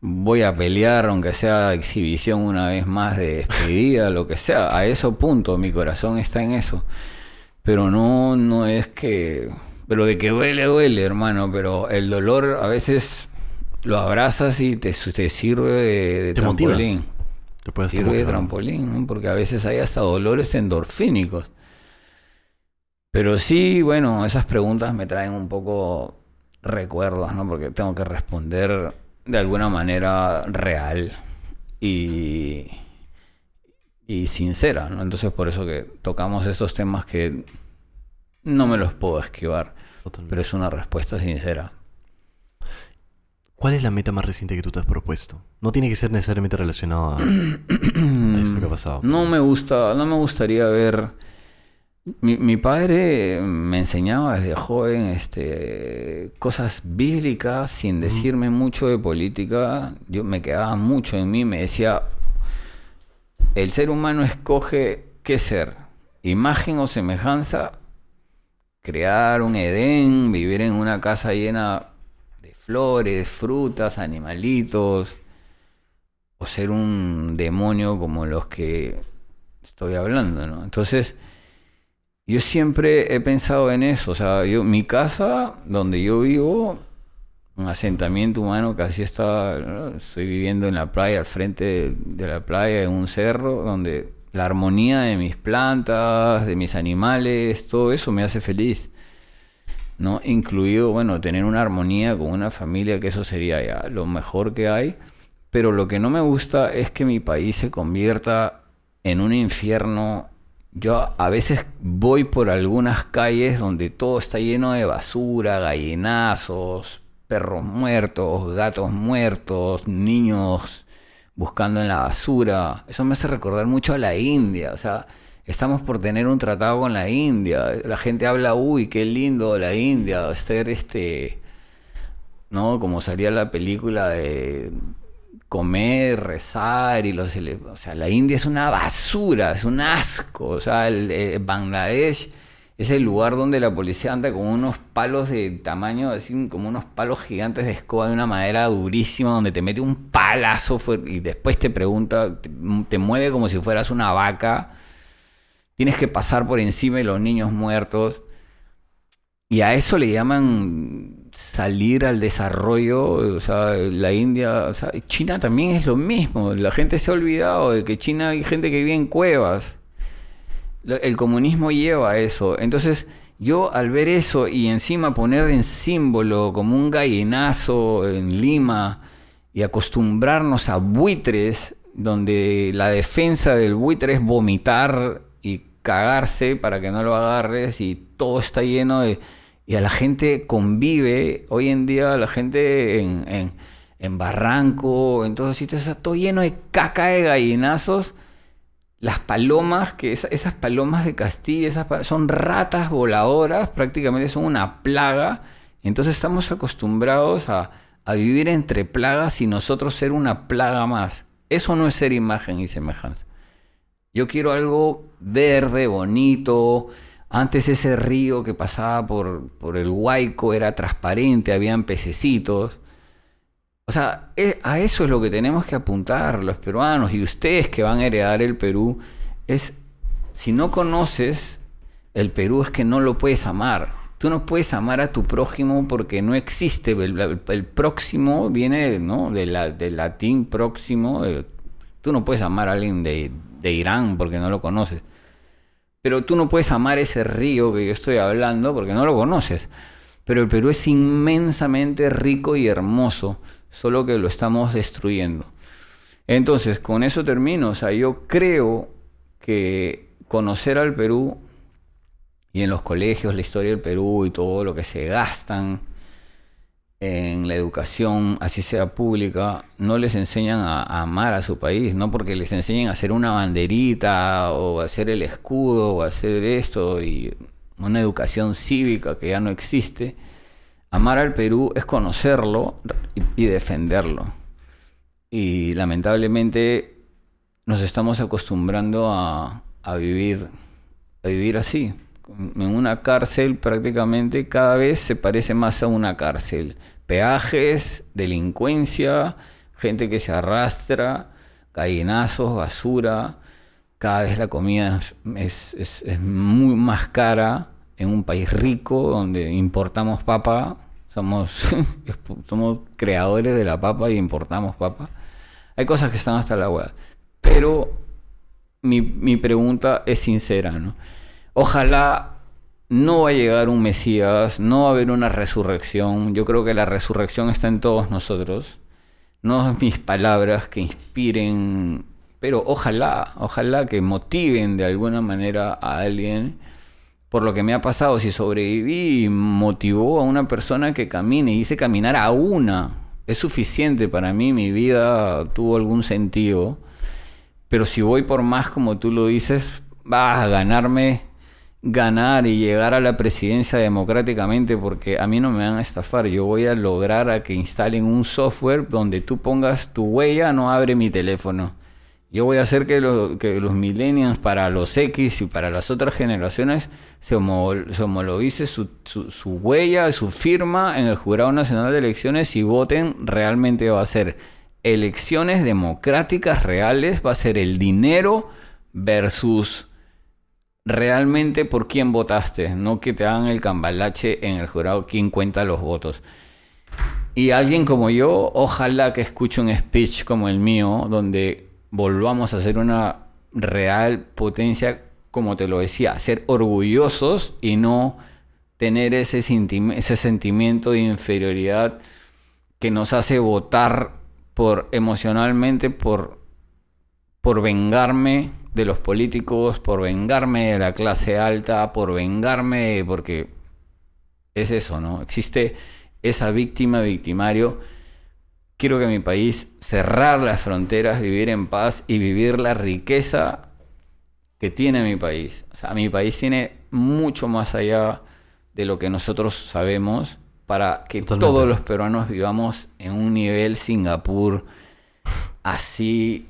voy a pelear, aunque sea exhibición una vez más de despedida, lo que sea, a eso punto, mi corazón está en eso. Pero no, no es que. Pero de que duele, duele, hermano. Pero el dolor a veces lo abrazas y te, te sirve de, de Te motiva. Te puedes Sirve de trampolín, ¿no? Porque a veces hay hasta dolores endorfínicos. Pero sí, bueno, esas preguntas me traen un poco recuerdos, ¿no? Porque tengo que responder de alguna manera real. Y y sincera, ¿no? Entonces por eso que tocamos estos temas que no me los puedo esquivar, Totalmente. pero es una respuesta sincera. ¿Cuál es la meta más reciente que tú te has propuesto? No tiene que ser necesariamente relacionado a, a esto que ha pasado. No me gusta, no me gustaría ver. Mi, mi padre me enseñaba desde joven este, cosas bíblicas sin decirme mucho de política. Yo me quedaba mucho en mí, me decía, el ser humano escoge qué ser, imagen o semejanza, crear un Edén, vivir en una casa llena flores, frutas, animalitos, o ser un demonio como los que estoy hablando, ¿no? Entonces, yo siempre he pensado en eso, o sea, yo, mi casa, donde yo vivo, un asentamiento humano que así está, estoy viviendo en la playa, al frente de la playa, en un cerro, donde la armonía de mis plantas, de mis animales, todo eso me hace feliz. ¿No? Incluido, bueno, tener una armonía con una familia, que eso sería ya lo mejor que hay. Pero lo que no me gusta es que mi país se convierta en un infierno. Yo a veces voy por algunas calles donde todo está lleno de basura, gallinazos, perros muertos, gatos muertos, niños buscando en la basura. Eso me hace recordar mucho a la India. O sea, estamos por tener un tratado con la India. La gente habla, uy, qué lindo la India, ser este, ¿no? Como salía la película de comer, rezar y los... O sea, la India es una basura, es un asco. O sea, el, eh, Bangladesh es el lugar donde la policía anda con unos palos de tamaño, así como unos palos gigantes de escoba de una madera durísima, donde te mete un palazo y después te pregunta, te mueve como si fueras una vaca. Tienes que pasar por encima de los niños muertos. Y a eso le llaman salir al desarrollo, o sea, la India, o sea, China también es lo mismo. La gente se ha olvidado de que China hay gente que vive en cuevas. El comunismo lleva a eso. Entonces, yo al ver eso y encima poner en símbolo como un gallinazo en Lima y acostumbrarnos a buitres, donde la defensa del buitre es vomitar cagarse para que no lo agarres y todo está lleno de... Y a la gente convive, hoy en día la gente en, en, en Barranco, en todos sitios, está todo lleno de caca de gallinazos las palomas, que esa- esas palomas de Castilla, esas son ratas voladoras, prácticamente son una plaga. Entonces estamos acostumbrados a, a vivir entre plagas y nosotros ser una plaga más. Eso no es ser imagen y semejanza. Yo quiero algo verde, bonito. Antes ese río que pasaba por, por el Huayco era transparente, habían pececitos. O sea, e- a eso es lo que tenemos que apuntar los peruanos y ustedes que van a heredar el Perú. Es, si no conoces el Perú es que no lo puedes amar. Tú no puedes amar a tu prójimo porque no existe. El, el- próximo viene ¿no? de la- del latín próximo. eh, tú no puedes amar a alguien de, de Irán porque no lo conoces. Pero tú no puedes amar ese río que yo estoy hablando porque no lo conoces. Pero el Perú es inmensamente rico y hermoso, solo que lo estamos destruyendo. Entonces, con eso termino. O sea, yo creo que conocer al Perú y en los colegios la historia del Perú y todo lo que se gastan en la educación, así sea pública, no les enseñan a, amar a su país, no porque les enseñen a hacer una banderita o a hacer el escudo o a hacer esto y una educación cívica que ya no existe. Amar al Perú es conocerlo y, y defenderlo. Y lamentablemente nos estamos acostumbrando a, a vivir, a vivir así. En una cárcel prácticamente cada vez se parece más a una cárcel. Peajes, delincuencia, gente que se arrastra, gallinazos, basura. Cada vez la comida es, es- es muy más cara en un país rico donde importamos papa. Somos, somos creadores de la papa y importamos papa. Hay cosas que están hasta la hueá. Pero mi, mi pregunta es sincera, ¿no? Ojalá no va a llegar un Mesías, no va a haber una resurrección. Yo creo que la resurrección está en todos nosotros. No mis palabras que inspiren pero ojalá, ojalá que motiven de alguna manera a alguien por lo que me ha pasado. Si sobreviví, motivó a una persona que camine, hice caminar a una. Es suficiente para mí, mi vida tuvo algún sentido. Pero si voy por más, como tú lo dices, vas a ganarme, ganar y llegar a la presidencia democráticamente, porque a mí no me van a estafar. Yo voy a lograr a que instalen un software donde tú pongas tu huella, no abre mi teléfono. Yo voy a hacer que, que los millennials para los X y para las otras generaciones se, homo- se su, su- su huella, su firma en el Jurado Nacional de Elecciones y voten. Realmente va a ser elecciones democráticas reales, va a ser el dinero versus realmente por quién votaste, no que te hagan el cambalache en el jurado quién cuenta los votos. Y alguien como yo, ojalá que escuche un speech como el mío, donde volvamos a ser una real potencia, como te lo decía, ser orgullosos y no tener ese, ese sentimiento de inferioridad que nos hace votar por emocionalmente por por vengarme de los políticos, por vengarme de la clase alta, por vengarme, porque es eso, ¿no? Existe esa víctima, victimario. Quiero que mi país cerrar las fronteras, vivir en paz y vivir la riqueza que tiene mi país. O sea, mi país tiene mucho más allá de lo que nosotros sabemos para que Totalmente. todos los peruanos vivamos en un nivel Singapur así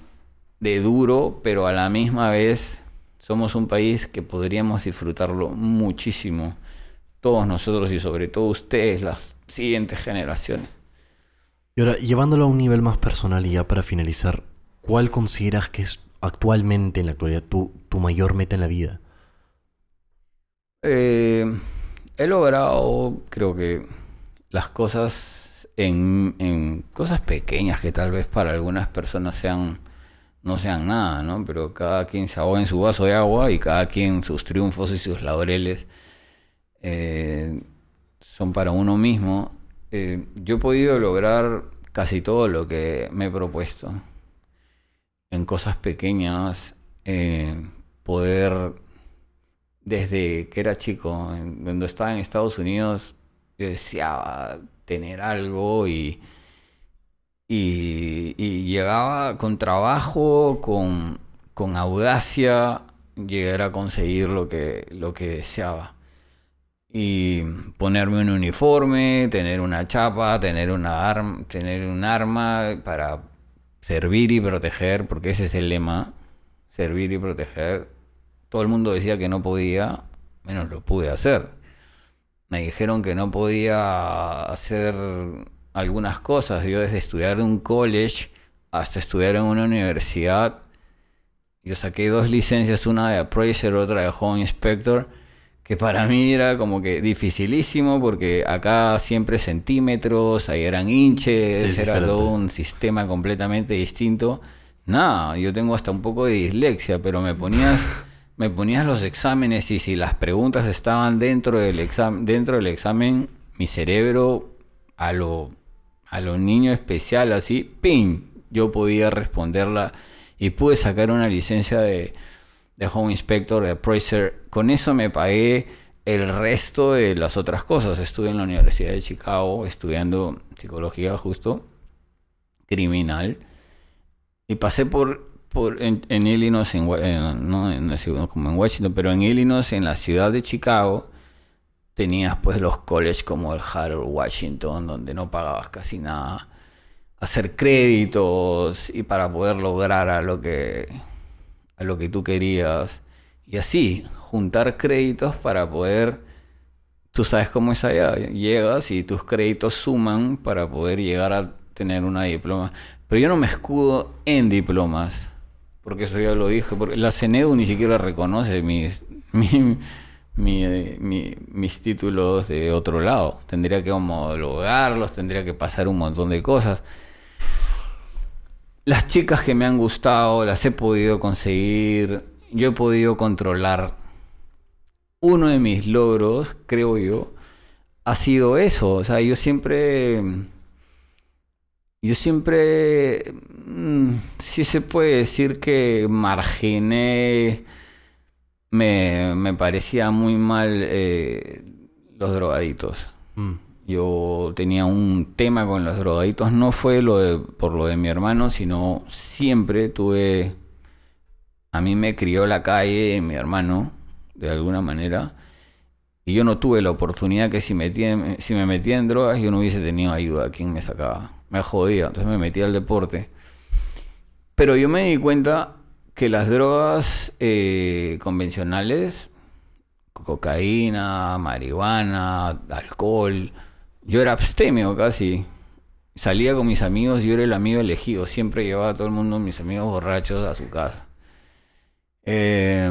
de duro, pero a la misma vez somos un país que podríamos disfrutarlo muchísimo, todos nosotros y sobre todo ustedes, las siguientes generaciones. Y ahora, llevándolo a un nivel más personal y ya para finalizar, ¿cuál consideras que es actualmente, en la actualidad, tu, tu mayor meta en la vida? Eh, he logrado, creo que, las cosas en, en cosas pequeñas que tal vez para algunas personas sean no sean nada, ¿no? Pero cada quien se ahoga en su vaso de agua y cada quien sus triunfos y sus laureles eh, son para uno mismo. Eh, yo he podido lograr casi todo lo que me he propuesto en cosas pequeñas, eh, poder desde que era chico, cuando estaba en Estados Unidos, yo deseaba tener algo y, y, llegaba con trabajo, con, con audacia, llegar a conseguir lo que, lo que deseaba. Y ponerme un uniforme, tener una chapa, tener una tener un arma para servir y proteger, porque ese es el lema, servir y proteger. Todo el mundo decía que no podía, menos lo pude hacer. Me dijeron que no podía hacer algunas cosas. Yo desde estudiar en un college hasta estudiar en una universidad, yo saqué dos licencias, una de appraiser, otra de home inspector, que para mí era como que dificilísimo porque acá siempre centímetros, ahí eran inches, Sí, era todo un sistema completamente distinto. Nada, yo tengo hasta un poco de dislexia, pero me ponías, me ponías los exámenes y si las preguntas estaban dentro del examen, dentro del examen, mi cerebro a lo, a lo niño especial así, ¡ping! Yo podía responderla y pude sacar una licencia de, de Home Inspector, de Appraiser. Con eso me pagué el resto de las otras cosas. Estuve en la Universidad de Chicago estudiando psicología justo, criminal. Y pasé por, por en, en Illinois, en, no en como en Washington, pero en Illinois, en la ciudad de Chicago, tenías pues los colleges como el Harold Washington, donde no pagabas casi nada. Hacer créditos y para poder lograr a lo que, a lo que tú querías. Y así, juntar créditos para poder... Tú sabes cómo es allá. Llegas y tus créditos suman para poder llegar a tener una diploma. Pero yo no me escudo en diplomas. Porque eso ya lo dije. Porque la CNEDU ni siquiera reconoce mis, mi- mi, mi- mis títulos de otro lado. Tendría que homologarlos, tendría que pasar un montón de cosas. Las chicas que me han gustado las he podido conseguir. Yo he podido controlar. Uno de mis logros, creo yo, ha sido eso. O sea, yo siempre yo siempre, mm, sí se puede decir que marginé, me, me parecía muy mal eh, los drogaditos. Mm. Yo tenía un tema con los drogaditos, no fue lo de- por lo de mi hermano, sino siempre tuve, a mí me crió la calle mi hermano, de alguna manera, y yo no tuve la oportunidad que si, metía, si me metía en drogas yo no hubiese tenido ayuda, ¿quién me sacaba? Me jodía, entonces me metía al deporte. Pero yo me di cuenta que las drogas eh, convencionales, cocaína, marihuana, alcohol, yo era abstemio casi. Salía con mis amigos, yo era el amigo elegido, siempre llevaba a todo el mundo, mis amigos borrachos, a su casa. Eh,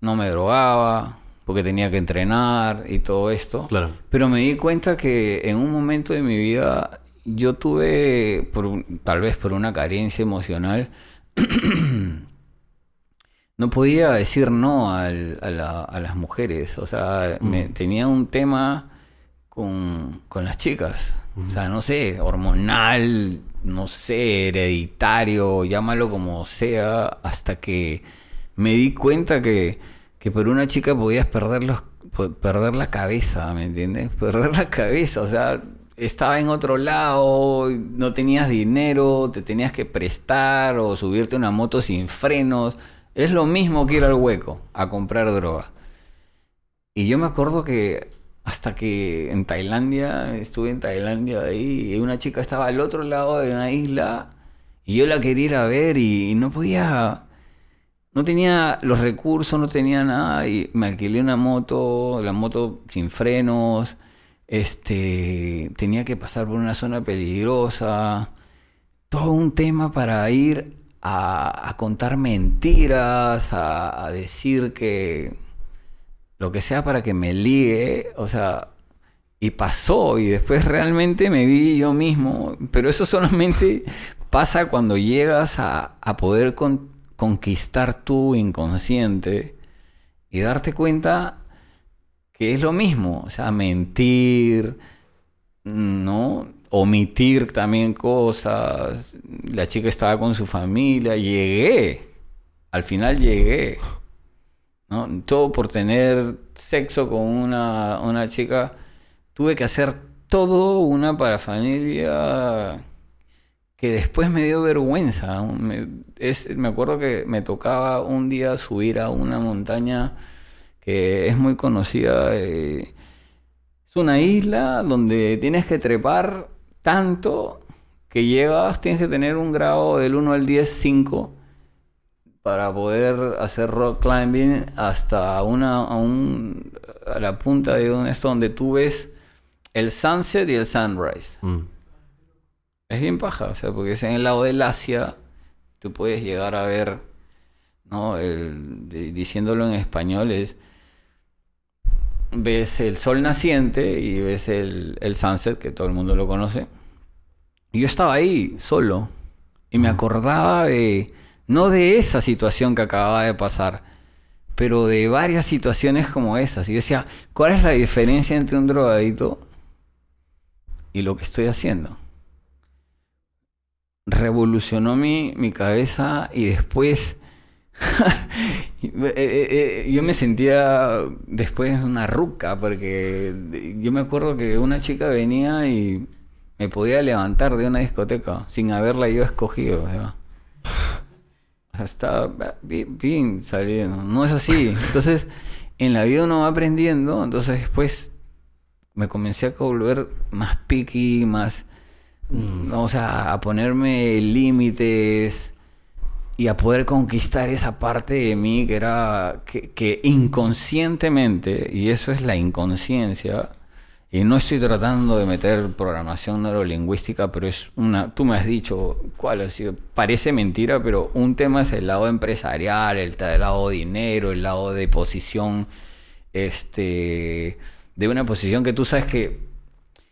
no me drogaba, porque tenía que entrenar y todo esto. Claro. Pero me di cuenta que en un momento de mi vida yo tuve, por, tal vez por una carencia emocional, no podía decir no al- a, la- a las mujeres. O sea, me- tenía un tema con, con las chicas. O sea, no sé, hormonal, no sé, hereditario, llámalo como sea, hasta que me di cuenta que, que por una chica podías perder, los, perder la cabeza, ¿me entiendes? Perder la cabeza, o sea, estaba en otro lado, no tenías dinero, te tenías que prestar o subirte una moto sin frenos. Es lo mismo que ir al hueco a comprar droga. Y yo me acuerdo que hasta que en Tailandia, estuve en Tailandia ahí, y una chica estaba al otro lado de una isla y yo la quería ir a ver y, no podía, no tenía los recursos, no tenía nada y me alquilé una moto, la moto sin frenos, este, tenía que pasar por una zona peligrosa, todo un tema para ir a, contar mentiras, a, decir que lo que sea para que me ligue, o sea, y pasó, y después realmente me vi yo mismo, pero eso solamente pasa cuando llegas a, a poder con- conquistar tu inconsciente y darte cuenta que es lo mismo, o sea, mentir, ¿no? Omitir también cosas. La chica estaba con su familia, llegué, al final llegué. ¿no? Todo por tener sexo con una, una chica. Tuve que hacer todo una parafamilia que después me dio vergüenza. Me, me acuerdo que me tocaba un día subir a una montaña que es muy conocida. eh, es una isla donde tienes que trepar tanto que llegas, tienes que tener un grado del 1 al 10, 5 para poder hacer rock climbing hasta una a, un- a la punta de un esto donde tú ves el sunset y el sunrise. Mm. Es bien paja, o sea, porque es en el lado del Asia, tú puedes llegar a ver, ¿no? El- di- diciéndolo en español es, ves el sol naciente y ves el, el sunset, que todo el mundo lo conoce. Y yo estaba ahí, solo, y me acordaba de, no de esa situación que acababa de pasar, pero de varias situaciones como esas. Y yo decía, ¿cuál es la diferencia entre un drogadito y lo que estoy haciendo? revolucionó mi, mi cabeza y después yo me sentía después una ruca porque yo me acuerdo que una chica venía y me podía levantar de una discoteca sin haberla yo escogido. sea, estaba bien, bien saliendo. No es así. Entonces, en la vida uno va aprendiendo. Entonces, después me comencé a volver más picky, más. O sea, a ponerme límites y a poder conquistar esa parte de mí que era. que, inconscientemente, y eso es la inconsciencia. Y no estoy tratando de meter programación neurolingüística, pero es una. Tú me has dicho cuál ha sido. Parece mentira, pero un tema es el lado empresarial, el, el lado dinero, el lado de posición. Este. De una posición que tú sabes que.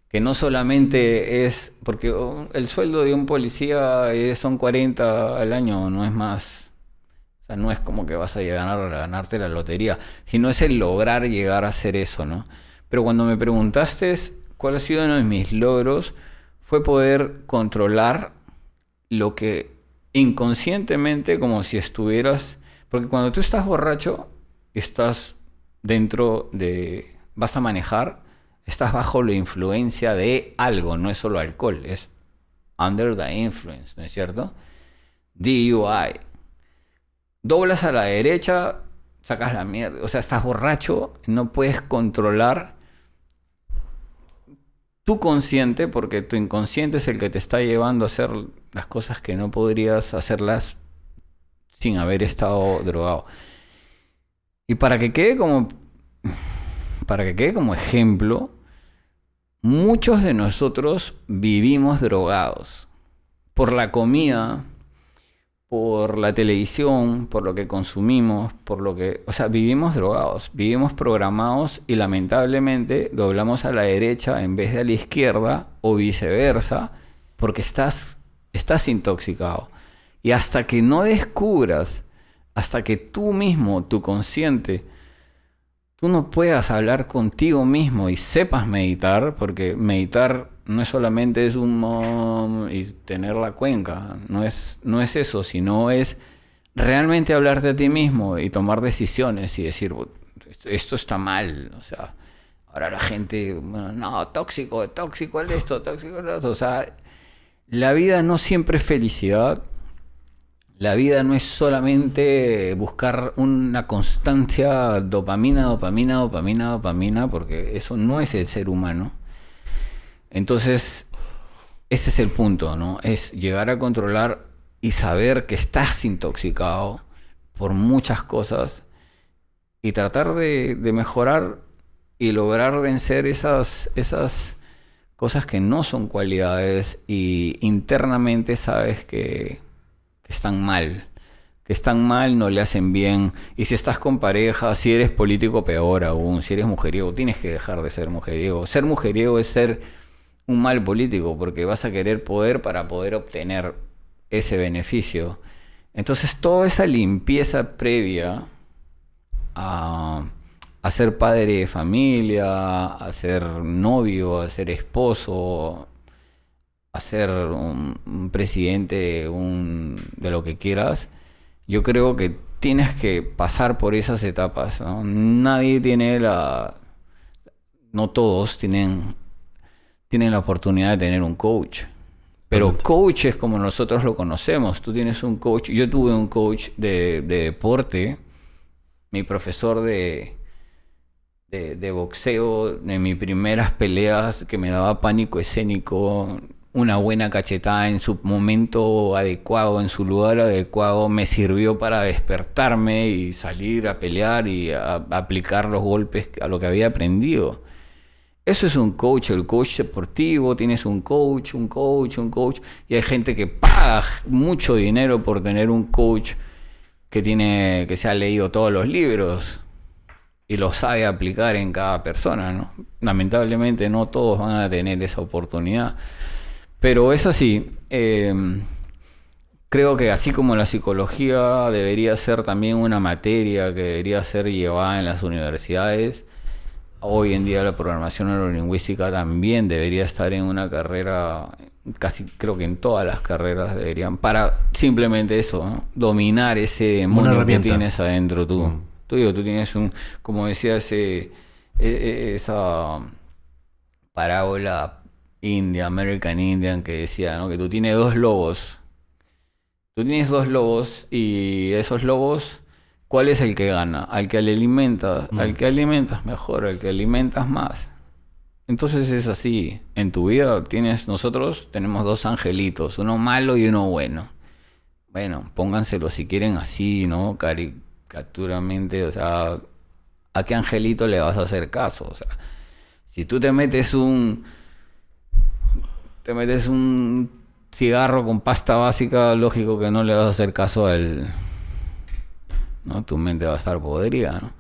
Que no solamente es. Porque oh, el sueldo de un policía son 40 al año, no es más. O sea, no es como que vas a llegar a ganarte la lotería, sino es el lograr llegar a hacer eso, ¿no? Pero cuando me preguntaste cuál ha sido uno de mis logros, fue poder controlar lo que inconscientemente, como si estuvieras, porque cuando tú estás borracho, estás dentro de, vas a manejar, estás bajo la influencia de algo, no es solo alcohol, es under the influence, ¿no es cierto? DUI. Doblas a la derecha, sacas la mierda, o sea, estás borracho, no puedes controlar tu consciente, porque tu inconsciente es el que te está llevando a hacer las cosas que no podrías hacerlas sin haber estado drogado. Y para que quede como para que quede como ejemplo, muchos de nosotros vivimos drogados por la comida, por la televisión, por lo que consumimos, por lo que, o sea, vivimos drogados, vivimos programados y lamentablemente doblamos a la derecha en vez de a la izquierda o viceversa, porque estás estás intoxicado. Y hasta que no descubras, hasta que tú mismo, tu consciente, tú no puedas hablar contigo mismo y sepas meditar, porque meditar no es solamente es un mom y tener la cuenca, no es, no es eso, sino es realmente hablarte a ti mismo y tomar decisiones y decir, esto está mal, o sea, ahora la gente, no, tóxico, tóxico el esto, tóxico el otro, o sea, la vida no siempre es felicidad. La vida no es solamente buscar una constancia dopamina, dopamina, dopamina, dopamina, porque eso no es el ser humano. Entonces, ese es el punto, ¿no? Es llegar a controlar y saber que estás intoxicado por muchas cosas y tratar de, mejorar y lograr vencer esas, esas cosas que no son cualidades y internamente sabes que, están mal. Que están mal, no le hacen bien. Y si estás con pareja, si eres político, peor aún. Si eres mujeriego, tienes que dejar de ser mujeriego. Ser mujeriego es ser un mal político porque vas a querer poder para poder obtener ese beneficio. Entonces toda esa limpieza previa a, ser padre de familia, a ser novio, a ser esposo, a ser un, presidente un, de lo que quieras, yo creo que tienes que pasar por esas etapas. Nadie tiene la... No todos tienen tienen la oportunidad de tener un coach. Pero coach es como nosotros lo conocemos. Tú tienes un coach. Yo tuve un coach de, deporte. Mi profesor de, de, boxeo, de mis primeras peleas, que me daba pánico escénico, una buena cachetada en su momento adecuado, en su lugar adecuado, me sirvió para despertarme y salir a pelear y a aplicar los golpes a lo que había aprendido. Eso es un coach, el coach deportivo, tienes un coach, un coach, un coach, y hay gente que paga mucho dinero por tener un coach que tiene, que se ha leído todos los libros y lo sabe aplicar en cada persona, ¿no? Lamentablemente no todos van a tener esa oportunidad. Pero es así. Em, creo que así como la psicología debería ser también una materia que debería ser llevada en las universidades, Hoy en día la programación neurolingüística también debería estar en una carrera, casi creo que en todas las carreras deberían, para simplemente eso, dominar ese demonio que tienes adentro tú. Mm. Tú digo, tú tienes un, como decía ese, e, e, esa parábola india, American Indian, que decía, ¿no? Que tú tienes dos lobos. Tú tienes dos lobos y esos lobos ¿Cuál es el que gana? Al que alimentas, mm. al que alimentas mejor, al que alimentas más. Entonces es así. En tu vida tienes, nosotros tenemos dos angelitos, uno malo y uno bueno. Bueno, pónganselo si quieren así, ¿no? Caricaturamente, o sea, ¿a qué angelito le vas a hacer caso? O sea, si tú te metes un. Te metes un cigarro con pasta básica, lógico que no le vas a hacer caso al ¿no? Tu mente va a estar podrida, ¿no?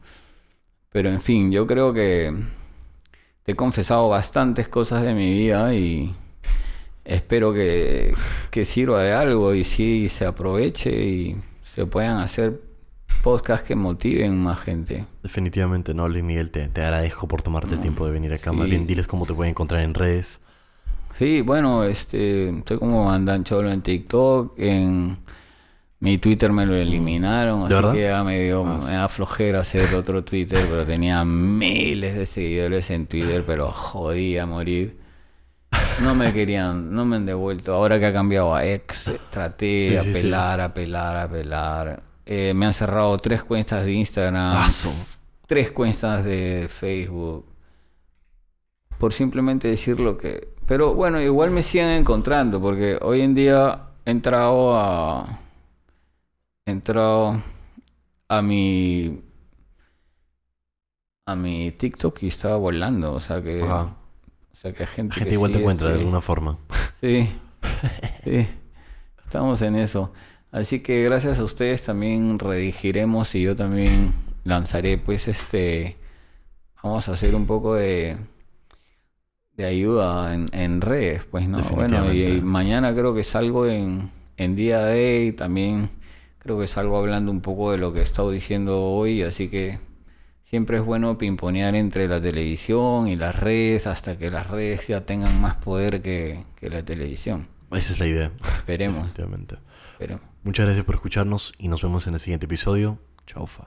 Pero en fin, yo creo que te he confesado bastantes cosas de mi vida y espero que, sirva de algo y sí se aproveche y se puedan hacer podcasts que motiven más gente. Definitivamente, no, Luis Miguel, te, agradezco por tomarte el tiempo de venir acá. Más bien, diles cómo te pueden encontrar en redes. Sí, bueno, este, estoy como andan cholo en TikTok, en mi Twitter me lo eliminaron, así verdad? que ya me dio, Ah, me da flojera hacer otro Twitter, pero tenía miles de seguidores en Twitter, pero jodía a morir. No me querían, no me han devuelto. Ahora que ha cambiado a ex, traté de sí, sí. apelar, apelar, apelar. Eh, me han cerrado tres cuentas de Instagram, Aso. tres cuentas de Facebook por simplemente decir lo que... Pero bueno, igual me siguen encontrando porque hoy en día he entrado a... He entrado a mi... A mi TikTok y estaba volando, o sea que... Ajá. O sea que hay gente, La gente que igual te encuentra de este, alguna forma. Sí, sí, estamos en eso. Así que gracias a ustedes también redigiremos y yo también lanzaré pues este, vamos a hacer un poco de, de ayuda en, en redes, pues no. Bueno, y, mañana creo que salgo en, en Día de y también creo que salgo hablando un poco de lo que he estado diciendo hoy, así que siempre es bueno pimponear entre la televisión y las redes hasta que las redes ya tengan más poder que, que la televisión. Esa es la idea. Esperemos, esperemos. Muchas gracias por escucharnos y nos vemos en el siguiente episodio. Chaufa.